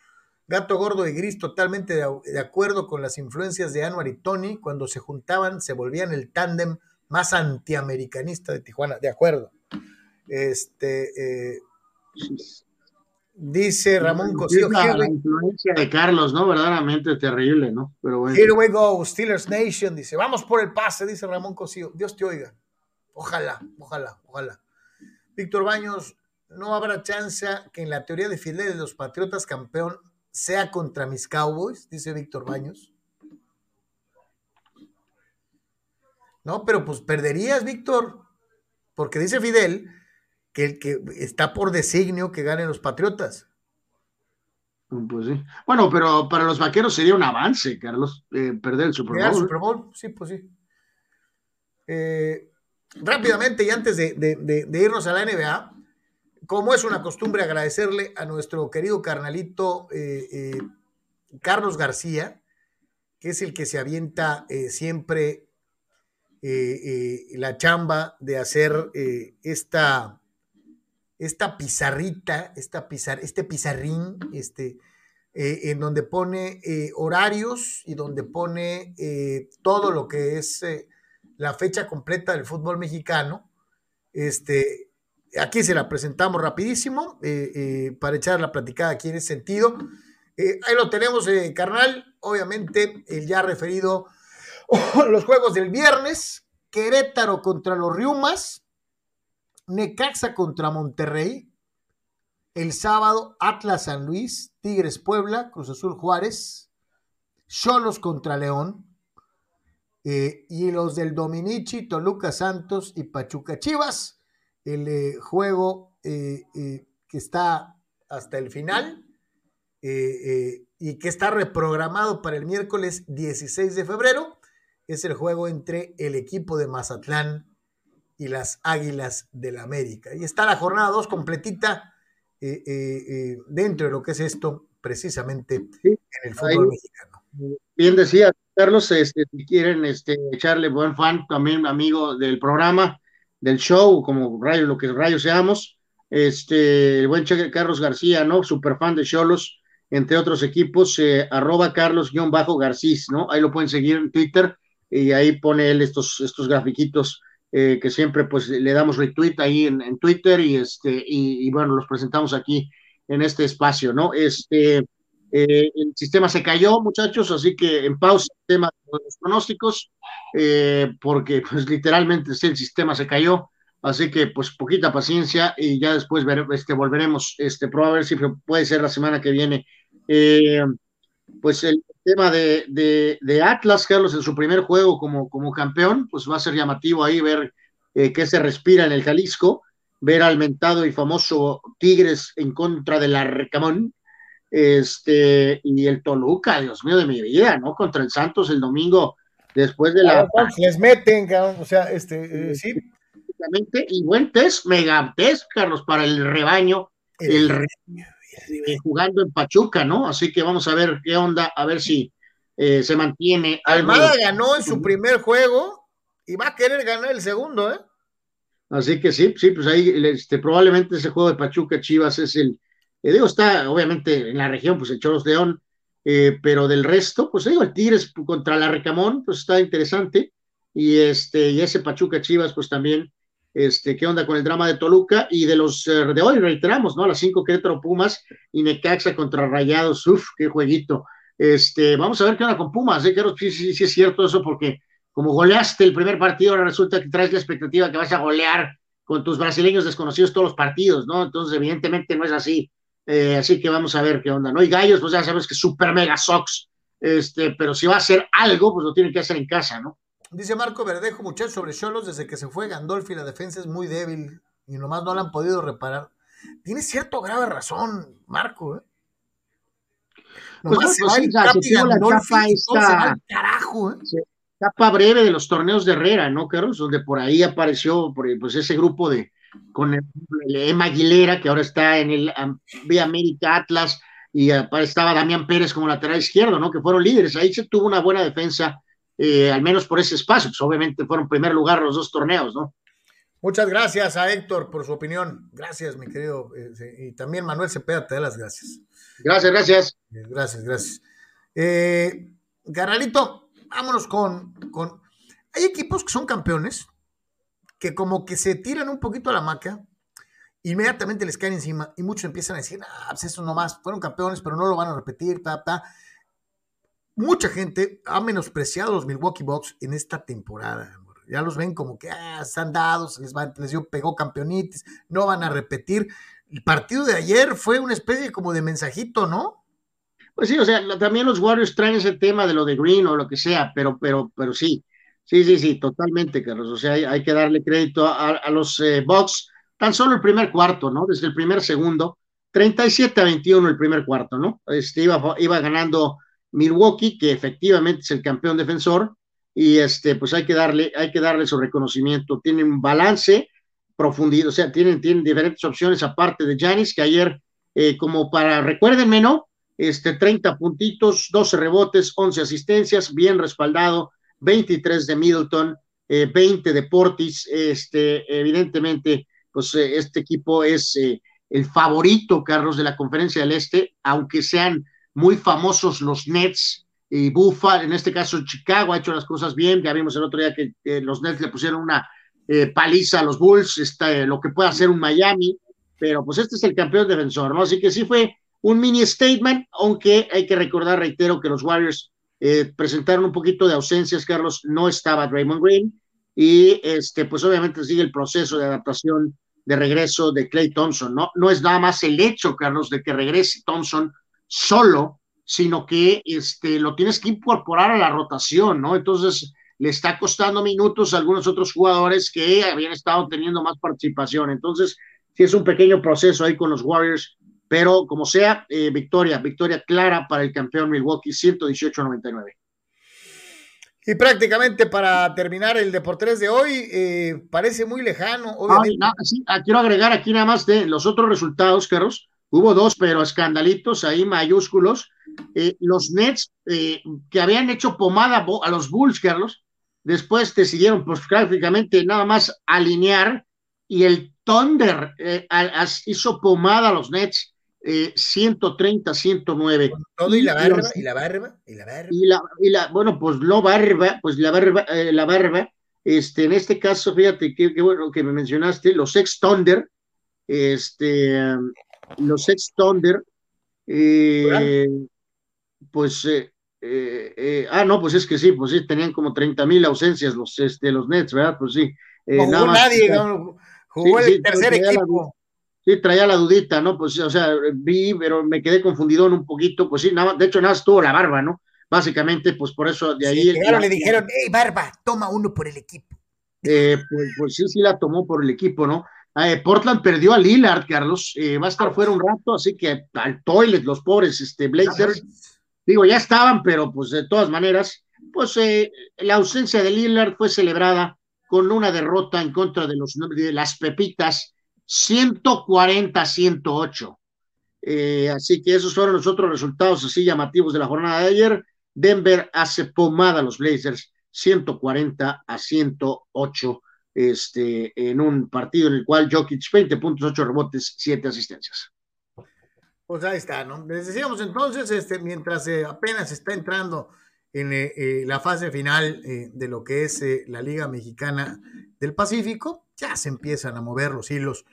Gato Gordo y Gris totalmente de, acuerdo con las influencias de Anuar y Tony. Cuando se juntaban se volvían el tándem más antiamericanista de Tijuana. De acuerdo. Este, eh, dice Ramón Cosío. La, influencia de Carlos, ¿no? Verdaderamente terrible, ¿no? Pero bueno. Here we go, Steelers Nation. Dice, vamos por el pase, dice Ramón Cosío. Dios te oiga. Ojalá, ojalá, ojalá. Víctor Baños, no habrá chance que en la teoría de Fidel de los Patriotas campeón sea contra mis Cowboys, dice Víctor Baños. No, pero pues perderías, Víctor, porque dice Fidel que el que está por designio que ganen los Patriotas. Pues sí. Bueno, pero para los vaqueros sería un avance, Carlos, eh, perder el Super Bowl. El Super Bowl, sí, pues sí. Eh, rápidamente y antes de, irnos a la NBA, como es una costumbre agradecerle a nuestro querido carnalito eh, eh, Carlos García, que es el que se avienta eh, siempre la chamba de hacer esta, esta pizarrita, esta pizar, este pizarrín, este, en donde pone horarios y donde pone todo lo que es la fecha completa del fútbol mexicano. Este, aquí se la presentamos rapidísimo eh, eh, para echar la platicada aquí en ese sentido. Eh, ahí lo tenemos, carnal. Obviamente, el ya referido los juegos del viernes. Querétaro contra los Riumas. Necaxa contra Monterrey. El sábado, Atlas San Luis, Tigres Puebla, Cruz Azul Juárez, Cholos contra León, eh, y los del Dominici, Toluca Santos y Pachuca Chivas. El eh, juego eh, que está hasta el final y que está reprogramado para el miércoles 16 de febrero es el juego entre el equipo de Mazatlán y las Águilas del América. Y está la jornada 2 completita dentro de lo que es esto precisamente en el fútbol mexicano. Bien decía Carlos, este, si quieren este, echarle buen fan, también amigo del programa, del show, como rayo, lo que rayo seamos, este, el buen Carlos García, ¿no? Super fan de Cholos, entre otros equipos, eh, arroba Carlos-Garcís, ¿no? Ahí lo pueden seguir en Twitter y ahí pone él estos, estos grafiquitos eh, que siempre pues le damos retweet ahí en, Twitter y este, y, bueno, los presentamos aquí en este espacio, ¿no? Este, eh, el sistema se cayó, muchachos, así que en pausa el tema de los pronósticos, eh, porque pues literalmente el sistema se cayó, así que pues poquita paciencia y ya después este, volveremos, este, probablemente si puede ser la semana que viene. Eh, pues el tema de, de, Atlas, Carlos, en su primer juego como, como campeón, pues va a ser llamativo ahí ver qué se respira en el Jalisco, ver al mentado y famoso Tigres en contra de la Recamón, este, y el Toluca, Dios mío de mi vida, ¿no? Contra el Santos el domingo después de la. les meten, o sea, este, eh, sí. Y buen test, mega test, Carlos, para el rebaño, el, jugando en Pachuca, ¿no? Así que vamos a ver qué onda, a ver si eh, se mantiene. Almada ganó en su primer juego y va a querer ganar el segundo, ¿eh? Así que sí, sí, pues ahí este, probablemente ese juego de Pachuca Chivas es el, digo, está obviamente en la región, pues el Choros León eh, pero del resto, pues digo, el Tigres contra la Recamón, pues está interesante, y este, y ese Pachuca Chivas, pues también, este, qué onda con el drama de Toluca, y de los eh, de hoy, reiteramos, ¿no? A las cinco Querétaro Pumas y Necaxa contra Rayados, uf, qué jueguito. Este, vamos a ver qué onda con Pumas, ¿eh? Creo sí, sí, es cierto eso, porque como goleaste el primer partido, ahora resulta que traes la expectativa que vas a golear con tus brasileños desconocidos todos los partidos, ¿no? Entonces, evidentemente no es así. Eh, así que vamos a ver qué onda, ¿no? Y Gallos, pues ya sabes que super mega Sox, este, pero si va a hacer algo, pues lo tiene que hacer en casa, ¿no? Dice Marco Verdejo, muchachos, sobre Cholos, desde que se fue Gandolfi, la defensa es muy débil y nomás no la han podido reparar. Tiene cierto grave razón, Marco, ¿eh? Pues, pues, se la carajo, ¿eh? Etapa breve de los torneos de Herrera, ¿no, Carlos? Donde por ahí apareció pues, ese grupo de, con el, Emma Aguilera, que ahora está en el Vía América Atlas, y estaba Damián Pérez como lateral izquierdo, ¿no? Que fueron líderes. Ahí se tuvo una buena defensa, eh, al menos por ese espacio. Pues obviamente fueron primer lugar los dos torneos, ¿no? Muchas gracias a Héctor por su opinión. Gracias, mi querido. Eh, y también Manuel Cepeda, te da las gracias. Gracias, gracias. Eh, gracias, gracias. Eh, Garralito, vámonos con, con. Hay equipos que son campeones, que como que se tiran un poquito a la maca, inmediatamente les caen encima y muchos empiezan a decir, ah, pues eso nomás, fueron campeones, pero no lo van a repetir, ta, ta. Mucha gente ha menospreciado los Milwaukee Bucks en esta temporada. Ya los ven como que ah, están dados, les, va, les dio, pegó campeonitis, no van a repetir. El partido de ayer fue una especie como de mensajito, ¿no? Pues sí, o sea, también los Warriors traen ese tema de lo de Green o lo que sea, pero, pero, pero sí, sí, sí, sí, totalmente, Carlos. O sea, hay, que darle crédito a, los eh, Bucks, tan solo el primer cuarto, ¿no? Desde el primer segundo, 37 a 21 el primer cuarto, ¿no? Este, iba, iba ganando Milwaukee, que efectivamente es el campeón defensor, y este, pues hay que darle, hay que darle su reconocimiento. Tienen un balance, profundidad, o sea, tienen, tienen diferentes opciones aparte de Janis, que ayer, eh, como para, recuérdenme, ¿no? Este, 30 puntitos, 12 rebotes, 11 asistencias, bien respaldado, 23 de Middleton, 20 eh, de Portis, este, evidentemente, pues eh, este equipo es el favorito, Carlos, de la conferencia del Este, aunque sean muy famosos los Nets, y Buffalo, en este caso Chicago ha hecho las cosas bien, ya vimos el otro día que los Nets le pusieron una eh, paliza a los Bulls, está, eh, lo que puede hacer un Miami, pero pues este es el campeón defensor, ¿no? Así que sí fue un mini statement, aunque hay que recordar, reitero, que los Warriors eh, presentaron un poquito de ausencias, Carlos, no estaba Draymond Green, y este, pues obviamente sigue el proceso de adaptación de regreso de Clay Thompson, ¿no? No es nada más el hecho, Carlos, de que regrese Thompson solo, sino que este, lo tienes que incorporar a la rotación, ¿no? Entonces, le está costando minutos a algunos otros jugadores que habían estado teniendo más participación. Entonces, sí es un pequeño proceso ahí con los Warriors, pero como sea, eh, victoria, victoria clara para el campeón Milwaukee, 118-99. Y prácticamente para terminar el Deportes de hoy, eh, parece muy lejano, obviamente. Ah, quiero agregar aquí nada más de los otros resultados, Carlos. Hubo dos, pero escandalitos ahí mayúsculos. Eh, los Nets eh, que habían hecho pomada a los Bulls, Carlos, después decidieron pues prácticamente nada más alinear y el Thunder eh, hizo pomada a los Nets 130, 109. Todo y la barba, y, la barba, y la barba. Y la, y la, bueno, pues no barba, pues la barba, la barba, este, en este caso, fíjate qué bueno que me mencionaste, los ex Thunder, este, los ex Thunder, eh, pues, eh, eh, ah, no, pues es que sí, pues sí, tenían como 30 mil ausencias los, este, los Nets, ¿verdad? Pues sí. no jugó nadie, jugó el tercer equipo. sí, traía la dudita, ¿no? Pues, o sea, vi, pero me quedé confundido un poquito, pues sí, nada, de hecho, nada, estuvo la barba, ¿no? Básicamente, pues por eso de ahí. Sí, le dijeron, hey, barba, toma uno por el equipo. pues, pues sí, sí la tomó por el equipo, ¿no? Eh, Portland perdió a Lillard, Carlos, eh, va a estar fuera un rato, así que al toilet, los pobres este, Blazers, digo, ya estaban, pero pues de todas maneras, pues eh, la ausencia de Lillard fue celebrada con una derrota en contra de, los, de las Pepitas, 140-108. así que esos fueron los otros resultados así llamativos de la jornada de ayer. Denver hace pomada a los Blazers, 140 a 108 este, en un partido en el cual Jokic 20 puntos, 8 rebotes, 7 asistencias. Pues ahí está, ¿no? Les decíamos entonces, este, mientras eh, apenas está entrando en eh, eh, la fase final de lo que es la Liga Mexicana del Pacífico, ya se empiezan a mover los hilos.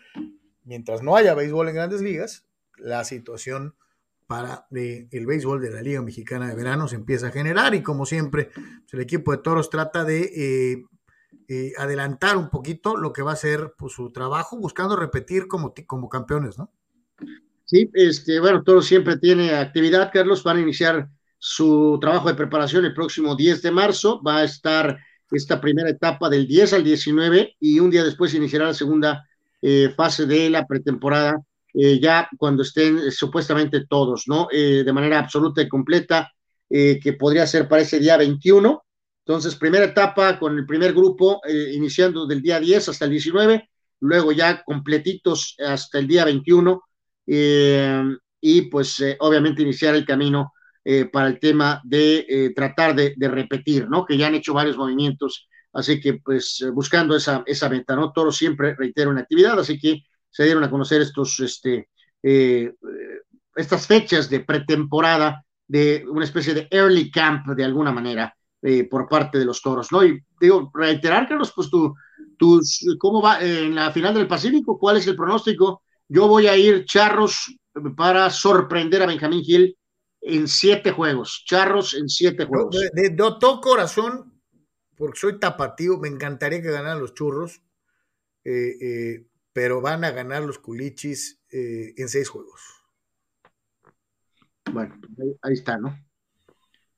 Mientras no haya béisbol en grandes ligas, la situación para el béisbol de la Liga Mexicana de Verano se empieza a generar y como siempre, pues, el equipo de Toros trata de eh, adelantar un poquito lo que va a ser pues, su trabajo, buscando repetir como, como campeones, ¿no? Sí, este, bueno, todo siempre tiene actividad, Carlos. Van a iniciar su trabajo de preparación el próximo 10 de marzo. Va a estar esta primera etapa del 10 al 19 y un día después iniciará la segunda eh, fase de la pretemporada, eh, ya cuando estén supuestamente todos, ¿no? De manera absoluta y completa, que podría ser para ese día 21. Entonces, primera etapa con el primer grupo, eh, iniciando del día 10 hasta el 19, luego ya completitos hasta el día 21 eh, y pues eh, obviamente iniciar el camino eh, para el tema de tratar de, repetir, ¿no? Que ya han hecho varios movimientos, así que pues buscando esa, esa meta, ¿no? Toro siempre reitera una actividad, así que se dieron a conocer estos, este, estas fechas de pretemporada, de una especie de early camp de alguna manera eh, por parte de los toros, ¿no? Y digo, reiterar, Carlos, pues tú, tus, ¿cómo va en la final del Pacífico? ¿Cuál es el pronóstico? Yo voy a ir charros para sorprender a Benjamín Gil en siete juegos. Charros en siete juegos. De, de, de todo corazón, porque soy tapatío, me encantaría que ganaran los churros, eh, eh, pero van a ganar los culichis eh, en seis juegos. Bueno, ahí, ahí está, ¿no?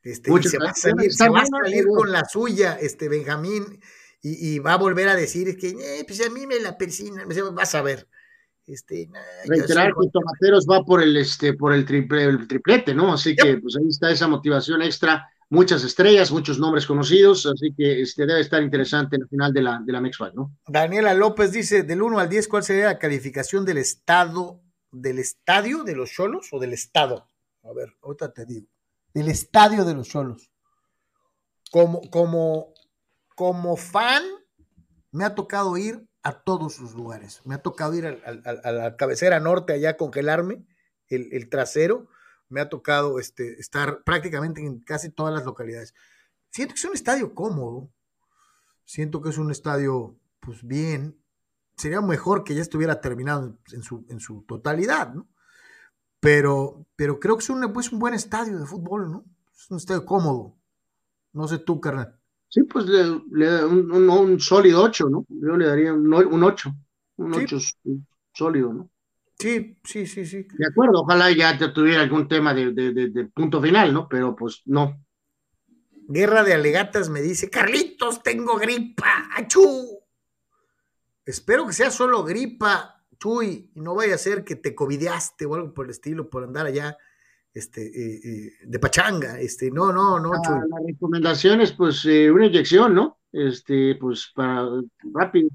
Este, y se va a salir, se va a salir con la suya, este Benjamín, y, y, va a volver a decir que eh, pues a mí me la persina, vas a ver. Este, nah, Reiterar que Tomateros va por el este por el, triple, el triplete, ¿no? Así yep. que pues ahí está esa motivación extra, muchas estrellas, muchos nombres conocidos, así que este debe estar interesante en el final de la, de la ¿no? Daniela López dice, del 1 al 10, ¿cuál sería la calificación del estado, del estadio de los Cholos o del estado? A ver, ahorita te digo. Del estadio de los Cholos. Como, como, como fan, me ha tocado ir a todos los lugares. Me ha tocado ir a, la cabecera norte allá congelarme el, el, trasero. Me ha tocado este, estar prácticamente en casi todas las localidades. Siento que es un estadio cómodo. Siento que es un estadio, pues bien. Sería mejor que ya estuviera terminado en su, en su totalidad, ¿no? Pero, pero creo que es un, pues, un buen estadio de fútbol, ¿no? Es un estadio cómodo. No sé tú, carnal. Sí, pues le, le un, un, un, sólido 8, ¿no? Yo le daría un, un 8, un 8 sí. sólido, ¿no? Sí, sí, sí, sí. De acuerdo, ojalá ya te tuviera algún tema de, de, de, de, punto final, ¿no? Pero pues no. Guerra de Alegatas me dice, Carlitos, tengo gripa, achú. Espero que sea solo gripa, Chuy, no vaya a ser que te covideaste o algo por el estilo, por andar allá este, eh, eh, de pachanga, este, no, no, no. Ah, la recomendación es pues eh, una inyección, ¿no? Este, pues para rápido.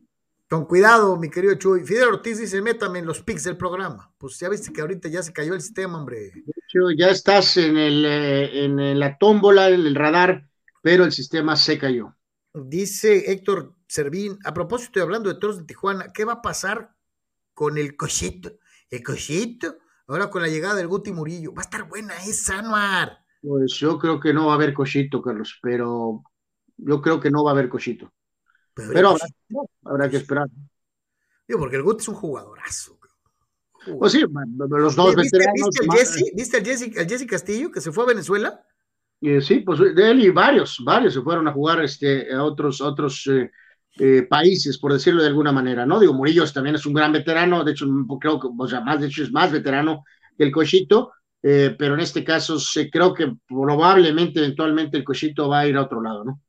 Con cuidado, mi querido Chuy. Fidel Ortiz dice, métame en los pics del programa. Pues ya viste que ahorita ya se cayó el sistema, hombre. De hecho, ya estás en, el, en la tómbola, en el radar, pero el sistema se cayó. Dice Héctor Servín, a propósito, hablando de Toros de Tijuana, ¿qué va a pasar con el cochito? El cochito, ahora con la llegada del Guti Murillo. Va a estar buena esa, Anuar. Pues yo creo que no va a haber cochito, Carlos, pero yo creo que no va a haber cochito. Pero, pero habrá, habrá, que esperar. Digo, porque el Guti es un jugadorazo. Jugador. Pues sí, los dos ¿Viste, veteranos. ¿viste, el Jesse, ¿Viste el Jesse, el Jesse Castillo que se fue a Venezuela? Eh, sí, pues de él y varios, varios se fueron a jugar este, a otros, a otros eh, eh, países, por decirlo de alguna manera, ¿no? Digo, Murillo también es un gran veterano, de hecho, creo que, o sea, más, de hecho, es más veterano que el Cochito, eh, pero en este caso se, creo que probablemente, eventualmente, el Cochito va a ir a otro lado, ¿no?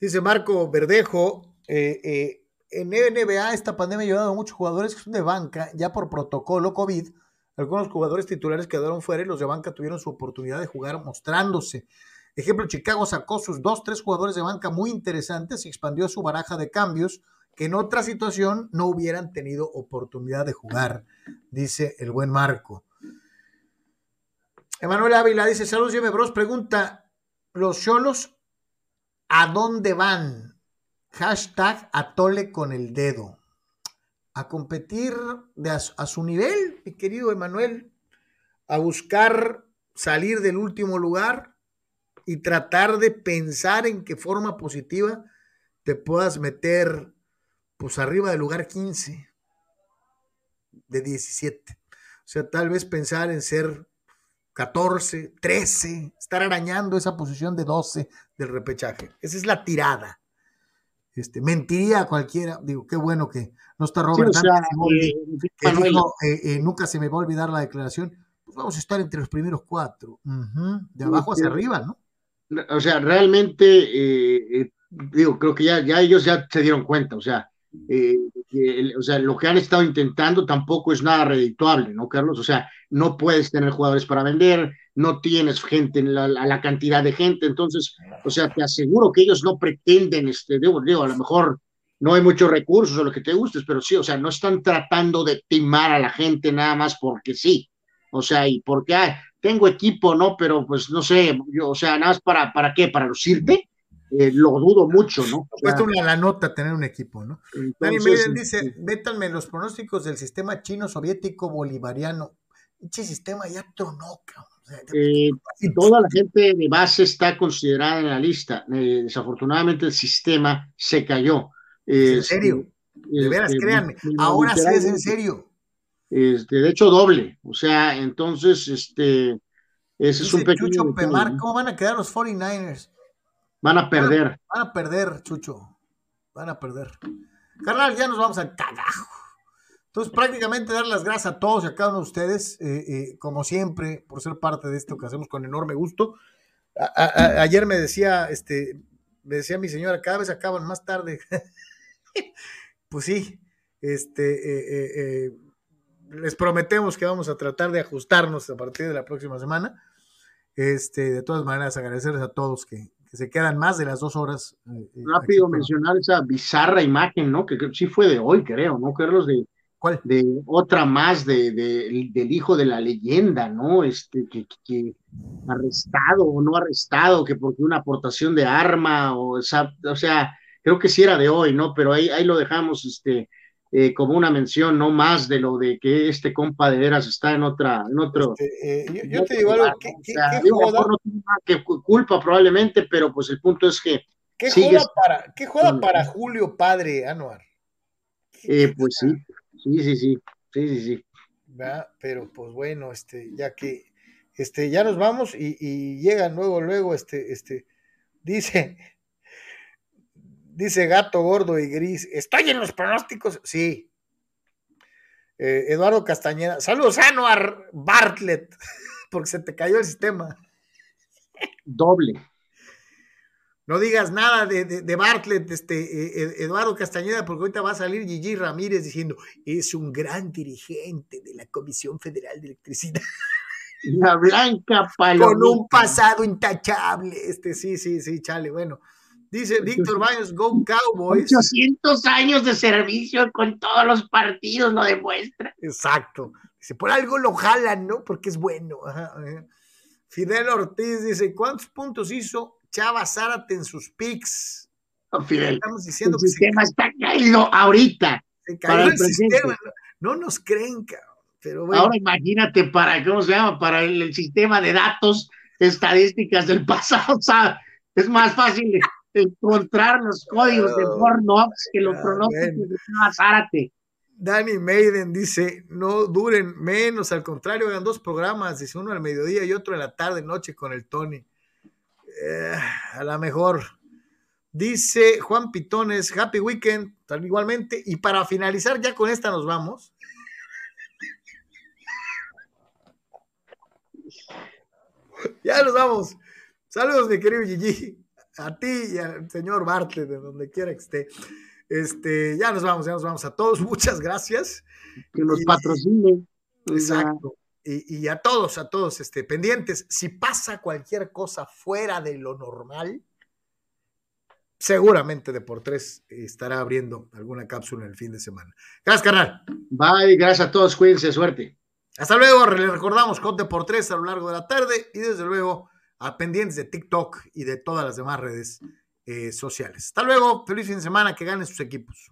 Dice Marco Verdejo, eh, en NBA esta pandemia ha llevado a muchos jugadores que son de banca, ya por protocolo COVID, algunos jugadores titulares quedaron fuera y los de banca tuvieron su oportunidad de jugar mostrándose. Ejemplo, Chicago sacó sus dos, tres jugadores de banca muy interesantes y expandió su baraja de cambios que en otra situación no hubieran tenido oportunidad de jugar, dice el buen Marco. Emanuel Ávila dice, saludos, Jimmy Bros, pregunta, ¿los cholos a dónde van? Hashtag atole con el dedo. A competir a, a su nivel, mi querido Emanuel. a buscar salir del último lugar y tratar de pensar en qué forma positiva te puedas meter pues arriba del lugar 15 de 17. O sea, tal vez pensar en ser 14, 13, estar arañando esa posición de 12 del repechaje. Esa es la tirada. Este, mentiría a cualquiera, digo, qué bueno que no está Robert Sí, o sea, Dante, eh, que dijo, eh, eh, nunca se me va a olvidar la declaración, pues vamos a estar entre los primeros cuatro, de abajo hacia Sí. arriba, ¿no? O sea, realmente, eh, eh, digo, creo que ya, ya ellos ya se dieron cuenta, o sea, eh, o sea, lo que han estado intentando tampoco es nada redituable, ¿no, Carlos? O sea, no puedes tener jugadores para vender, no tienes gente en la, cantidad de gente, entonces, o sea, te aseguro que ellos no pretenden, este, digo, digo, a lo mejor no hay muchos recursos o lo que te gustes, pero sí, o sea, no están tratando de timar a la gente nada más porque sí, o sea, y porque ah, tengo equipo, ¿no? Pero pues no sé, yo, o sea, nada más para, ¿para qué? ¿Para lucirte? Eh, lo dudo mucho, ¿no? O sea, Cuesta una la nota tener un equipo, ¿no? Entonces, Maiden dice, métanme los pronósticos del sistema chino soviético bolivariano. Pinche sistema ya tronó, cabrón. O sea, eh, toda la gente de base está considerada en la lista. Eh, desafortunadamente el sistema se cayó. ¿En Este, serio? De veras, este, créanme. Ahora sí es en serio. Este, de hecho, doble. O sea, entonces, este, ese es un pequeño Chucho Pemar, ¿no? ¿cómo van a quedar los 49ers? Van a perder. Van a perder, Chucho. Van a perder. Carnal, ya nos vamos al cagajo. Entonces, prácticamente dar las gracias a todos y a cada uno de ustedes, eh, eh, como siempre, por ser parte de esto que hacemos con enorme gusto. A- a- a- ayer me decía, este, me decía mi señora, cada vez acaban más tarde. pues sí, este, eh, les prometemos que vamos a tratar de ajustarnos a partir de la próxima semana. Este, de todas maneras, agradecerles a todos que, que se quedan más de las dos horas. eh, eh, Rápido aquí mencionar esa bizarra imagen, ¿no? Que, creo- sí fue de hoy, creo, ¿no, Carlos? De, ¿Cuál? de otra más de, de- del hijo de la leyenda, ¿no? Este, que, que- que arrestado o no arrestado, que porque una aportación de arma, o, esa- o sea, creo que sí era de hoy, ¿no? Pero ahí, ahí lo dejamos, este, eh, como una mención, no más de lo de que este compa de veras está en otra, en otro. Este, eh, yo, te digo algo, ¿qué, qué- sea, qué digo, a lo joda, mejor no tiene nada que cu- culpa probablemente, pero pues el punto es que qué joda para, qué joda para Julio Padre Anuar? Eh, pues sí, sí, sí, sí, sí, sí, sí. ¿verdad? Pero pues bueno, este, ya que este, ya nos vamos y, y llegan luego, luego, este, este, dice, dice gato gordo y gris, estoy en los pronósticos, sí. Eh, Eduardo Castañeda, saludos Anuar Bartlett, porque se te cayó el sistema. Doble. No digas nada de, de- de Bartlett, este, eh, eh, Eduardo Castañeda, porque ahorita va a salir Gigi Ramírez diciendo, es un gran dirigente de la Comisión Federal de Electricidad. La blanca con palomita. un pasado intachable. Este, sí, sí, sí, chale. Bueno, dice Víctor Baños, Go Cowboys. 800 años de servicio con todos los partidos lo demuestra. Exacto. Dice, por algo lo jalan, ¿no? Porque es bueno. Ajá, ajá. Fidel Ortiz dice, ¿cuántos puntos hizo Chava Zárate en sus picks? No, Fidel, Estamos diciendo el que se, sistema está caído ahorita. se para cayó el sistema. No, no nos creen, cabrón. Pero bueno, Ahora imagínate para, ¿cómo se llama? Para el, el sistema de datos estadísticas del pasado. O sea, es más fácil encontrar los códigos de Pornox que los Ah, Chava Zárate. Danny Maiden dice, no duren menos, al contrario, hagan dos programas, dice uno al mediodía y otro en la tarde, noche con el Tony. Eh, a la mejor. Dice Juan Pitones, Happy Weekend, tal igualmente. Y para finalizar, ya con esta nos vamos. Ya nos vamos. Saludos, mi querido Gigi. A ti y al señor Bartlett, de donde quiera que esté. Este, ya nos vamos, ya nos vamos a todos. Muchas gracias. Que nos Y- patrocine. O sea, Exacto. Y, y a todos, a todos, este, pendientes. Si pasa cualquier cosa fuera de lo normal, seguramente de por tres estará abriendo alguna cápsula en el fin de semana. Gracias, carnal. Bye, gracias a todos, cuídense, suerte. Hasta luego. Le recordamos Conte por tres a lo largo de la tarde y desde luego a pendientes de TikTok y de todas las demás redes eh, sociales. Hasta luego. Feliz fin de semana. Que ganen sus equipos.